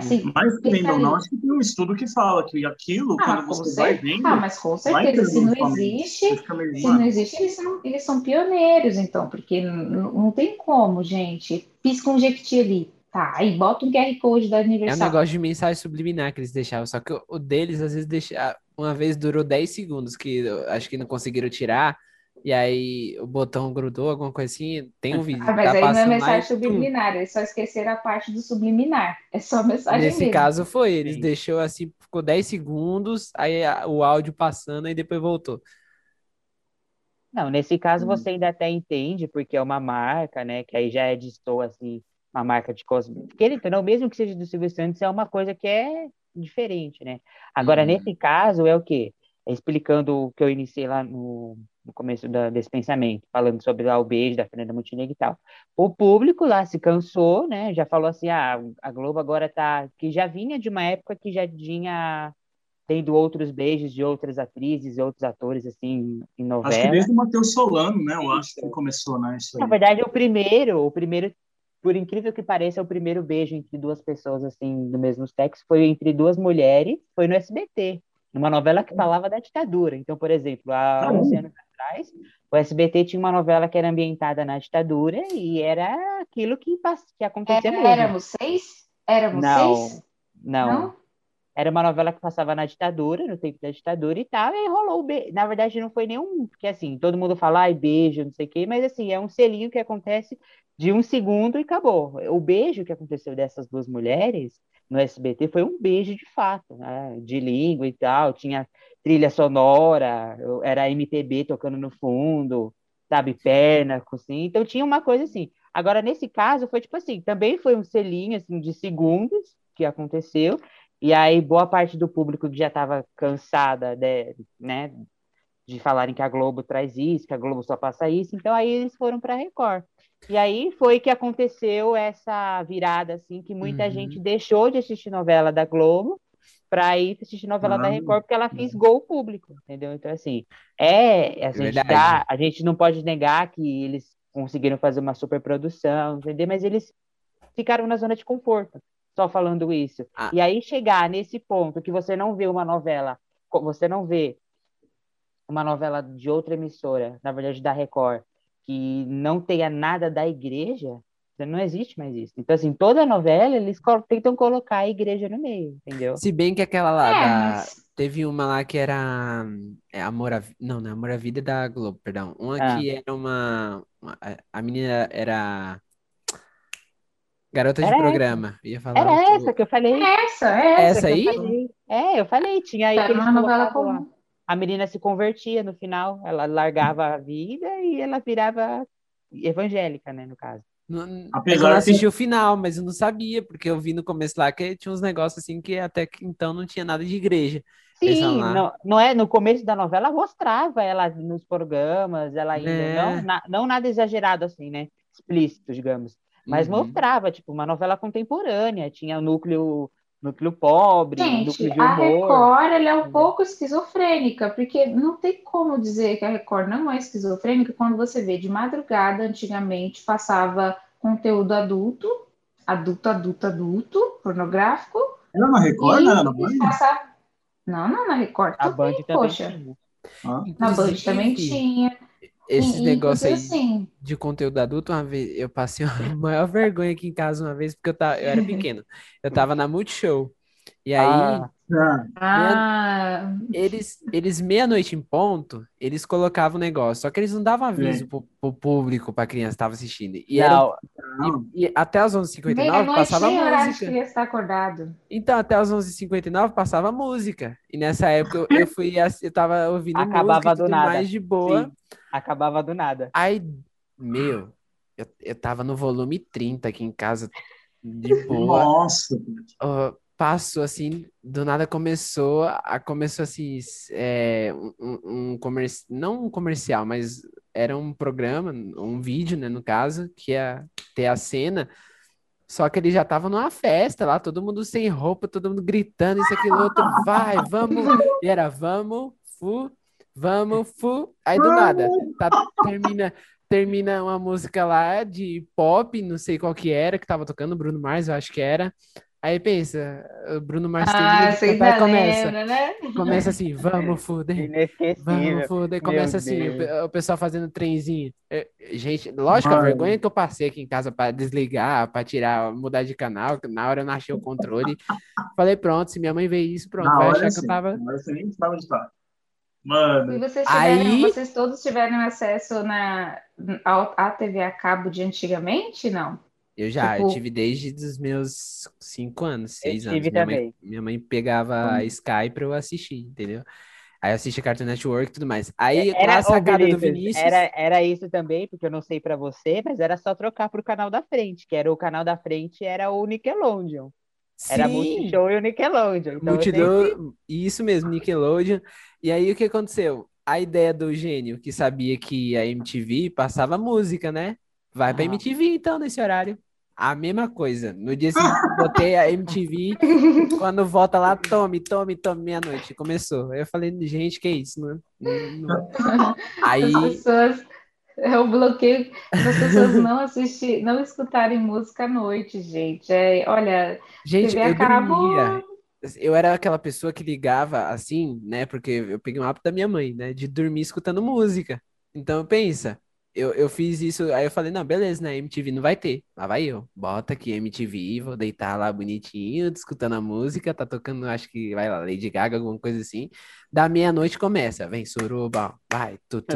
Assim, mas, querendo ou não, acho que tem um estudo que fala que aquilo, ah, quando você vai vendo. Ah, mas com certeza, se não existe, se não existe, eles são, eles são pioneiros, então, porque não, não tem como, gente. Pisca um jequiti ali. Tá, aí bota um QR Code da Universal. É um negócio de mensagem subliminar que eles deixavam, só que o deles, às vezes, deixa... uma vez durou 10 segundos, que acho que não conseguiram tirar, e aí o botão grudou, alguma coisa assim, tem um vídeo. Ah, mas tá aí não é mensagem subliminar, eles só esqueceram a parte do subliminar. É só mensagem Nesse mesmo. caso foi, eles Sim. deixou assim, ficou 10 segundos, aí o áudio passando e depois voltou. Não, nesse caso hum. você ainda até entende, porque é uma marca, né? Que aí já é distou assim, uma marca de cosméticos. Então, mesmo que seja do Silvio Santos, é uma coisa que é diferente, né? Agora, hum. nesse caso, é o quê? explicando o que eu iniciei lá no, no começo da, desse pensamento, falando sobre lá o beijo da Fernanda Montenegro e tal. O público lá se cansou, né? Já falou assim, ah, a Globo agora tá... Que já vinha de uma época que já tinha tendo outros beijos de outras atrizes e outros atores, assim, em novela. Acho que desde o Matheus Solano, né? Eu acho que começou, né? Isso Na verdade, o primeiro, o primeiro, por incrível que pareça, é o primeiro beijo entre duas pessoas, assim, do mesmo sexo, foi entre duas mulheres, foi no SBT numa novela que falava da ditadura. Então, por exemplo, 11 anos atrás, o SBT tinha uma novela que era ambientada na ditadura e era aquilo que, que acontecia era, Éramos seis? Éramos não, seis? Não, não. Era uma novela que passava na ditadura, no tempo da ditadura e tal, e rolou o beijo. Na verdade, não foi nenhum, porque assim, todo mundo fala, ai, beijo, não sei o quê, mas assim, é um selinho que acontece de um segundo e acabou. O beijo que aconteceu dessas duas mulheres no SBT foi um beijo de fato, né? de língua e tal, tinha trilha sonora, era MPB tocando no fundo, sabe, perna, assim, então tinha uma coisa assim. Agora, nesse caso, foi tipo assim, também foi um selinho, assim, de segundos que aconteceu, e aí boa parte do público que já estava cansada, de, né, de falarem que a Globo traz isso, que a Globo só passa isso, então aí eles foram para a Record. E aí foi que aconteceu essa virada, assim, que muita uhum. gente deixou de assistir novela da Globo para ir assistir novela da Record, porque ela fisgou o público, entendeu? Então, assim, é, a gente, dá, a gente não pode negar que eles conseguiram fazer uma superprodução, entendeu? Mas eles ficaram na zona de conforto, só falando isso. Ah. E aí chegar nesse ponto que você não vê uma novela, você não vê uma novela de outra emissora, na verdade da Record, que não tenha nada da igreja, não existe mais isso. Então, assim, toda novela eles tentam colocar a igreja no meio, entendeu? Se bem que aquela lá, é, da... mas... teve uma lá que era é, Amor a... Não, não, Amor à Vida da Globo, perdão. Uma ah. que era uma... A menina era... Garota era de programa. Essa. Ia falar era essa que eu falei. Essa, essa. Essa aí? É, eu falei. Tinha aí que eles uma novela com a menina se convertia no final, ela largava a vida e ela virava evangélica, né, no caso. Não, Apesar eu assisti que... o final, mas eu não sabia, porque eu vi no começo lá que tinha uns negócios assim que até que então não tinha nada de igreja. Sim, não, não é no começo da novela mostrava ela nos programas, ela ainda é. não, na, não nada exagerado assim, né? Explícito, digamos. Mas uhum. mostrava, tipo, uma novela contemporânea, tinha o núcleo núcleo pobre, Gente, núcleo de humor. a Record ela é um pouco esquizofrênica, porque não tem como dizer que a Record não é esquizofrênica quando você vê de madrugada, antigamente, passava conteúdo adulto, adulto, adulto, adulto, pornográfico. Era na Record, não era na Band? Passava... Não, não, na Record. A Band também poxa. Ah. Na Band também tinha esse negócio aí assim. de conteúdo adulto, uma vez eu passei a maior vergonha aqui em casa uma vez, porque eu, tava, eu era pequeno. Eu tava na Multishow. E aí, ah. Meia... Ah. Eles, eles meia-noite em ponto, eles colocavam o negócio, só que eles não davam aviso pro, pro público, pra criança que estava assistindo. E, era, e, e, até as 11h59 passava música. Que estar acordado. Então, até as 11h59 passava música. E nessa época eu, eu fui, eu tava ouvindo Acabava música do nada. mais de boa. Sim. Acabava do nada. Aí, meu, eu, eu tava no volume 30 aqui em casa, de boa. Nossa! Uh, passou assim, do nada começou, a, começou assim, é, um, um comercial, não um comercial, mas era um programa, um vídeo, né, no caso, que ia ter a cena, só que ele já tava numa festa lá, todo mundo sem roupa, todo mundo gritando, isso, aquilo, outro, vai, vamos, e era, vamos, fu, vamos, fu, aí do nada, tá, termina, termina uma música lá de pop, não sei qual que era, que tava tocando, Bruno Mars, eu acho que era, Aí pensa, o Bruno Mars ah, você ainda começa, lembra, né? começa assim, vamos foder, vamos foder, começa Meu assim, o, o, pessoal fazendo trenzinho. É, gente, lógico, Mano. a vergonha que eu passei aqui em casa para desligar, para tirar, mudar de canal, na hora eu não achei o controle. Falei, pronto, se minha mãe ver isso, pronto, na vai achar sim. que eu tava... Na hora você nem estava de. Mano. E vocês, tiveram, Aí... vocês todos tiveram acesso na, à TV a cabo de antigamente, não? Eu já, tipo, eu tive desde os meus cinco anos, seis anos. Minha mãe, minha mãe, pegava hum. a Sky pra eu assistir, entendeu? Aí eu assistia Cartoon Network e tudo mais. Aí era, a sacada do Vinícius. Era, era isso também, porque eu não sei para você, mas era só trocar pro canal da frente, que era o canal da frente, era o Nickelodeon. Sim. Era Multishow e o Nickelodeon. Então Multishow, sempre... Isso mesmo, Nickelodeon. E aí o que aconteceu? A ideia do gênio que sabia que a MTV passava música, né? Vai ah. pra MTV então nesse horário. A mesma coisa. No dia seguinte, botei a MTV. quando volta lá, tome, tome, tome, meia-noite. Começou. Aí eu falei, gente, que isso? Não, não... Aí. As pessoas. É o bloqueio as pessoas não assistir, não escutarem música à noite, gente. É, olha, gente, eu dormia. Eu era aquela pessoa que ligava assim, né? Porque eu peguei um hábito da minha mãe, né? De dormir escutando música. Então pensa, eu, eu fiz isso, aí eu falei, não, beleza, né? MTV não vai ter. Lá vai eu. Bota aqui MTV, vou deitar lá bonitinho, escutando a música, tá tocando, acho que vai lá, Lady Gaga, alguma coisa assim. Da meia-noite começa, vem suruba, vai, tudo,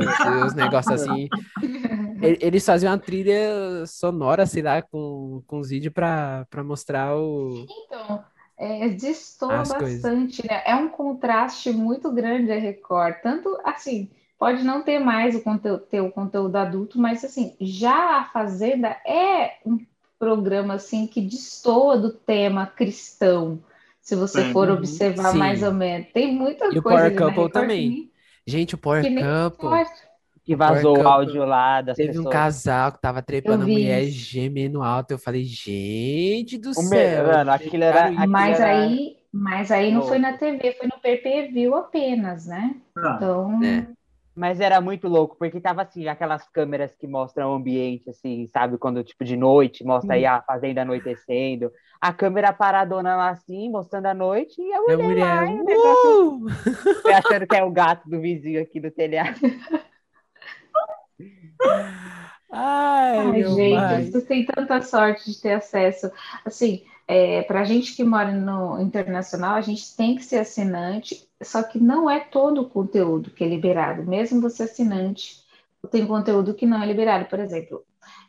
os negócios assim. Eles faziam uma trilha sonora, sei lá, com, com os vídeos pra, pra mostrar o. Então. É, destoa bastante, coisas. né? É um contraste muito grande a Record. Tanto assim, pode não ter mais o conteúdo, ter o conteúdo adulto, mas assim, já a Fazenda é um programa assim que destoa do tema cristão. Se você for observar Sim. mais ou menos, tem muita e coisa. E o Power Couple também. Gente, o Power Couple. Que vazou o áudio lá das Teve pessoas. um casal que tava trepando a mulher gemendo alto. Eu falei, gente do o céu. Mano, aquilo era, aquilo mas era... aí, mas aí não foi na TV, foi no PPV apenas, né? Ah, então. É. Mas era muito louco, porque tava assim, aquelas câmeras que mostram o ambiente, assim, sabe? Quando, tipo, de noite, mostra aí a fazenda anoitecendo. A câmera paradona lá assim, mostrando a noite, e a mulher, a mulher lá, uh! negócio... achando que é o gato do vizinho aqui do telhado. Ai, Ai gente, pai. vocês têm tanta sorte de ter acesso. Assim, é, para a gente que mora no internacional, a gente tem que ser assinante, só que não é todo o conteúdo que é liberado. Mesmo você assinante, tem conteúdo que não é liberado. Por exemplo,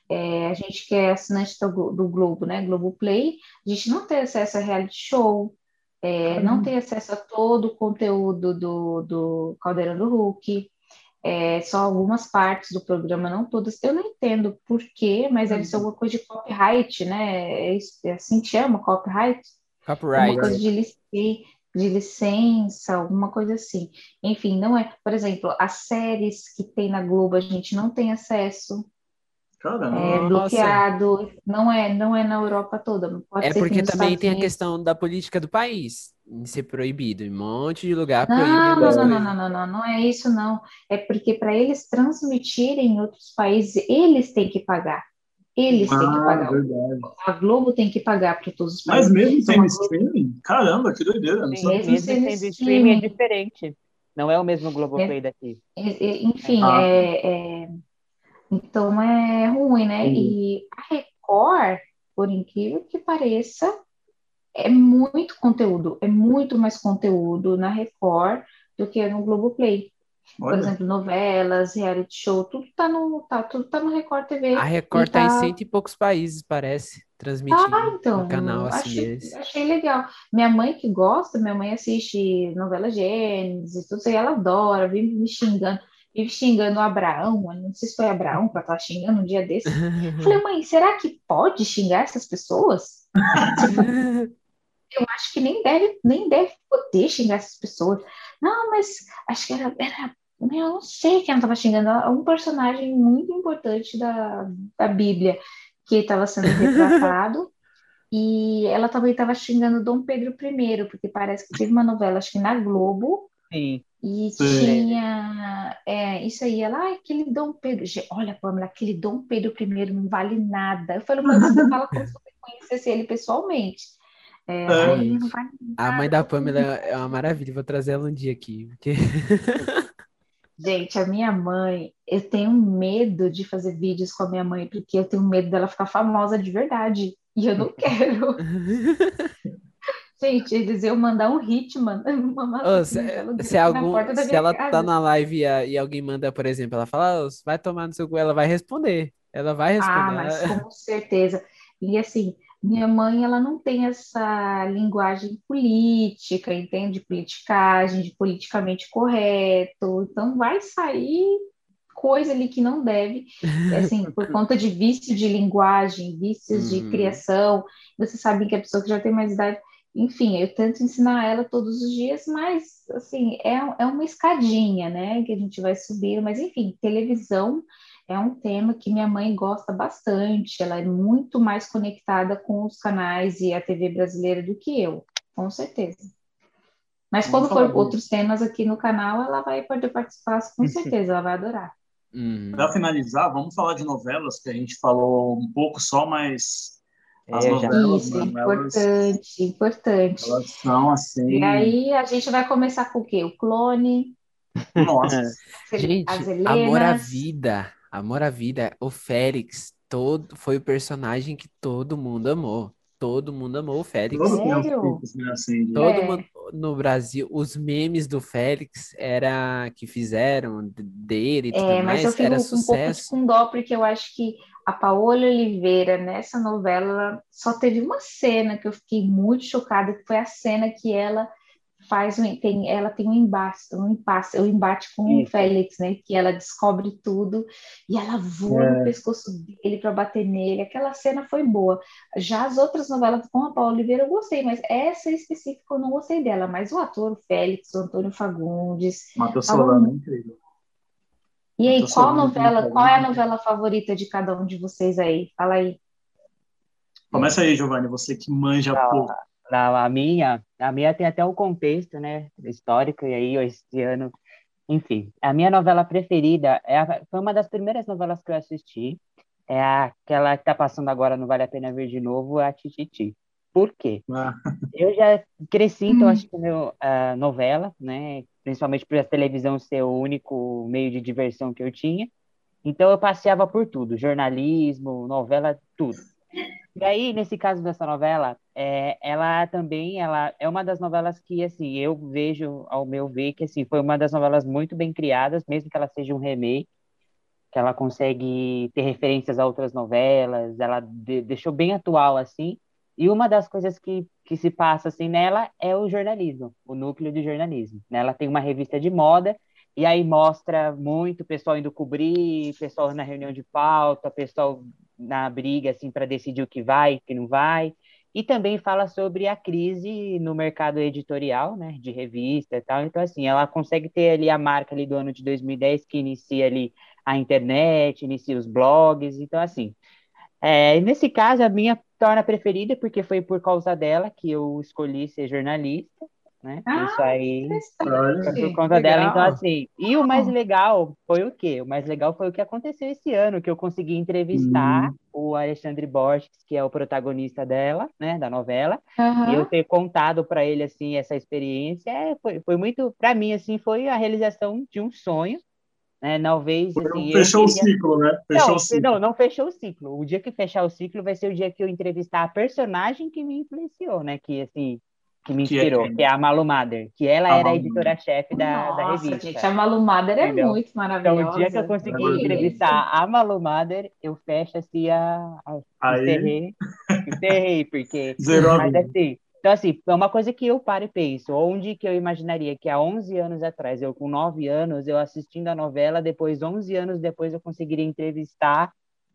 é, a gente que é assinante do, do Globo, né, Globo Play, a gente não tem acesso a reality show, é, não tem acesso a todo o conteúdo do, do Caldeirão do Hulk, é, só algumas partes do programa, não todas. Eu não entendo por quê, mas deve ser uhum. alguma coisa de copyright, né? É, é assim que chama, copyright? Copyright. Uma coisa de, lic de licença, alguma coisa assim. Enfim, não é. Por exemplo, as séries que tem na Globo a gente não tem acesso. Caramba. É bloqueado, não é, não é na Europa toda. Pode é porque também tem a questão da política do país em ser proibido. Em um monte de lugar não, não, não, não, não, não, não, não é isso não. É porque para eles transmitirem em outros países, eles têm que pagar. Eles ah, têm que ah, pagar. Verdade. A Globo tem que pagar para todos os países. Mas mesmo então, sendo streaming? Caramba, que doideira. Sim, mesmo, sendo streaming, streaming é diferente. Não é o mesmo Globoplay é, daqui. É, enfim, ah. é, é então é ruim, né? Sim. E a Record, por incrível que pareça, é muito conteúdo, é muito mais conteúdo na Record do que no Globoplay. Olha. Por exemplo, novelas, reality show, tudo tá no, tá, tudo tá no Record TV. A Record tá... tá em cento e poucos países, parece, transmitindo ah, então, no canal assim achei. Achei legal. Minha mãe que gosta, minha mãe assiste novela Gênesis, tudo isso aí, ela adora, vive me xingando vive xingando o Abraão, não sei se foi Abraão para estar xingando um dia desse. Falei, mãe, será que pode xingar essas pessoas? eu acho que nem deve, nem deve poder xingar essas pessoas. Não, mas acho que era, era eu não sei quem ela estava xingando, um personagem muito importante da, da Bíblia que estava sendo retratado. e ela também estava xingando Dom Pedro I, porque parece que teve uma novela, acho que na Globo, Sim. E Sim. tinha é, isso aí, ela, ah, aquele Dom Pedro, olha, Pamela, aquele Dom Pedro I não vale nada. Eu falei, mas você fala como se você conhecesse ele pessoalmente. É, a mãe da Pamela é uma maravilha, vou trazer ela um dia aqui. Porque... Gente, a minha mãe, eu tenho medo de fazer vídeos com a minha mãe, porque eu tenho medo dela ficar famosa de verdade. E eu não quero. Gente, eles iam mandar um Hitman. Uma oh, se, se, algum, se ela casa. tá na live e, a, e, alguém manda, por exemplo, ela fala, oh, vai tomar no seu cu, ela vai responder. Ela vai responder. Ah, mas com certeza. E assim, minha mãe, ela não tem essa linguagem política, entende? De politicagem, de politicamente correto. Então, vai sair coisa ali que não deve, assim, por conta de vício de linguagem, vícios de uhum. criação. Você sabe que a pessoa que já tem mais idade enfim, eu tento ensinar ela todos os dias, mas, assim, é, é uma escadinha, né, que a gente vai subir, mas, enfim, televisão é um tema que minha mãe gosta bastante, ela é muito mais conectada com os canais e a TV brasileira do que eu, com certeza. Mas quando for outros temas aqui no canal, ela vai poder participar, com certeza, ela vai adorar. Uhum. Para finalizar, vamos falar de novelas, que a gente falou um pouco só, mas as é, novelas, Isso, importante, importante. Elas são assim. E aí a gente vai começar com o quê? O clone. Nossa. gente, Amor à Vida. Amor à Vida. O Félix todo, foi o personagem que todo mundo amou. Todo mundo amou o Félix. Sério? Assim, todo é. mundo no Brasil, os memes do Félix era que fizeram dele e tudo é, mas mais, eu fico era um sucesso. pouco com dó, porque eu acho que a Paola Oliveira, nessa novela, só teve uma cena que eu fiquei muito chocada, que foi a cena que ela faz um, tem, ela tem um embate, um impasse, um embate com Sim. o Félix, né? Que ela descobre tudo e ela voa é. no pescoço dele para bater nele. Aquela cena foi boa. Já as outras novelas com a Paula Oliveira eu gostei, mas essa específica eu não gostei dela. Mas o ator, o Félix, o Antônio Fagundes. Matheus Solano, é incrível. E aí, qual novela, qual é a novela favorita de cada um de vocês aí? Fala aí. Começa aí, Giovanni, você que manja não, pouco. Não, a minha, a minha tem até um contexto, né, histórico, e aí, esse ano, enfim. A minha novela preferida é a, foi uma das primeiras novelas que eu assisti, é aquela que está passando agora no Vale a Pena Ver de Novo, a Tititi. Por quê? Ah. Eu já cresci, então, assistindo a novela, né, principalmente por a televisão ser o único meio de diversão que eu tinha. Então eu passeava por tudo, jornalismo, novela, tudo. E aí, nesse caso dessa novela, é, ela também ela é uma das novelas que, assim, eu vejo, ao meu ver, que, assim, foi uma das novelas muito bem criadas, mesmo que ela seja um remake, que ela consegue ter referências a outras novelas, ela de, deixou bem atual, assim, e uma das coisas que, que se passa assim nela é o jornalismo, o núcleo de jornalismo. Ela tem uma revista de moda E aí mostra muito pessoal indo cobrir, pessoal na reunião de pauta, pessoal na briga assim para decidir o que vai, o que não vai. E também fala sobre a crise no mercado editorial, né, de revista e tal. Então assim, ela consegue ter ali a marca ali do ano de 2010 que inicia ali a internet, inicia os blogs. Então assim, é, nesse caso a minha torna preferida porque foi por causa dela que eu escolhi ser jornalista né? Ah, Isso aí por conta legal. dela. Então, assim, e o mais legal foi o quê? O mais legal foi o que aconteceu esse ano, que eu consegui entrevistar hum. o Alexandre Borges, que é o protagonista dela, né, da novela, uhum. e eu ter contado para ele, assim, essa experiência, é, foi, foi muito, para mim, assim, foi a realização de um sonho, né? Talvez assim, fechou queria... o ciclo, né? Fechou não, o ciclo. não, não fechou o ciclo. O dia que fechar o ciclo vai ser o dia que eu entrevistar a personagem que me influenciou, né? Que assim, que me inspirou, que é, que é a Malu Mader, que ela a era a editora-chefe da, da revista. Gente, a Malu Mader é Entendeu? muito maravilhosa. Então, o dia que eu consegui é entrevistar a Malu Mader, eu fecho assim a. a encerrei, encerrei, porque. Zerou mas, assim, então, assim, é uma coisa que eu paro e penso. Onde que eu imaginaria que há 11 anos atrás, eu com 9 anos, eu assistindo a novela, depois, 11 anos depois, eu conseguiria entrevistar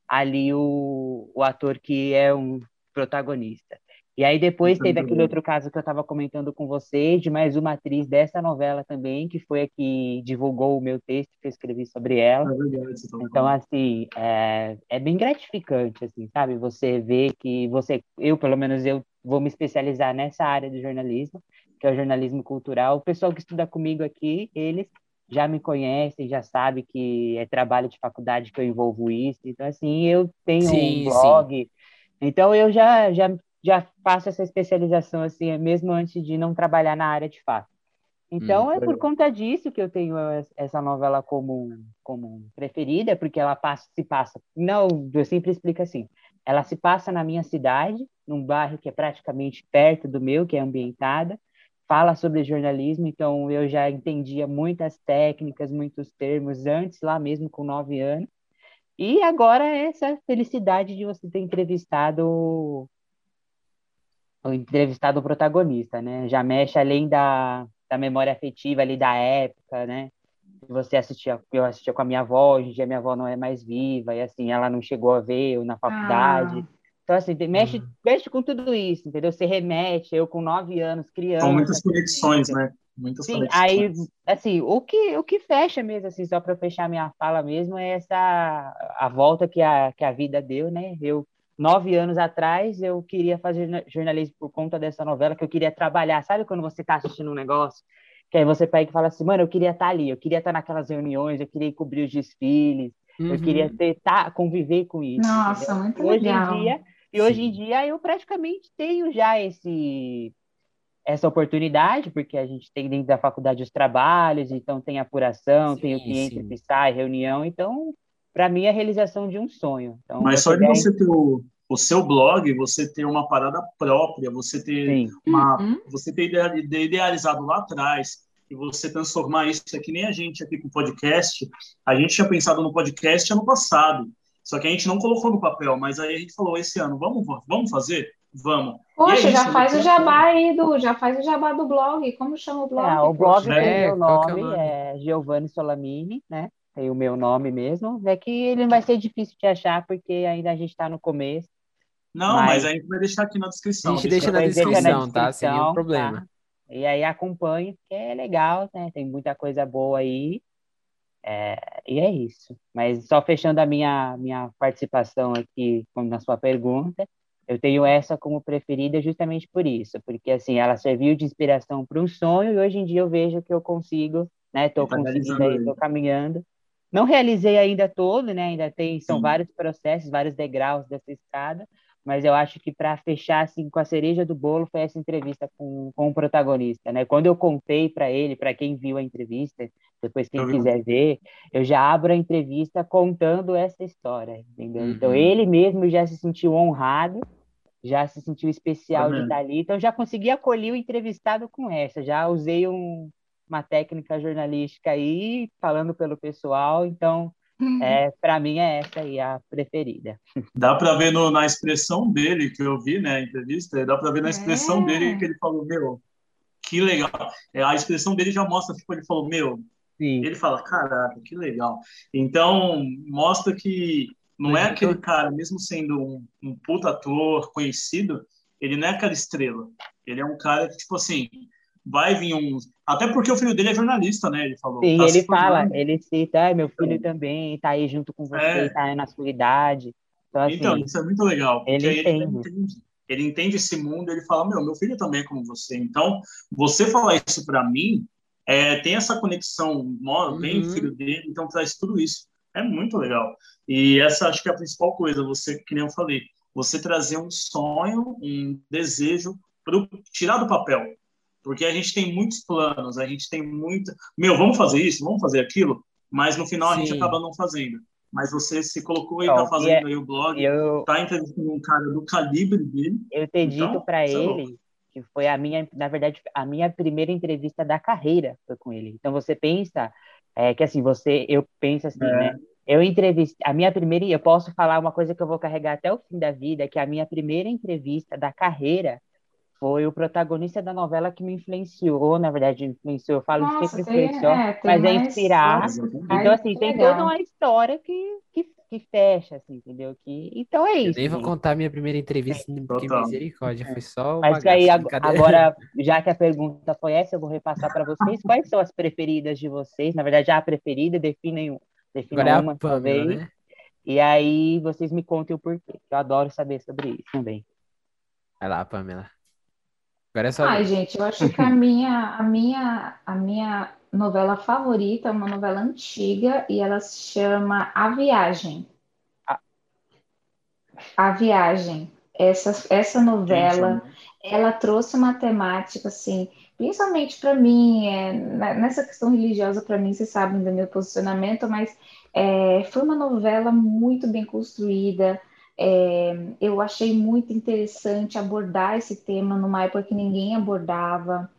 ali o, o ator que é um protagonista. E aí depois teve aquele outro caso que eu estava comentando com vocês, de mais uma atriz dessa novela também, que foi a que divulgou o meu texto que eu escrevi sobre ela. É verdade, então, assim, é, é bem gratificante, assim, sabe? Você vê que você, eu, pelo menos, eu vou me especializar nessa área do jornalismo, que é o jornalismo cultural. O pessoal que estuda comigo aqui, eles já me conhecem, já sabe que é trabalho de faculdade que eu envolvo isso. Então, assim, eu tenho sim, um blog. Sim. Então, eu já, já já faço essa especialização assim, mesmo antes de não trabalhar na área de fato. Então hum, é por conta disso que eu tenho essa novela como, como preferida, porque ela passa, se passa. Não, eu sempre explico assim. Ela se passa na minha cidade, num bairro que é praticamente perto do meu, que é ambientada. Fala sobre jornalismo, então eu já entendia muitas técnicas, muitos termos antes, lá mesmo com nove anos. E agora essa felicidade de você ter entrevistado o entrevistado protagonista, né? Já mexe além da, da memória afetiva ali da época, né? Você assistia, eu assistia com a minha avó, hoje em dia minha avó não é mais viva, e assim, ela não chegou a ver eu na faculdade. Ah. Então, assim, mexe, uhum. mexe com tudo isso, entendeu? Você remete, eu com nove anos, criança. São muitas conexões, né? Muitas Sim, conexões. aí, assim, o que, o que fecha mesmo, assim, só para fechar minha fala mesmo, é essa, a volta que a, que a vida deu, né? Eu nove anos atrás eu queria fazer jornalismo por conta dessa novela, que eu queria trabalhar. Sabe quando você está assistindo um negócio, que aí você pega e fala assim, mano, eu queria estar tá ali, eu queria estar tá naquelas reuniões, eu queria cobrir os desfiles, uhum. eu queria ter, tá, conviver com isso. Nossa, entendeu? muito hoje legal. Em dia, e hoje em dia eu praticamente tenho já esse essa oportunidade, porque a gente tem dentro da faculdade os trabalhos, então tem apuração, sim, tem o cliente sim. que sai, reunião, então para mim, é a realização de um sonho. Então, Mas só de você ter o, o, seu blog, você ter uma parada própria, você ter uma, uhum. você ter idealizado lá atrás e você transformar isso, é que nem a gente aqui com o podcast, a gente tinha pensado no podcast ano passado, só que a gente não colocou no papel, mas aí a gente falou esse ano, vamos, vamos fazer? Vamos. Poxa, é já faz o jabá aí do, já faz o jabá do blog. Como chama o blog? É, o blog tem é, meu nome, é, é Giovanni Solamini, né? Tem o meu nome mesmo, é que ele vai ser difícil de achar, porque ainda a gente está no começo. Não, mas... mas... a gente vai deixar aqui na descrição. A gente deixa na descrição, deixa na descrição, tá? Sem nenhum problema. Tá? E aí acompanhe, porque é legal, né? Tem muita coisa boa aí. É, e é isso. Mas só fechando a minha, minha participação aqui na sua pergunta, eu tenho essa como preferida justamente por isso, porque assim, ela serviu de inspiração para um sonho e hoje em dia eu vejo que eu consigo, né? Estou tá conseguindo aí, estou caminhando não realizei ainda todo, né? Ainda tem, são Sim. vários processos, vários degraus dessa escada, mas eu acho que para fechar assim com a cereja do bolo foi essa entrevista com, com o protagonista, né? Quando eu contei para ele, para quem viu a entrevista, depois quem quiser ver, eu já abro a entrevista contando essa história, entendeu? Então, uhum. Então ele mesmo já se sentiu honrado, já se sentiu especial uhum. de estar ali, então já consegui acolher o entrevistado com essa, já usei um uma técnica jornalística aí, falando pelo pessoal, então é, para mim é essa aí a preferida. Dá para ver no, na expressão dele, que eu vi, né, a entrevista, dá para ver na expressão é. dele que ele falou, meu, que legal. É, a expressão dele já mostra, tipo, ele falou, meu, Sim. Ele fala, caraca, que legal. Então, mostra que não é aquele cara, mesmo sendo um, um puta ator conhecido, ele não é aquela estrela. Ele é um cara que, tipo assim, vai vir um. Até porque o filho dele é jornalista, né? Ele falou. Sim, tá ele fala, ele cita, meu filho então, também tá aí junto com você, é... tá aí na sua idade. Então, assim, então isso é muito legal. Ele entende. ele entende. Ele entende esse mundo, ele fala, meu, meu filho também é como você. Então, você falar isso para mim, é, tem essa conexão, vem uhum. filho dele, então traz tudo isso. É muito legal. E essa acho que é a principal coisa, você, que nem eu falei, você trazer um sonho, um desejo, pro, tirar do papel. Porque a gente tem muitos planos, a gente tem muita. Meu, vamos fazer isso, vamos fazer aquilo, mas no final Sim. a gente acaba não fazendo. Mas você se colocou e está fazendo é, aí o blog, está entrevistando um cara do calibre dele. Eu ter então, dito para é ele que foi a minha, na verdade, a minha primeira entrevista da carreira foi com ele. Então você pensa é, que assim, você, eu penso assim, é. né? Eu entrevistei, a minha primeira, eu posso falar uma coisa que eu vou carregar até o fim da vida, que a minha primeira entrevista da carreira foi o protagonista da novela que me influenciou, na verdade, influenciou, eu falo Nossa, sempre influenciou, é, mas é inspirar. Então, assim, tem toda uma história que, que, que fecha, assim, entendeu? Que, então é isso. Eu nem vou contar minha primeira entrevista, é. porque Total. misericórdia, foi só Mas bagaço, aí, agora, já que a pergunta foi essa, eu vou repassar para vocês. Quais são as preferidas de vocês? Na verdade, a preferida, definem, definem é uma, talvez. Né? E aí, vocês me contem o porquê. Eu adoro saber sobre isso também. Vai lá, Pamela. É. Ai, gente, eu acho que a minha, a minha, a minha novela favorita é uma novela antiga e ela se chama A Viagem. A Viagem. Essa, essa novela, ela trouxe uma temática, assim, principalmente para mim, é, nessa questão religiosa, para mim, vocês sabem do meu posicionamento, mas é, foi uma novela muito bem construída, é, eu achei muito interessante abordar esse tema numa época que ninguém abordava.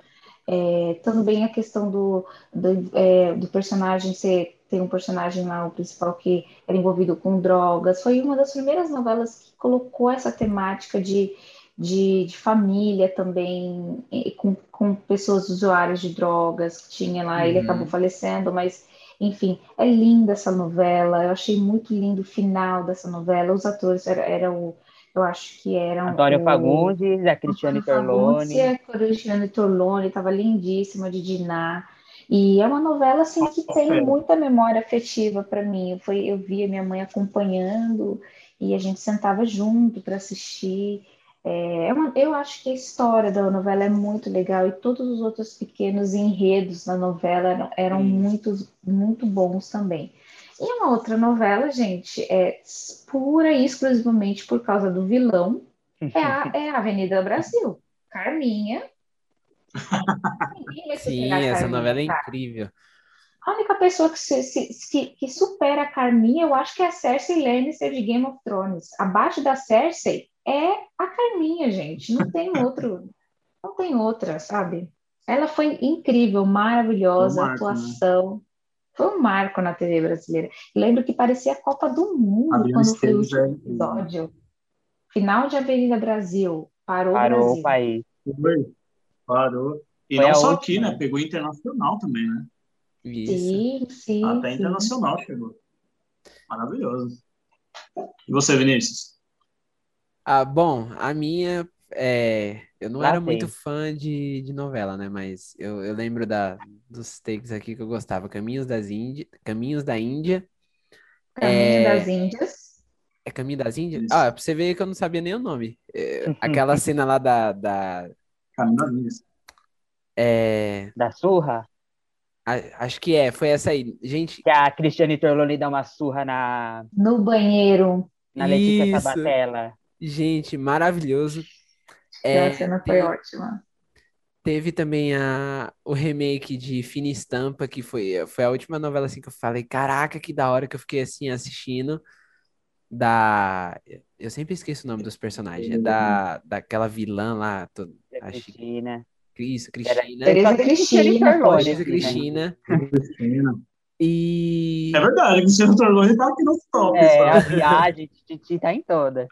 É, também a questão do, do, é, do personagem ser tem um personagem lá, o principal, que era envolvido com drogas. Foi uma das primeiras novelas que colocou essa temática de, de, de família também, com, com pessoas usuárias de drogas que tinha lá. Uhum. Ele acabou falecendo, mas enfim, é linda essa novela. Eu achei muito lindo o final dessa novela. Os atores era, era o, eu acho que eram Antônio o, Fagundes, a Cristiane Torlone. A Cristiane Torlone estava lindíssima de Diná. E é uma novela assim que tem muita memória afetiva para mim. Eu, foi, eu via minha mãe acompanhando e a gente sentava junto para assistir. É, é uma, eu acho que a história da novela é muito legal e todos os outros pequenos enredos da novela eram, eram muito, muito bons também. E uma outra novela, gente, é pura e exclusivamente por causa do vilão, é a, é a Avenida Brasil. Carminha. Sim, essa Carminha, novela é incrível. A única pessoa que, se, se, que, que, supera a Carminha, eu acho que é a Cersei Lannister de Game of Thrones. Abaixo da Cersei é a Carminha, gente. Não tem outro, não tem outra, sabe? Ela foi incrível, maravilhosa, um marco, né? atuação. Né? Foi um marco na TV brasileira. Lembro que parecia a Copa do Mundo quando foi o último é episódio. Final de Avenida Brasil. Parou, Parou o Brasil. o país. Foi. Parou. E foi não só aqui, né? Pegou internacional também, né? Isso. Sim, sim. Até sim. internacional chegou. Maravilhoso. E você, Vinícius? Ah, bom, a minha é, eu não era muito fã de, de novela, né? Mas eu, eu lembro da, dos takes aqui que eu gostava. Caminhos das Índia, Caminhos da Índia. Caminho é... das Índias. É Caminho das Índias? Isso. Ah, pra você ver que eu não sabia nem o nome. É, aquela cena lá da, da... Caminho das Índias. É... Da surra? A, acho que é, foi essa aí. Gente. Que a Cristiane Torloni dá uma surra na. No banheiro. Na Letícia Isso. Sabatella. Gente, maravilhoso. É, a cena foi ótima. Teve também a, o remake de Fina Estampa, que foi, foi a última novela assim que eu falei, caraca, que da hora que eu fiquei assim assistindo. Da. Eu sempre esqueço o nome dos personagens. É da, daquela vilã lá. Tô, acho, Cristina. Isso, Cristina. Tereza Cristina. Tereza Cristina. Cristina. E. É verdade, Cristina Torlone tá aqui no top. É, a viagem, Titi tá em toda.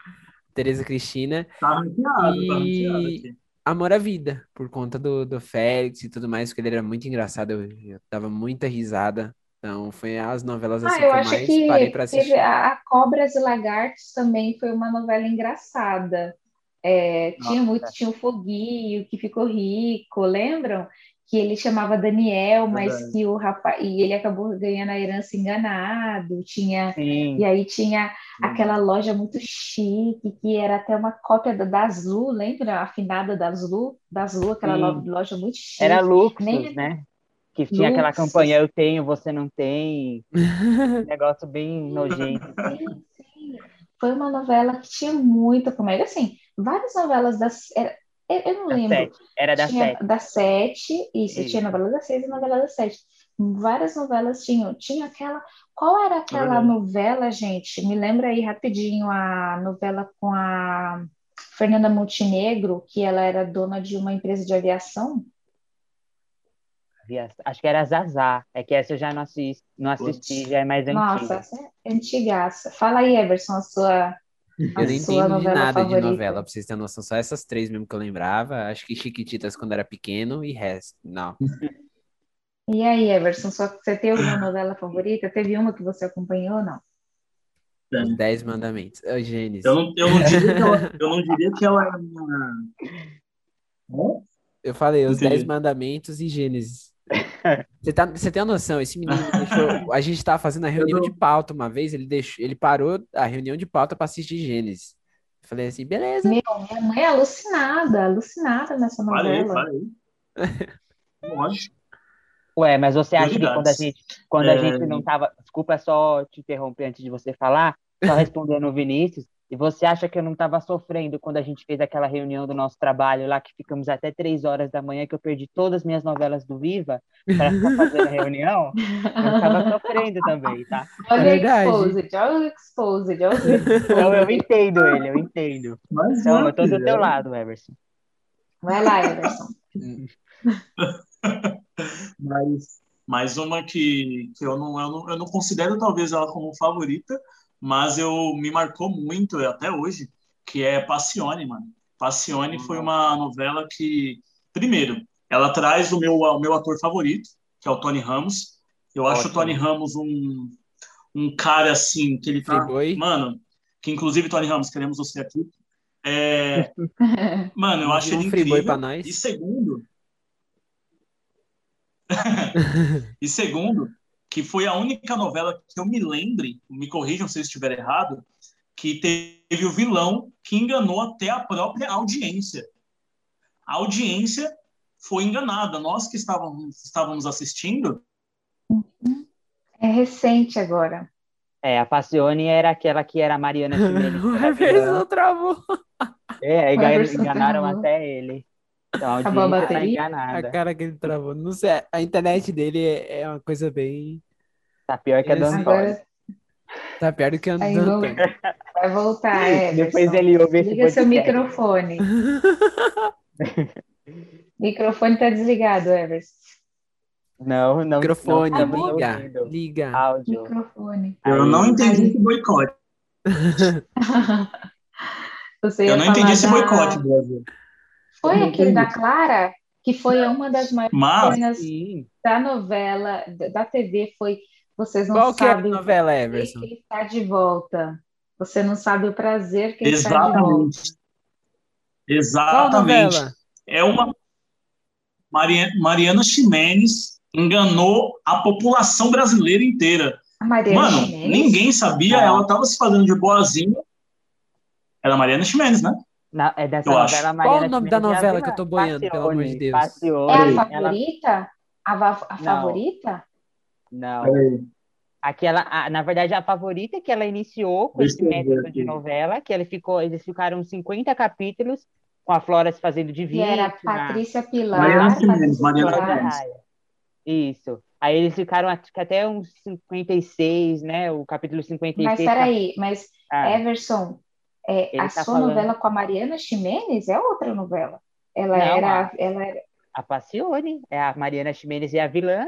Tereza Cristina. Tá ranqueado, tá e... tá Amor à Vida, por conta do, do Félix e tudo mais, porque ele era muito engraçado, eu, eu dava muita risada. Então, foi as novelas assim ah, eu que acho mais que parei para assistir. a Cobras e Lagartos também foi uma novela engraçada. É, tinha muito, tinha o Foguinho, que ficou rico, lembram? Que ele chamava Daniel, mas Verdade. que o rapaz. E ele acabou ganhando a herança enganado. Tinha, Sim. e aí tinha aquela loja muito chique, que era até uma cópia da, da Azul, lembra? A afinada da Azul, da Azul, aquela Sim. lo- loja muito chique. Era Luxus, Nem- né? Que tinha aquela campanha Eu tenho, você não tem. Um negócio bem nojento. Sim, sim. Foi uma novela que tinha muita comédia. Assim, várias novelas das. era- eu, eu não Da lembro. sete. Era da tinha sete. da sete, isso, Isso. tinha novela das seis e novela das sete. Várias novelas tinham. Tinha aquela. Qual era aquela verdade. novela, gente? Me lembra aí rapidinho a novela com a Fernanda Montenegro, que ela era dona de uma empresa de aviação. Acho que era Zazá. É que essa eu já não assisti, não assisti já é mais Nossa, antiga. essa é antigaça. Fala aí, Everson, a sua, Eu sua entendo de novela nada de favorita. novela, pra vocês terem noção. Só essas três mesmo que eu lembrava. Acho que Chiquititas quando era pequeno e resto. Não. E aí, Everson, só- você tem alguma novela favorita? Teve uma que você acompanhou ou não? Os Dez Mandamentos. Gênesis. Eu não, eu não diria que ela, eu não diria que ela é minha. Eu falei, os Entendi. Dez Mandamentos e Gênesis. Você, tá, você tem uma noção? Esse menino deixou. A gente tava fazendo a reunião de pauta uma vez, ele deixou, ele parou a reunião de pauta pra assistir Gênesis. Eu falei assim, beleza. Meu, minha mãe é alucinada, alucinada nessa novela. falei. Lógico. Ué, mas você acha que quando a gente, quando a É. gente não tava. Desculpa só te interromper antes de você falar, só respondendo o Vinícius. E você acha que eu não estava sofrendo quando a gente fez aquela reunião do nosso trabalho lá, que ficamos até três horas da manhã, que eu perdi todas as minhas novelas do Viva para ficar fazendo a reunião? Eu estava sofrendo também, tá? Olha É o verdade. Exposed, olha o Exposed, olha o Exposed. Então eu entendo ele, eu entendo. Mas Então eu tô do teu lado, Everson. Vai lá, Everson. Mas, mas uma que, que eu, não, eu, não, eu não considero talvez ela como favorita, mas eu me marcou muito até hoje, que é Passione, mano. Passione foi uma novela que, primeiro, ela traz o meu, o meu ator favorito, que é o Tony Ramos. Eu acho o Ótimo. Tony Ramos um, um cara assim, que ele tá. Friboi. Mano, que inclusive, Tony Ramos, queremos você aqui. É, mano, eu acho Um ele incrível. pra nós. E segundo, e segundo, que foi a única novela que eu me lembre, me corrijam se eu estiver errado, que teve o vilão que enganou até a própria audiência. A audiência foi enganada. Nós que estávamos, estávamos assistindo, É recente agora. É, a Passione era aquela que era a Mariana Ximenes. O Everson travou. É, enganaram travou. até ele. A Acabou a tá bateria? A cara que ele travou. Não sei, a internet dele é, é uma coisa bem. Tá pior que a do Antônio. Tá pior do que a do Antônio. vai voltar, Everson. Depois ele ouve esse Liga seu microfone. microfone tá desligado, Everson. Não, não. Microfone, não estamos liga, ouvindo. liga. Áudio. Microfone. eu não entendi esse boicote. Eu não entendi esse da- boicote, Brasil. Foi aquele da. Clara, que foi uma das maiores Mas, cenas Sim. da novela, da TV, foi Vocês não Qual que é a sabem o novela, prazer Everson? que ele está de volta. Você não sabe o prazer que ele está de volta. exatamente. Qual Exatamente. novela? É uma. Maria- Mariana Ximenes enganou a população brasileira inteira. A Mariana Mano, Ximenes? ninguém sabia, ela tava se fazendo de boazinha. Era Mariana Ximenes, né? Na- é dessa Eu novela. Mariana Qual o nome da é novela vilã. que eu tô boiando, pelo amor de Deus? Passione, É a ela- favorita? A, va- a Não. favorita? Não. Aquela, a- na verdade, a favorita é que ela iniciou com Deixa esse método de novela, que ela ficou, eles ficaram 50 capítulos com a Flora se fazendo de Que era vítima. Patrícia Pilar. Mariana Pilar. Isso. Aí eles ficaram que até uns 56, né? O capítulo 56. Mas peraí, mas Ah, Everson, é, Ele a tá sua falando- novela com a Mariana Ximenes é outra novela. Ela Não, era, a- ela era. a Passione, é a Mariana Ximenes é a vilã.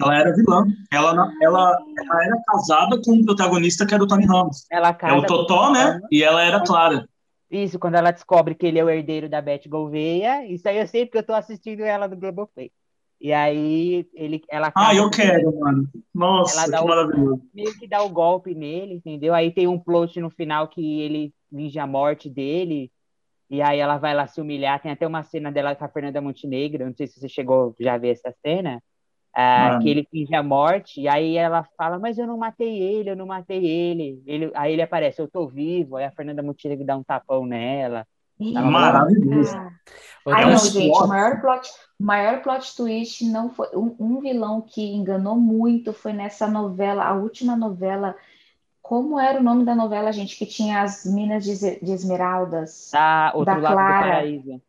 Ela era vilã. Ela, ela, ela era casada com o protagonista que era o Tony Ramos. Ela É o Totó, né? E ela era Clara. Isso, quando ela descobre que ele é o herdeiro da Beth Gouveia. Isso aí eu sei porque eu tô assistindo ela no Globoplay. E aí ele, ela Ah, eu quero, mano. Nossa, que o, maravilhoso. Meio que dá o golpe nele, entendeu? Aí tem um plot no final que ele finge a morte dele. E aí ela vai lá se humilhar. Tem até uma cena dela com a Fernanda Montenegro. Não sei se você chegou já a ver essa cena. Uh, que ele finge a morte, e aí ela fala, mas eu não matei ele, eu não matei ele. ele aí ele aparece, eu tô vivo, aí a Fernanda Montenegro dá um tapão nela. Maravilhoso. Ai, não, gente, o maior plot, o maior plot twist não foi um, um, vilão que enganou muito foi nessa novela, a última novela. Como era o nome da novela, gente, que tinha as minas de, de esmeraldas? Ah, outro da lado Clara, do paraíso.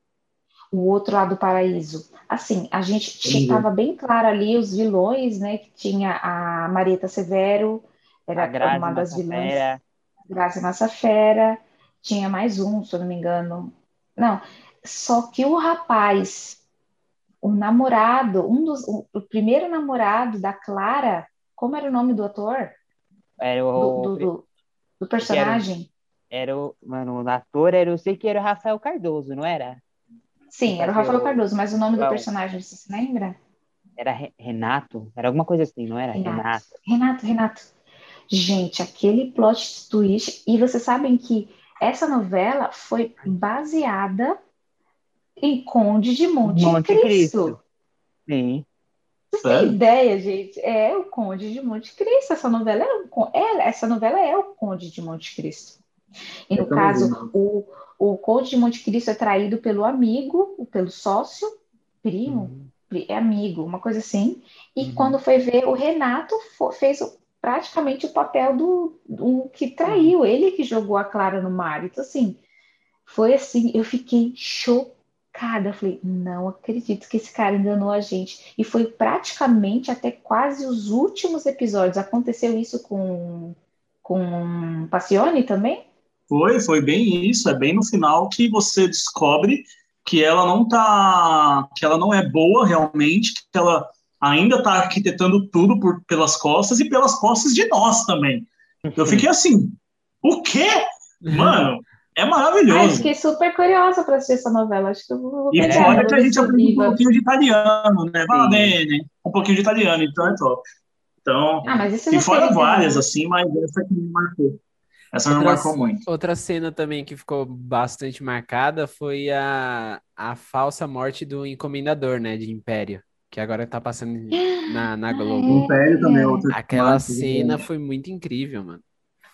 O outro lado do paraíso. Assim, a gente estava bem claro ali os vilões, né? Que tinha a Marieta Severo, era uma das vilãs. Graça Massafera. Tinha mais um, se eu não me engano. Não, só que o rapaz, o namorado, um dos, o, o primeiro namorado da Clara, como era o nome do ator? Era o do, do, do, personagem. Era, era, o, mano, o ator era, eu sei que era o Rafael Cardoso, não era? Sim, era o Rafael Cardoso, mas o nome do personagem, você se lembra? Era Renato, era alguma coisa assim, não era? Renato. Renato, Renato. Renato. Gente, aquele plot twist, e vocês sabem que essa novela foi baseada em Conde de Monte, Monte Cristo. Cristo. Sim. Você tem ideia, gente? É o Conde de Monte Cristo. Essa novela é, um, é, essa novela é o Conde de Monte Cristo. E no caso, o, o Conde de Monte Cristo é traído pelo amigo, pelo sócio, primo, uhum. é amigo, uma coisa assim. E uhum. quando foi ver, o Renato fez praticamente o papel do, do que traiu, ele que jogou a Clara no mar. Então, assim, foi assim, eu fiquei chocada. Eu falei, não acredito que esse cara enganou a gente. E foi praticamente até quase os últimos episódios. Aconteceu isso com, com Passione também? Foi, foi bem isso. É bem no final que você descobre que ela não tá, que ela não é boa realmente, que ela ainda está arquitetando tudo por, pelas costas e pelas costas de nós também. Eu fiquei assim, o quê? Mano, é maravilhoso. Ai, fiquei super curiosa para assistir essa novela. Acho que eu vou E fora que a gente aprende um pouquinho de italiano, né? Bene, um pouquinho de italiano, então é top. Então, ah, e fora várias, assim, mas essa que me marcou. Essa outra, me marcou muito. Outra cena também que ficou bastante marcada foi a, a falsa morte do encomendador, né, de Império que agora tá passando na, na Globo. O Império também é outra Aquela cena foi muito incrível, mano.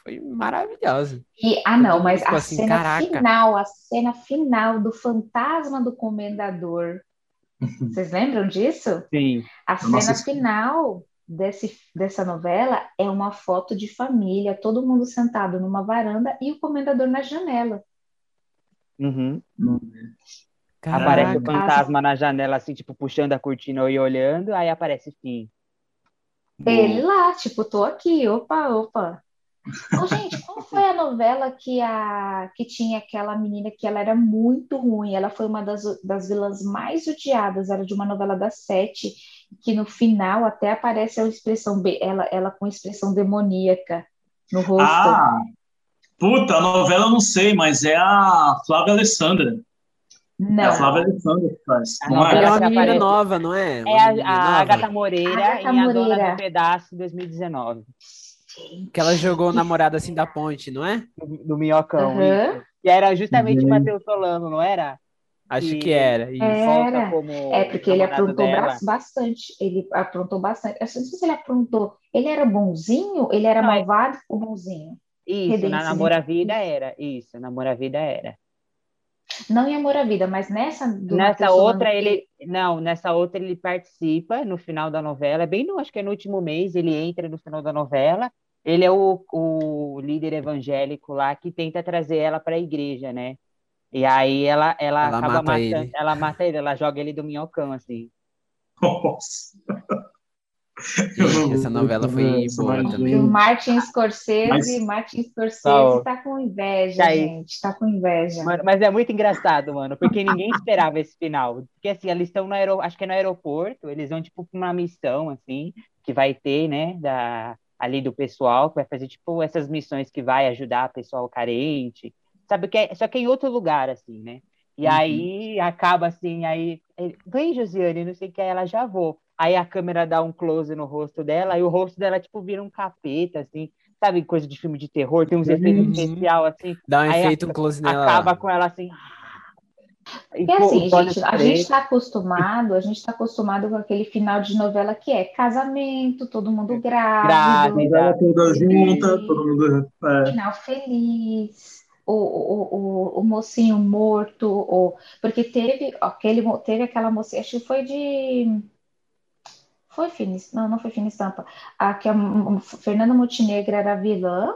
Foi maravilhosa. E, ah, não, mas a assim, cena caraca. final, a cena final do fantasma do comendador. Vocês lembram disso? Sim. A cena final desse, dessa novela é uma foto de família, todo mundo sentado numa varanda e o comendador na janela. Uhum. Uhum. Caraca. Aparece o fantasma na janela, assim, tipo, puxando a cortina e olhando, aí aparece fim. Ele lá, tipo, tô aqui, opa, opa. Ô, gente, qual foi a novela que, a, que tinha aquela menina que ela era muito ruim? Ela foi uma das, das vilãs mais odiadas, era de uma novela das sete, que no final até aparece a expressão, ela, ela com expressão demoníaca no rosto. Ah, puta, a novela eu não sei, mas é a Flávia Alessandra. Não. É a Flávia Alessandra que faz. Não, é? é uma menina nova, não é? É a, a Agatha Moreira Agatha em Moreira. A Dona do Pedaço 2019. Que ela jogou o namorado assim da ponte, não é? Do, do minhocão. Uhum. Que era justamente uhum. Matheus Solano, não era? Acho que, que era. Era. é, porque ele aprontou dela. bastante. Ele aprontou bastante. Eu não sei se ele aprontou. Ele era bonzinho? Ele era não, malvado ou bonzinho? Isso, na Namora Vida era. Isso, Namora Vida era. Não em Amor à Vida, mas nessa. nessa outra, ele. Não, nessa outra ele participa no final da novela, bem no, acho que é no último mês, ele entra no final da novela. Ele é o, o líder evangélico lá que tenta trazer ela para a igreja, né? E aí ela, ela, ela acaba mata matando, ele. ela mata ele, ela joga ele do minhocão, assim. Nossa! Gente, essa novela foi boa também. O Martin Scorsese, mas... Martin Scorsese tá, com inveja, tá gente. Tá com inveja. Mano, mas é muito engraçado, mano, porque ninguém esperava esse final. Porque assim, eles estão no aeroporto, acho que é no aeroporto, eles vão tipo pra uma missão, assim, que vai ter, né, da, ali do pessoal, que vai fazer tipo essas missões que vai ajudar pessoal carente. sabe que é, só que é em outro lugar, assim, né? E uhum. aí acaba assim, aí, vem Josiane, não sei o que, ela já vou. Aí a câmera dá um close no rosto dela, e o rosto dela, tipo, vira um capeta, assim, sabe, coisa de filme de terror, tem uns uhum. efeitos especial assim. Dá um efeito, um close nela. Acaba com ela assim. E assim, gente, a gente está acostumado, a gente está acostumado com aquele final de novela que é casamento, todo mundo grávido, grávida, toda junta, todo mundo é. final feliz, o, o, o, o mocinho morto, o, porque teve aquele teve aquela mocinha, acho que foi de foi fina, não, não foi fina estampa. A que a Fernanda Montenegro era vilã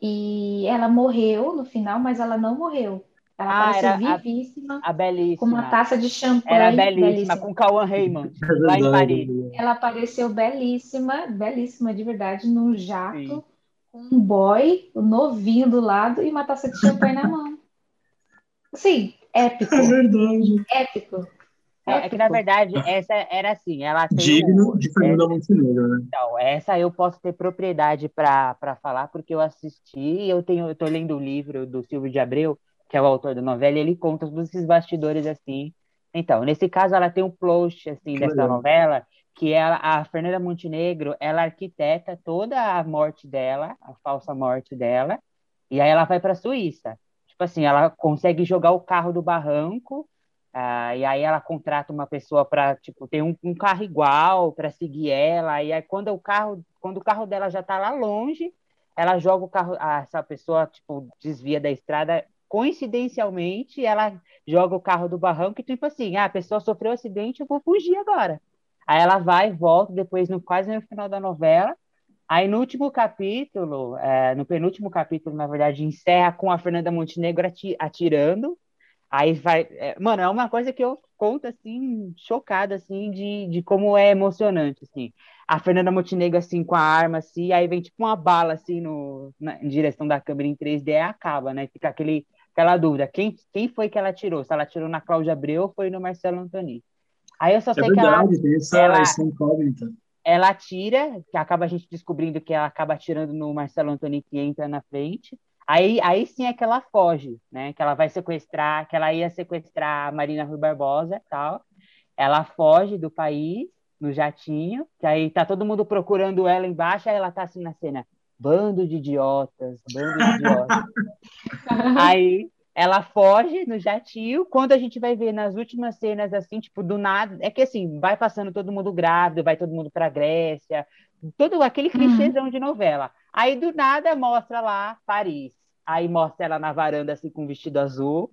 e ela morreu no final, mas ela não morreu. Ela ah, apareceu vivíssima, a, a belíssima. com uma taça de champanhe. Era belíssima, belíssima. com Cauã Raymond, lá em Paris. Ela apareceu belíssima, belíssima de verdade, num jato, Sim. com um boy novinho do lado e uma taça de champanhe na mão. Sim, épico. É verdade. Épico. É, é, que, na verdade, essa era assim, ela tem... Digno um, de Fernanda Montenegro, né? Então, essa eu posso ter propriedade para falar, porque eu assisti, eu tenho, eu tô lendo o livro do Silvio de Abreu, que é o autor da novela, e ele conta todos esses bastidores, assim. Então, nesse caso, ela tem um plot, assim, que dessa legal. novela, que ela, a Fernanda Montenegro, ela arquiteta toda a morte dela, a falsa morte dela, e aí ela vai para a Suíça. Tipo assim, ela consegue jogar o carro do barranco, Uh, e aí ela contrata uma pessoa para tipo ter um, um carro igual para seguir ela e aí quando o carro quando o carro dela já está lá longe ela joga o carro essa pessoa tipo desvia da estrada coincidencialmente ela joga o carro do barranco e tipo assim ah, a pessoa sofreu um acidente eu vou fugir agora. Aí ela vai volta depois no quase no final da novela. Aí no último capítulo é, no penúltimo capítulo na verdade encerra com a Fernanda Montenegro atirando Aí vai. É, mano, é uma coisa que eu conto assim, chocada, assim, de, de como é emocionante, assim. A Fernanda Montenegro, assim, com a arma, assim, aí vem tipo uma bala, assim, no, na, em direção da câmera em 3D e acaba, né? Fica aquele, aquela dúvida: quem, quem foi que ela tirou? Se ela tirou na Cláudia Abreu ou foi no Marcelo Antoni? Aí eu só é sei verdade, que ela. Essa, ela, essa incógnita. Ela tira, que acaba a gente descobrindo que ela acaba tirando no Marcelo Antoni que entra na frente. Aí, aí sim é que ela foge, né? Que ela vai sequestrar, que ela ia sequestrar a Marina Rui Barbosa tal. Ela foge do país no jatinho, que aí tá todo mundo procurando ela embaixo, aí ela tá assim na cena, bando de idiotas, bando de idiotas. aí ela foge no jatinho, quando a gente vai ver nas últimas cenas, assim, tipo, do nada, é que assim, vai passando todo mundo grávido, vai todo mundo pra Grécia, todo aquele uhum. clichêzão de novela. Aí do nada mostra lá Paris. Aí mostra ela na varanda, assim, com um vestido azul.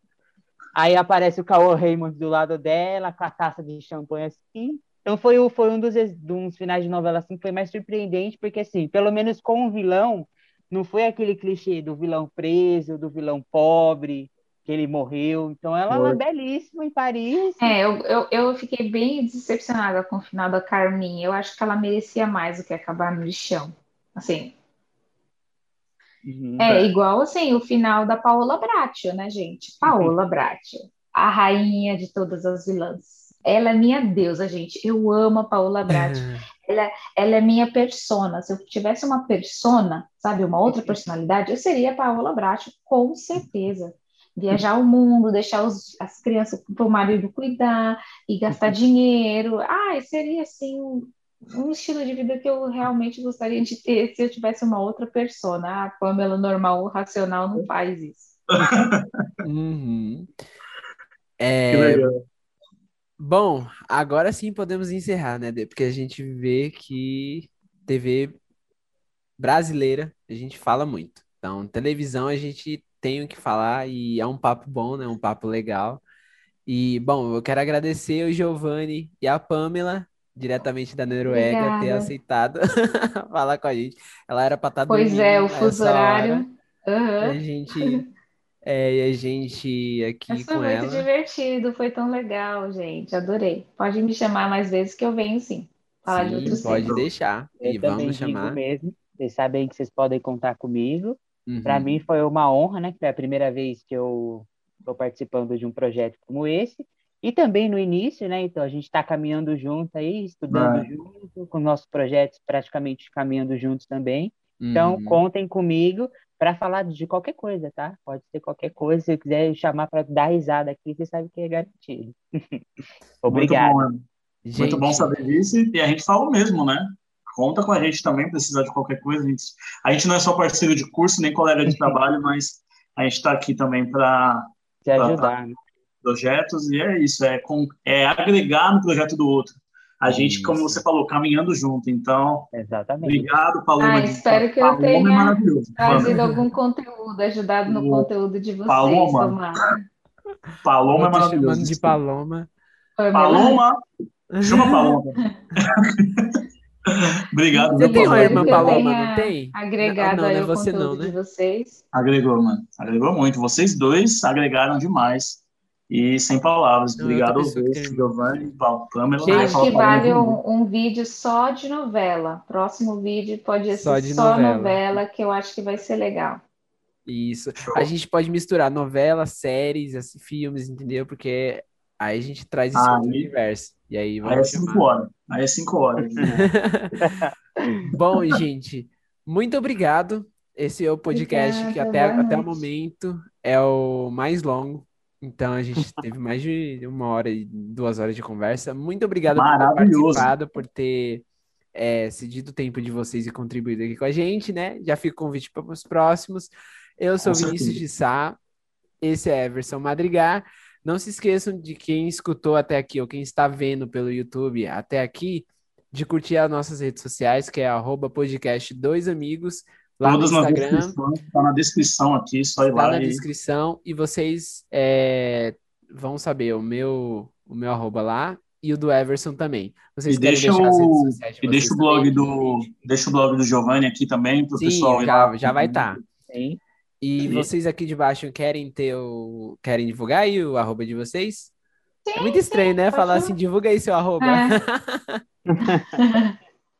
Aí aparece o Cauã Raymond do lado dela, com a taça de champanhe, assim. Então foi, foi um dos, dos finais de novela, assim, que foi mais surpreendente, porque, assim, pelo menos com o vilão, não foi aquele clichê do vilão preso, do vilão pobre, que ele morreu. Então ela é belíssima em Paris. É, eu, eu, eu, fiquei bem decepcionada com o final da Carminha. Eu acho que ela merecia mais do que acabar no lixão. Assim, é, igual assim, o final da Paola Bracho, né, gente? Paola uhum. Bracho, a rainha de todas as vilãs. Ela é minha deusa, gente. Eu amo a Paola Bracho. ela, ela é minha persona. Se eu tivesse uma persona, sabe, uma outra personalidade, eu seria a Paola Bracho, com certeza. Viajar o mundo, deixar os, as crianças para o marido cuidar e gastar dinheiro. Ah, seria assim um estilo de vida que eu realmente gostaria de ter se eu tivesse uma outra persona. A Pamela normal, racional, não faz isso. uhum. É... Bom, agora sim podemos encerrar, né? Porque a gente vê que TV brasileira a gente fala muito. Então, televisão a gente tem o que falar e é um papo bom, né? Um papo legal. E, bom, eu quero agradecer o Giovanni e a Pamela diretamente da Noruega, Obrigada. ter aceitado falar com a gente. Ela era para estar tá Pois é, o fuso horário. Uhum. A gente é, a gente aqui Mas foi com muito divertido, foi tão legal, gente. Adorei. Pode me chamar mais vezes que eu venho sim. Falar sim, de outros pode temas. deixar. Eu e vamos chamar. mesmo. Vocês sabem que vocês podem contar comigo. Uhum. Para mim foi uma honra, né? Que foi a primeira vez que eu estou participando de um projeto como esse. E também no início, né? Então a gente está caminhando junto aí, estudando junto, com nossos projetos praticamente caminhando juntos também. Então uhum. contem comigo para falar de qualquer coisa, tá? Pode ser qualquer coisa. Se quiser chamar para dar risada aqui, você sabe que é garantido. Obrigado. Muito bom, gente... Muito bom saber disso e a gente fala mesmo, né? Conta com a gente também, precisar de qualquer coisa. A gente, a gente não é só parceiro de curso, nem colega de trabalho, mas a gente está aqui também para te ajudar. Né? Projetos, e é isso, é, com, é agregar no projeto do outro a gente, Isso. como você falou, caminhando junto. Então, Exatamente. obrigado, Paloma. Ah, espero que eu Paloma é tenha é trazido algum conteúdo, ajudado no o... conteúdo de vocês. Paloma. Paloma é maravilhoso. de Paloma. Paloma. Chama Paloma. Obrigado. Você tem uma irmã Paloma, não tem? Agregado não, não, não é você não, né? de vocês. Agregou, mano. Agregou muito. Vocês dois agregaram demais. E sem palavras. Obrigado, Giovanni, Pamela. Acho que vale um, um, vídeo só de novela. Próximo vídeo pode ser só, só novela. novela, que eu acho que vai ser legal. Isso. Show. A gente pode misturar novelas, séries, assim, filmes, entendeu? Porque aí a gente traz esse ah, universo. E aí, aí é cinco horas. Aí é cinco horas. Bom, gente, muito obrigado. Esse é o podcast Obrigada, que até, até o momento é o mais longo então a gente teve mais de uma hora e duas horas de conversa. Muito obrigado por ter participado, por ter é, cedido o tempo de vocês e contribuído aqui com a gente, né? Já fica o convite para os próximos. Eu sou Vinícius de Sá, esse é Everson Madrigar. Não se esqueçam de quem escutou até aqui ou quem está vendo pelo YouTube até aqui, de curtir as nossas redes sociais, que é arroba podcast dois amigos. Lá Todas no Instagram. Está na descrição aqui, só ir tá lá. na e... descrição e vocês é, vão saber o meu, o meu arroba lá e o do Everson também. Vocês e deixa o, e deixa o blog do deixa o blog do Giovanni aqui também para o pessoal. Já, já vai estar. Tá. E Sim. vocês aqui de baixo querem ter o querem divulgar aí o arroba de vocês? Sim, é muito estranho, sim, né? Falar assim, divulga aí seu arroba. É.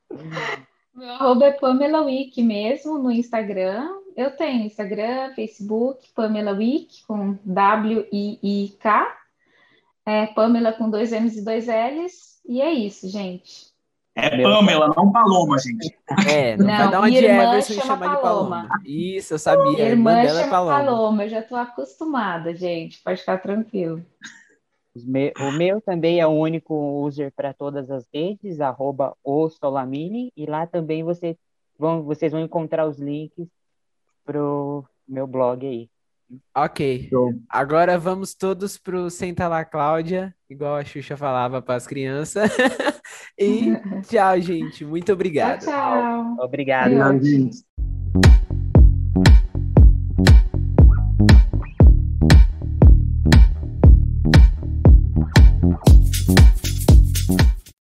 Meu arroba é Pamela Wick mesmo no Instagram. Eu tenho Instagram, Facebook, Pamela Wick com W-I-I-K. É, Pamela com dois M's e dois L's. E é isso, gente. É Pamela, não Paloma, gente. É, não, não vai dar uma de Everson e chamar Paloma. de Paloma. Isso, eu sabia. Irmã, irmã dela é Paloma. Paloma. Eu já estou acostumada, gente. Pode ficar tranquilo. O meu também é o único user para todas as redes, arroba o Solamini, e lá também você vão, vocês vão encontrar os links pro meu blog aí. Ok. Agora vamos todos pro Senta lá, Cláudia, igual a Xuxa falava para as crianças. e tchau, gente. Muito obrigado. Tchau, tchau. Obrigado. Obrigado, gente.